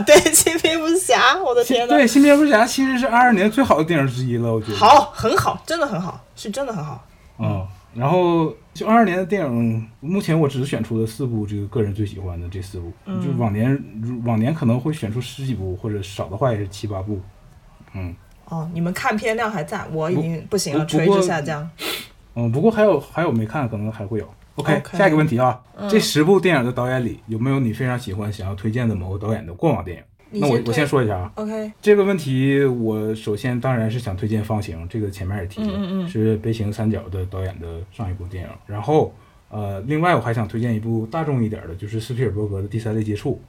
对，新蝙蝠侠，我的天呐，对，新蝙蝠侠其实是二二年最好的电影之一了，我觉得。好，很好，真的很好，是真的很好。嗯、然后就二二年的电影，目前我只是选出了四部，这个个人最喜欢的这四部。嗯就往年往年可能会选出十几部，或者少的话也是七八部。嗯哦，你们看片量还在，我已经不行了，垂直下降。嗯，不过还有还有没看，可能还会有。OK，, 下一个问题啊，嗯这十部电影的导演里，有没有你非常喜欢、想要推荐的某个导演的过往电影？那我我先说一下啊，OK，这个问题我首先当然是想推荐《方形》，这个前面也提了，嗯嗯嗯是悲情三角的导演的上一部电影。然后呃，另外我还想推荐一部大众一点的，就是斯皮尔伯格的《第三类接触》。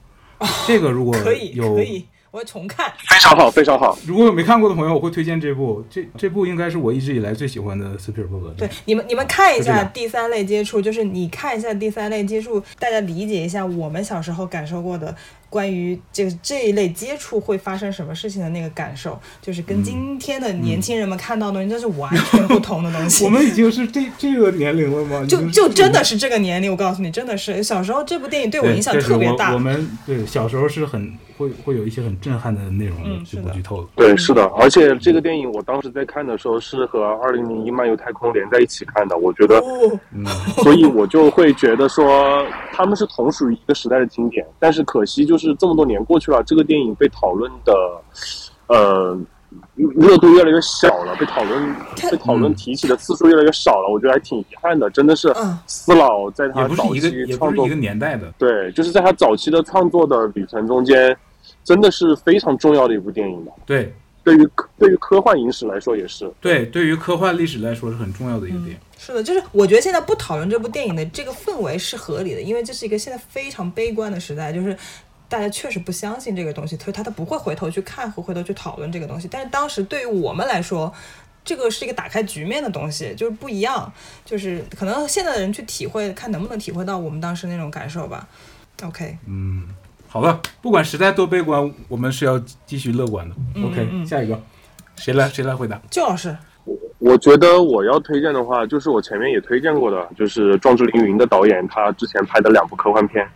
这个如果可以有可以，我要重看。非常好，非常好。如果有没看过的朋友，我会推荐这部。这这部应该是我一直以来最喜欢的斯皮尔伯格对。，你们你们看一下第三类接触，就是你看一下第三类接触，大家理解一下我们小时候感受过的关于这个这一类接触会发生什么事情的那个感受，就是跟今天的年轻人们看到的东西，这是完全不同的东西。我们已经是这这个年龄了吗？就就真的是这个年龄，我告诉你，真的是小时候这部电影对我影响特别大我。我。们对小时候是很会会有一些很震撼的内容的，嗯剧透了。对，是的，而且这个电影我当时在看的时候是和《二零零一漫游太空》连在一起看的，我觉得，所以我就会觉得说他们是同属于一个时代的经典，但是可惜就是这么多年过去了，这个电影被讨论的，呃。热度越来越小了，被讨论被讨论提起的次数越来越少了，我觉得还挺遗憾的。真的是嗯司老在他也不是早期创作一个年代的。对，就是在他早期的创作的旅程中间，真的是非常重要的一部电影的。对对于科对于科幻影史来说也是。对，对于科幻历史来说是很重要的一个电影。是的，就是我觉得现在不讨论这部电影的这个氛围是合理的，因为这是一个现在非常悲观的时代，就是大家确实不相信这个东西，所以他他不会回头去看和回头去讨论这个东西。但是当时对于我们来说，这个是一个打开局面的东西，就是不一样，就是可能现在的人去体会，看能不能体会到我们当时那种感受吧。OK，嗯，好了，不管时代多悲观，我们是要继续乐观的。OK，嗯。下一个，谁来谁来回答？就老师，我觉得我要推荐的话，就是我前面也推荐过的，就是壮志凌云的导演，他之前拍的两部科幻片《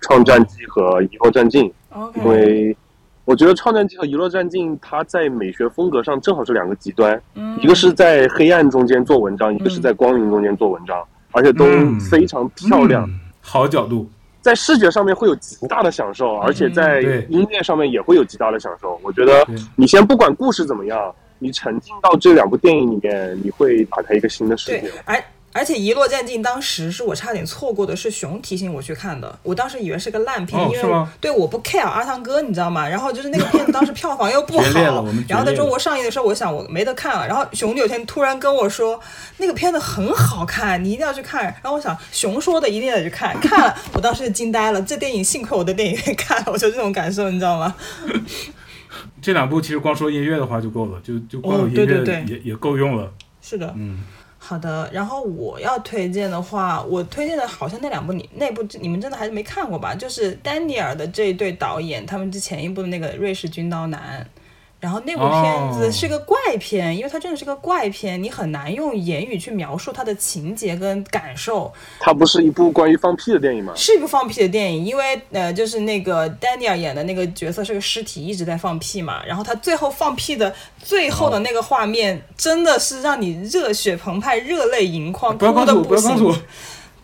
创战记》和《遗落战境》。OK，因为我觉得《创战记》和《遗落战境》它在美学风格上正好是两个极端，嗯。一个是在黑暗中间做文章，一个是在光明中间做文章，而且都嗯。非常漂亮。嗯。好角度，在视觉上面会有极大的享受，而且在音乐上面也会有极大的享受。我觉得你先不管故事怎么样，你沉浸到这两部电影里面，你会打开一个新的世对界。，而而且《一落战境》当时是我差点错过的，是熊提醒我去看的。我当时以为是个烂片，因为对我不 care 阿汤哥，你知道吗？然后就是那个片子当时票房又不好 然后在中国上映的时候，我想我没得看了。然后熊有天突然跟我说，那个片子很好看，你一定要去看。然后我想熊说的一定得去看，看了，我当时就惊呆了。这电影幸亏我在电影院看了，我就这种感受，你知道吗？这两部其实光说音乐的话就够了，就就光有哦音乐对对对也也够用了。是的，嗯，好的，然后我要推荐的话，我推荐的好像那两部你那部你们真的还是没看过吧？就是丹尼尔的这一对导演，他们之前一部的那个《瑞士军刀男》，然后那部片子哦是个怪片，因为它真的是个怪片，你很难用言语去描述它的情节跟感受。它不是一部关于放屁的电影吗？是一部放屁的电影，因为呃，就是那个丹尼尔演的那个角色是个尸体，一直在放屁嘛。然后他最后放屁的最后的那个画面，真的是让你热血澎湃、热泪盈眶，哭不要告诉我，不的不行要告诉。我。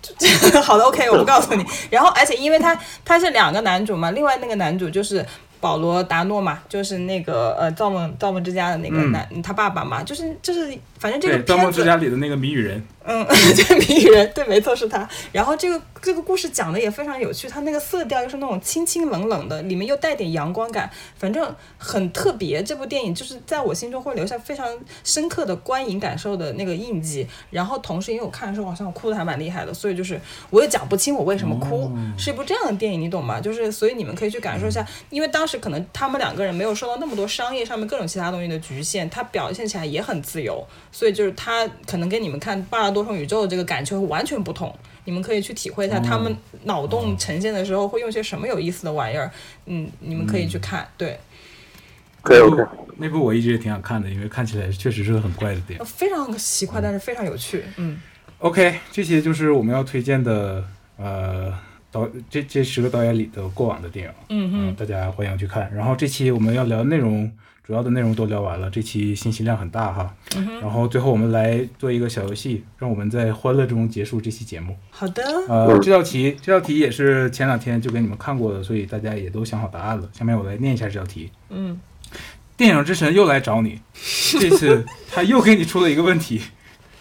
好的，OK，我不告诉你。然后，而且因为他他是两个男主嘛，另外那个男主就是保罗达诺嘛，就是那个呃《造梦造梦之家》的那个嗯。男、他爸爸嘛，就是就是反正这，个《盗梦之家》里的那个谜语人，嗯，对，谜语人，对，没错，是他。然后这个这个故事讲的也非常有趣，它那个色调又是那种清清冷冷的，里面又带点阳光感，反正很特别。这部电影就是在我心中会留下非常深刻的观影感受的那个印记。然后同时，因为我看的时候好像我哭的还蛮厉害的，所以就是我也讲不清我为什么哭，是一部这样的电影，你懂吗？就是所以你们可以去感受一下，因为当时可能他们两个人没有受到那么多商业上面各种其他东西的局限，他表现起来也很自由，所以就是他可能跟你们看《八大多重宇宙》的这个感觉会完全不同。你们可以去体会一下他们脑洞呈现的时候会用些什么有意思的玩意儿，嗯，你们可以去看。对，可以那部我一直也挺想看的，因为看起来确实是个很怪的电影。非常奇怪，但是非常有趣。嗯，OK，这些就是我们要推荐的呃导这这十个导演里的过往的电影，嗯嗯，大家欢迎去看。然后这期我们要聊的内容，主要的内容都聊完了，这期信息量很大哈。然后最后我们来做一个小游戏，让我们在欢乐中结束这期节目。好的，呃，这道题这道题也是前两天就给你们看过的，所以大家也都想好答案了。下面我来念一下这道题。嗯，电影之神又来找你，这次他又给你出了一个问题。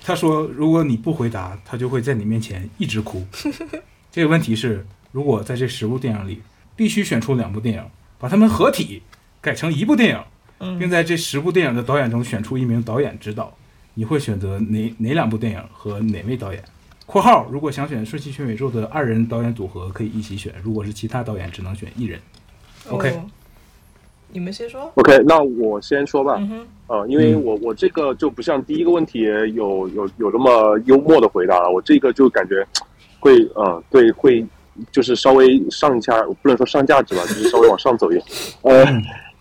他说，如果你不回答，他就会在你面前一直哭。这个问题是，如果在这十部电影里必须选出两部电影，把它们合体改成一部电影，并在这十部电影的导演中选出一名导演指导，你会选择哪哪两部电影和哪位导演？（括号如果想选《瞬息全宇宙》的二人导演组合，可以一起选；如果是其他导演，只能选一人。OK 哦你们先说。OK，那我先说吧。嗯哼，呃，因为我我这个就不像第一个问题有有有这么幽默的回答了，我这个就感觉会呃对会就是稍微上一下，不能说上价值吧，就是稍微往上走一点。呃，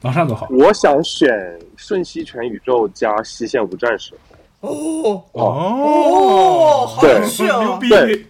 往上走好。我想选《瞬息全宇宙》加《西线无战士》。哦哦好对有趣牛哦。逼！对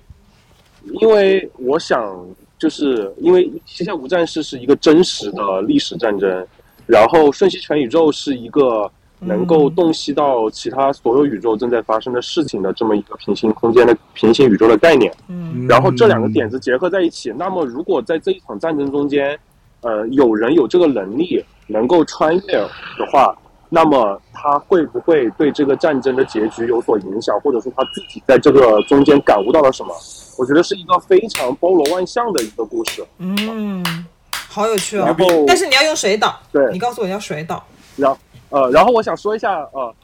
因为我想，就是因为《西线无战事》是一个真实的历史战争，然后《瞬息全宇宙》是一个能够洞悉到其他所有宇宙正在发生的事情的这么一个平行空间的 平行宇宙的概念。嗯然后这两个点子结合在一起，那么如果在这一场战争中间，呃，有人有这个能力能够穿越的话，那么他会不会对这个战争的结局有所影响，或者说他自己在这个中间感悟到了什么？我觉得是一个非常包罗万象的一个故事。嗯，好有趣哦。然后，但是你要用水导，对你告诉我你要水导。然后呃，然后我想说一下，呃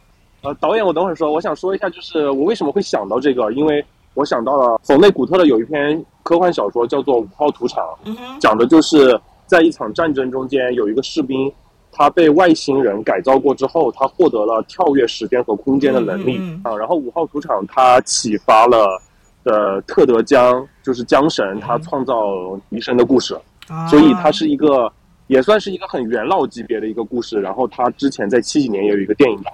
呃，导演我等会儿说，我想说一下，就是我为什么会想到这个，因为我想到了冯内古特的有一篇科幻小说叫做《五号屠场》，嗯，讲的就是在一场战争中间，有一个士兵，他被外星人改造过之后，他获得了跳跃时间和空间的能力、嗯嗯啊。然后五号主场他启发了呃特德江，就是江神他创造医生的故事，啊所以它是一个也算是一个很元老级别的一个故事。然后他之前在七几年也有一个电影版，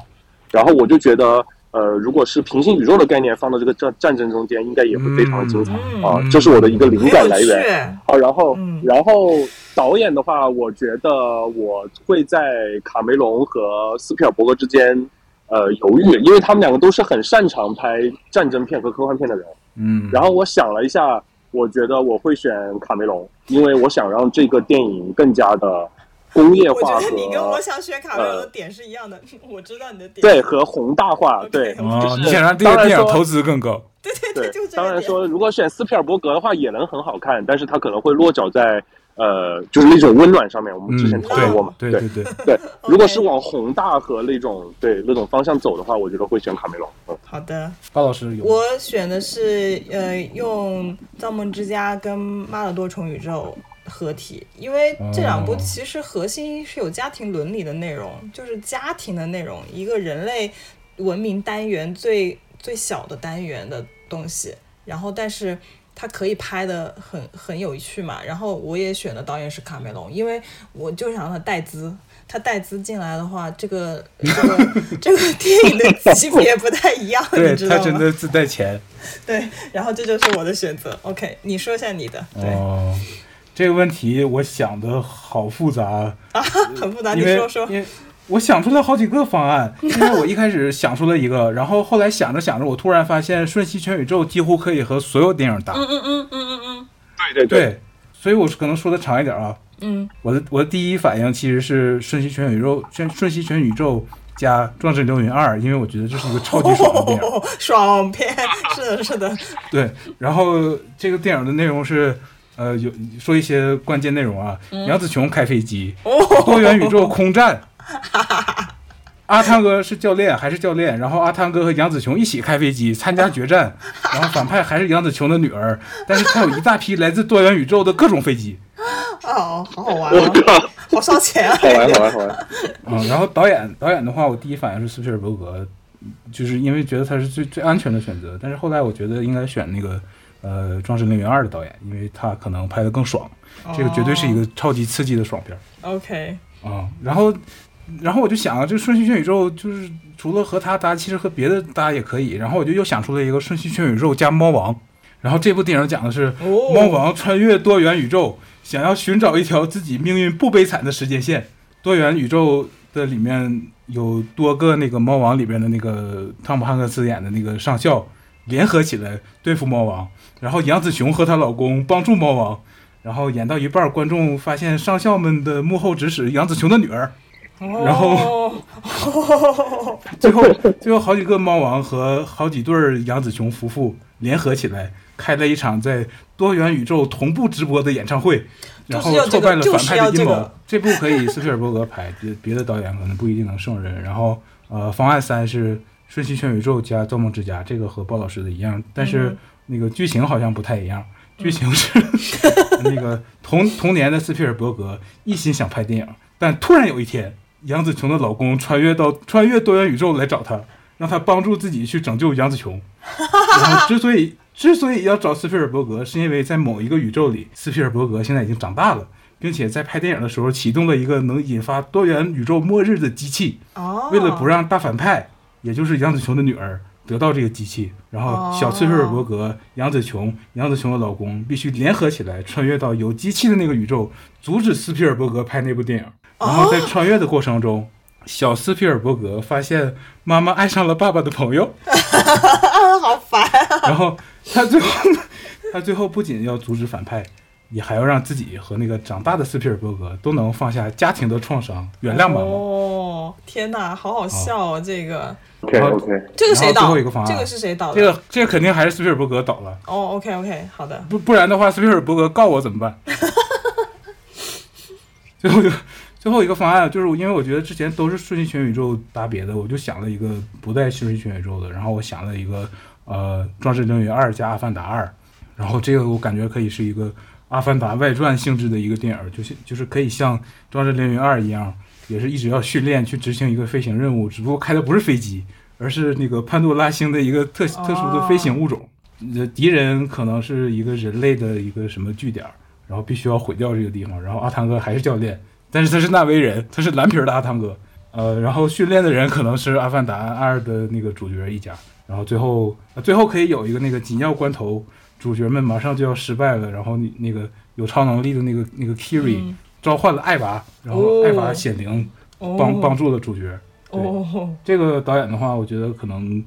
然后我就觉得呃，如果是平行宇宙的概念放到这个战战争中间，应该也会非常的精彩、嗯啊。这是我的一个灵感来源。啊。然后，嗯然后导演的话，我觉得我会在卡梅隆和斯皮尔伯格之间呃犹豫，因为他们两个都是很擅长拍战争片和科幻片的人。嗯，然后我想了一下，我觉得我会选卡梅隆，因为我想让这个电影更加的工业我化和觉得你跟我想选卡梅隆的点是一样的，我知道你的点。对和宏大化。对你想让电影投资更高，对对对就，这当然。说如果选斯皮尔伯格的话也能很好看，但是他可能会落脚在呃就是那种温暖上面。我们之前嗯，讨论过嘛，对对对对，对，如果是往宏大和那种对那种方向走的话，我觉得会选卡梅隆。嗯，好的，高老师有我选的是呃用《造梦之家》跟《妈的多重宇宙》合体，因为这两部哦其实核心是有家庭伦理的内容，就是家庭的内容，一个人类文明单元最最小的单元的东西。然后，但是它可以拍的很很有趣嘛。然后我也选的导演是卡梅隆，因为我就想让他带资。他带资进来的话，这个这个 这个电影的级别不太一样，你知道吗？他真的自带钱 对，然后这就是我的选择。OK，你说一下你的，对，哦。这个问题我想的好复杂，很复杂，你说说。因为我想出了好几个方案，因为我一开始想出了一个，然后后来想着想着，我突然发现《瞬息全宇宙》几乎可以和所有电影搭，嗯嗯嗯嗯嗯嗯对对对，所以我可能说的长一点啊。嗯我的我的第一反应其实是《瞬息全宇宙》《瞬瞬息全宇宙》加《壮志凌云二》，因为我觉得这是一个超级爽的电影。嗯，爽片，是的，是的，对，然后这个电影的内容是，呃，有说一些关键内容啊。杨紫琼开飞机，多元宇宙空战。阿汤哥是教练还是教练？然后阿汤哥和杨紫琼一起开飞机参加决战，然后反派还是杨紫琼的女儿，但是他有一大批来自多元宇宙的各种飞机。哦，好好玩我啊，靠，好烧钱啊！好玩好玩好玩。嗯，然后导演导演的话，我第一反应是斯皮尔伯格，就是因为觉得他是最最安全的选择。但是后来我觉得应该选那个呃《壮志凌云二》的导演，因为他可能拍的更爽，这个绝对是一个超级刺激的爽片儿 OK，啊、然后然后我就想啊，这个《瞬息全宇宙》就是除了和他搭，其实和别的搭也可以。然后我就又想出了一个《瞬息全宇宙》加猫王。然后这部电影讲的是哦猫王穿越多元宇宙，想要寻找一条自己命运不悲惨的时间线。多元宇宙的里面有多个那个猫王里边的那个汤姆汉克斯演的那个上校联合起来对付猫王，然后杨紫琼和她老公帮助猫王，然后演到一半，观众发现上校们的幕后指使杨紫琼的女儿，然后后 最后最后好几个猫王和好几对儿杨紫琼夫妇联合起来开了一场在多元宇宙同步直播的演唱会，然后挫败了反派的阴谋。这部可以斯皮尔伯格拍，别别的导演可能不一定能胜任。然后呃，方案三是《瞬息全宇宙》加《造梦之家》，这个和鲍老师的一样，但是那个剧情好像不太一样。剧情是 那个同同年的斯皮尔伯格一心想拍电影，但突然有一天，杨紫琼的老公穿越到穿越多元宇宙来找她，让她帮助自己去拯救杨紫琼。然后之所以之所以要找斯皮尔伯格，是因为在某一个宇宙里，斯皮尔伯格现在已经长大了，并且在拍电影的时候启动了一个能引发多元宇宙末日的机器。哦，为了不让大反派，也就是杨紫琼的女儿得到这个机器，然后小斯皮尔伯格、杨紫琼、杨紫琼的老公必须联合起来，穿越到有机器的那个宇宙，阻止斯皮尔伯格拍那部电影。然后在穿越的过程中，小斯皮尔伯格发现妈妈爱上了爸爸的朋友，啊，好烦啊！然后他最后他最后不仅要阻止反派。也还要让自己和那个长大的斯皮尔伯格都能放下家庭的创伤，原谅妈妈。哦，天哪，好好笑啊！这个 OK OK，这个谁然后最后一个方？案这个是谁导的？这个这个肯定还是斯皮尔伯格导了。哦，OK OK，好的。不不然的话，斯皮尔伯格告我怎么办？最后一个最后一个方案就是，因为我觉得之前都是顺序全宇宙搭别的，我就想了一个不带顺序全宇宙的，然后我想了一个呃《壮志凌云二》加《阿凡达二》，然后这个我感觉可以是一个《阿凡达》外传性质的一个电影，就是就是可以像《壮志凌云二》一样，也是一直要训练去执行一个飞行任务，只不过开的不是飞机，而是那个潘多拉星的一个特特殊的飞行物种。呃，敌人可能是一个人类的一个什么据点，然后必须要毁掉这个地方。然后阿汤哥还是教练，但是他是纳威人，他是蓝皮的阿汤哥。呃，然后训练的人可能是《阿凡达二》的那个主角一家，然后最后呃最后可以有一个那个紧要关头，主角们马上就要失败了，然后你那个有超能力的那个那个 Kiri、嗯召唤了艾娃，然后哦艾娃显灵帮、帮助了主角。对哦，这个导演的话，我觉得可能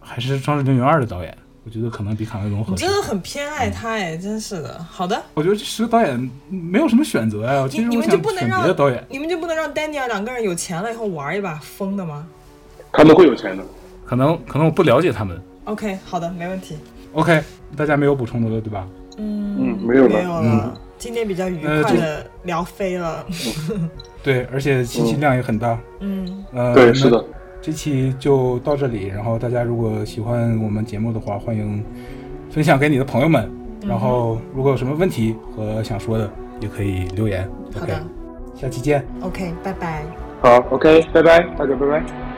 还是《双子凌云二》的导演，我觉得可能比卡梅隆合适你真。的很偏爱他哎，真是的。好的，我觉得这十个导演没有什么选择呀。其实你们就不能让别的导演，你们就不能让丹尼尔两个人有钱了以后玩一把疯的吗他们会有钱的。可能可能我不了解他们。？OK，好的，没问题。OK，大家没有补充的了，对吧？嗯嗯没有了没有了。嗯今天比较愉快的聊飞了。对，而且信息量也很大。嗯，呃，对，是的。这期就到这里，然后大家如果喜欢我们节目的话，欢迎分享给你的朋友们。嗯然后如果有什么问题和想说的，也可以留言。好 OK，的下期见。，OK，拜拜。好，OK，拜拜，大家拜拜。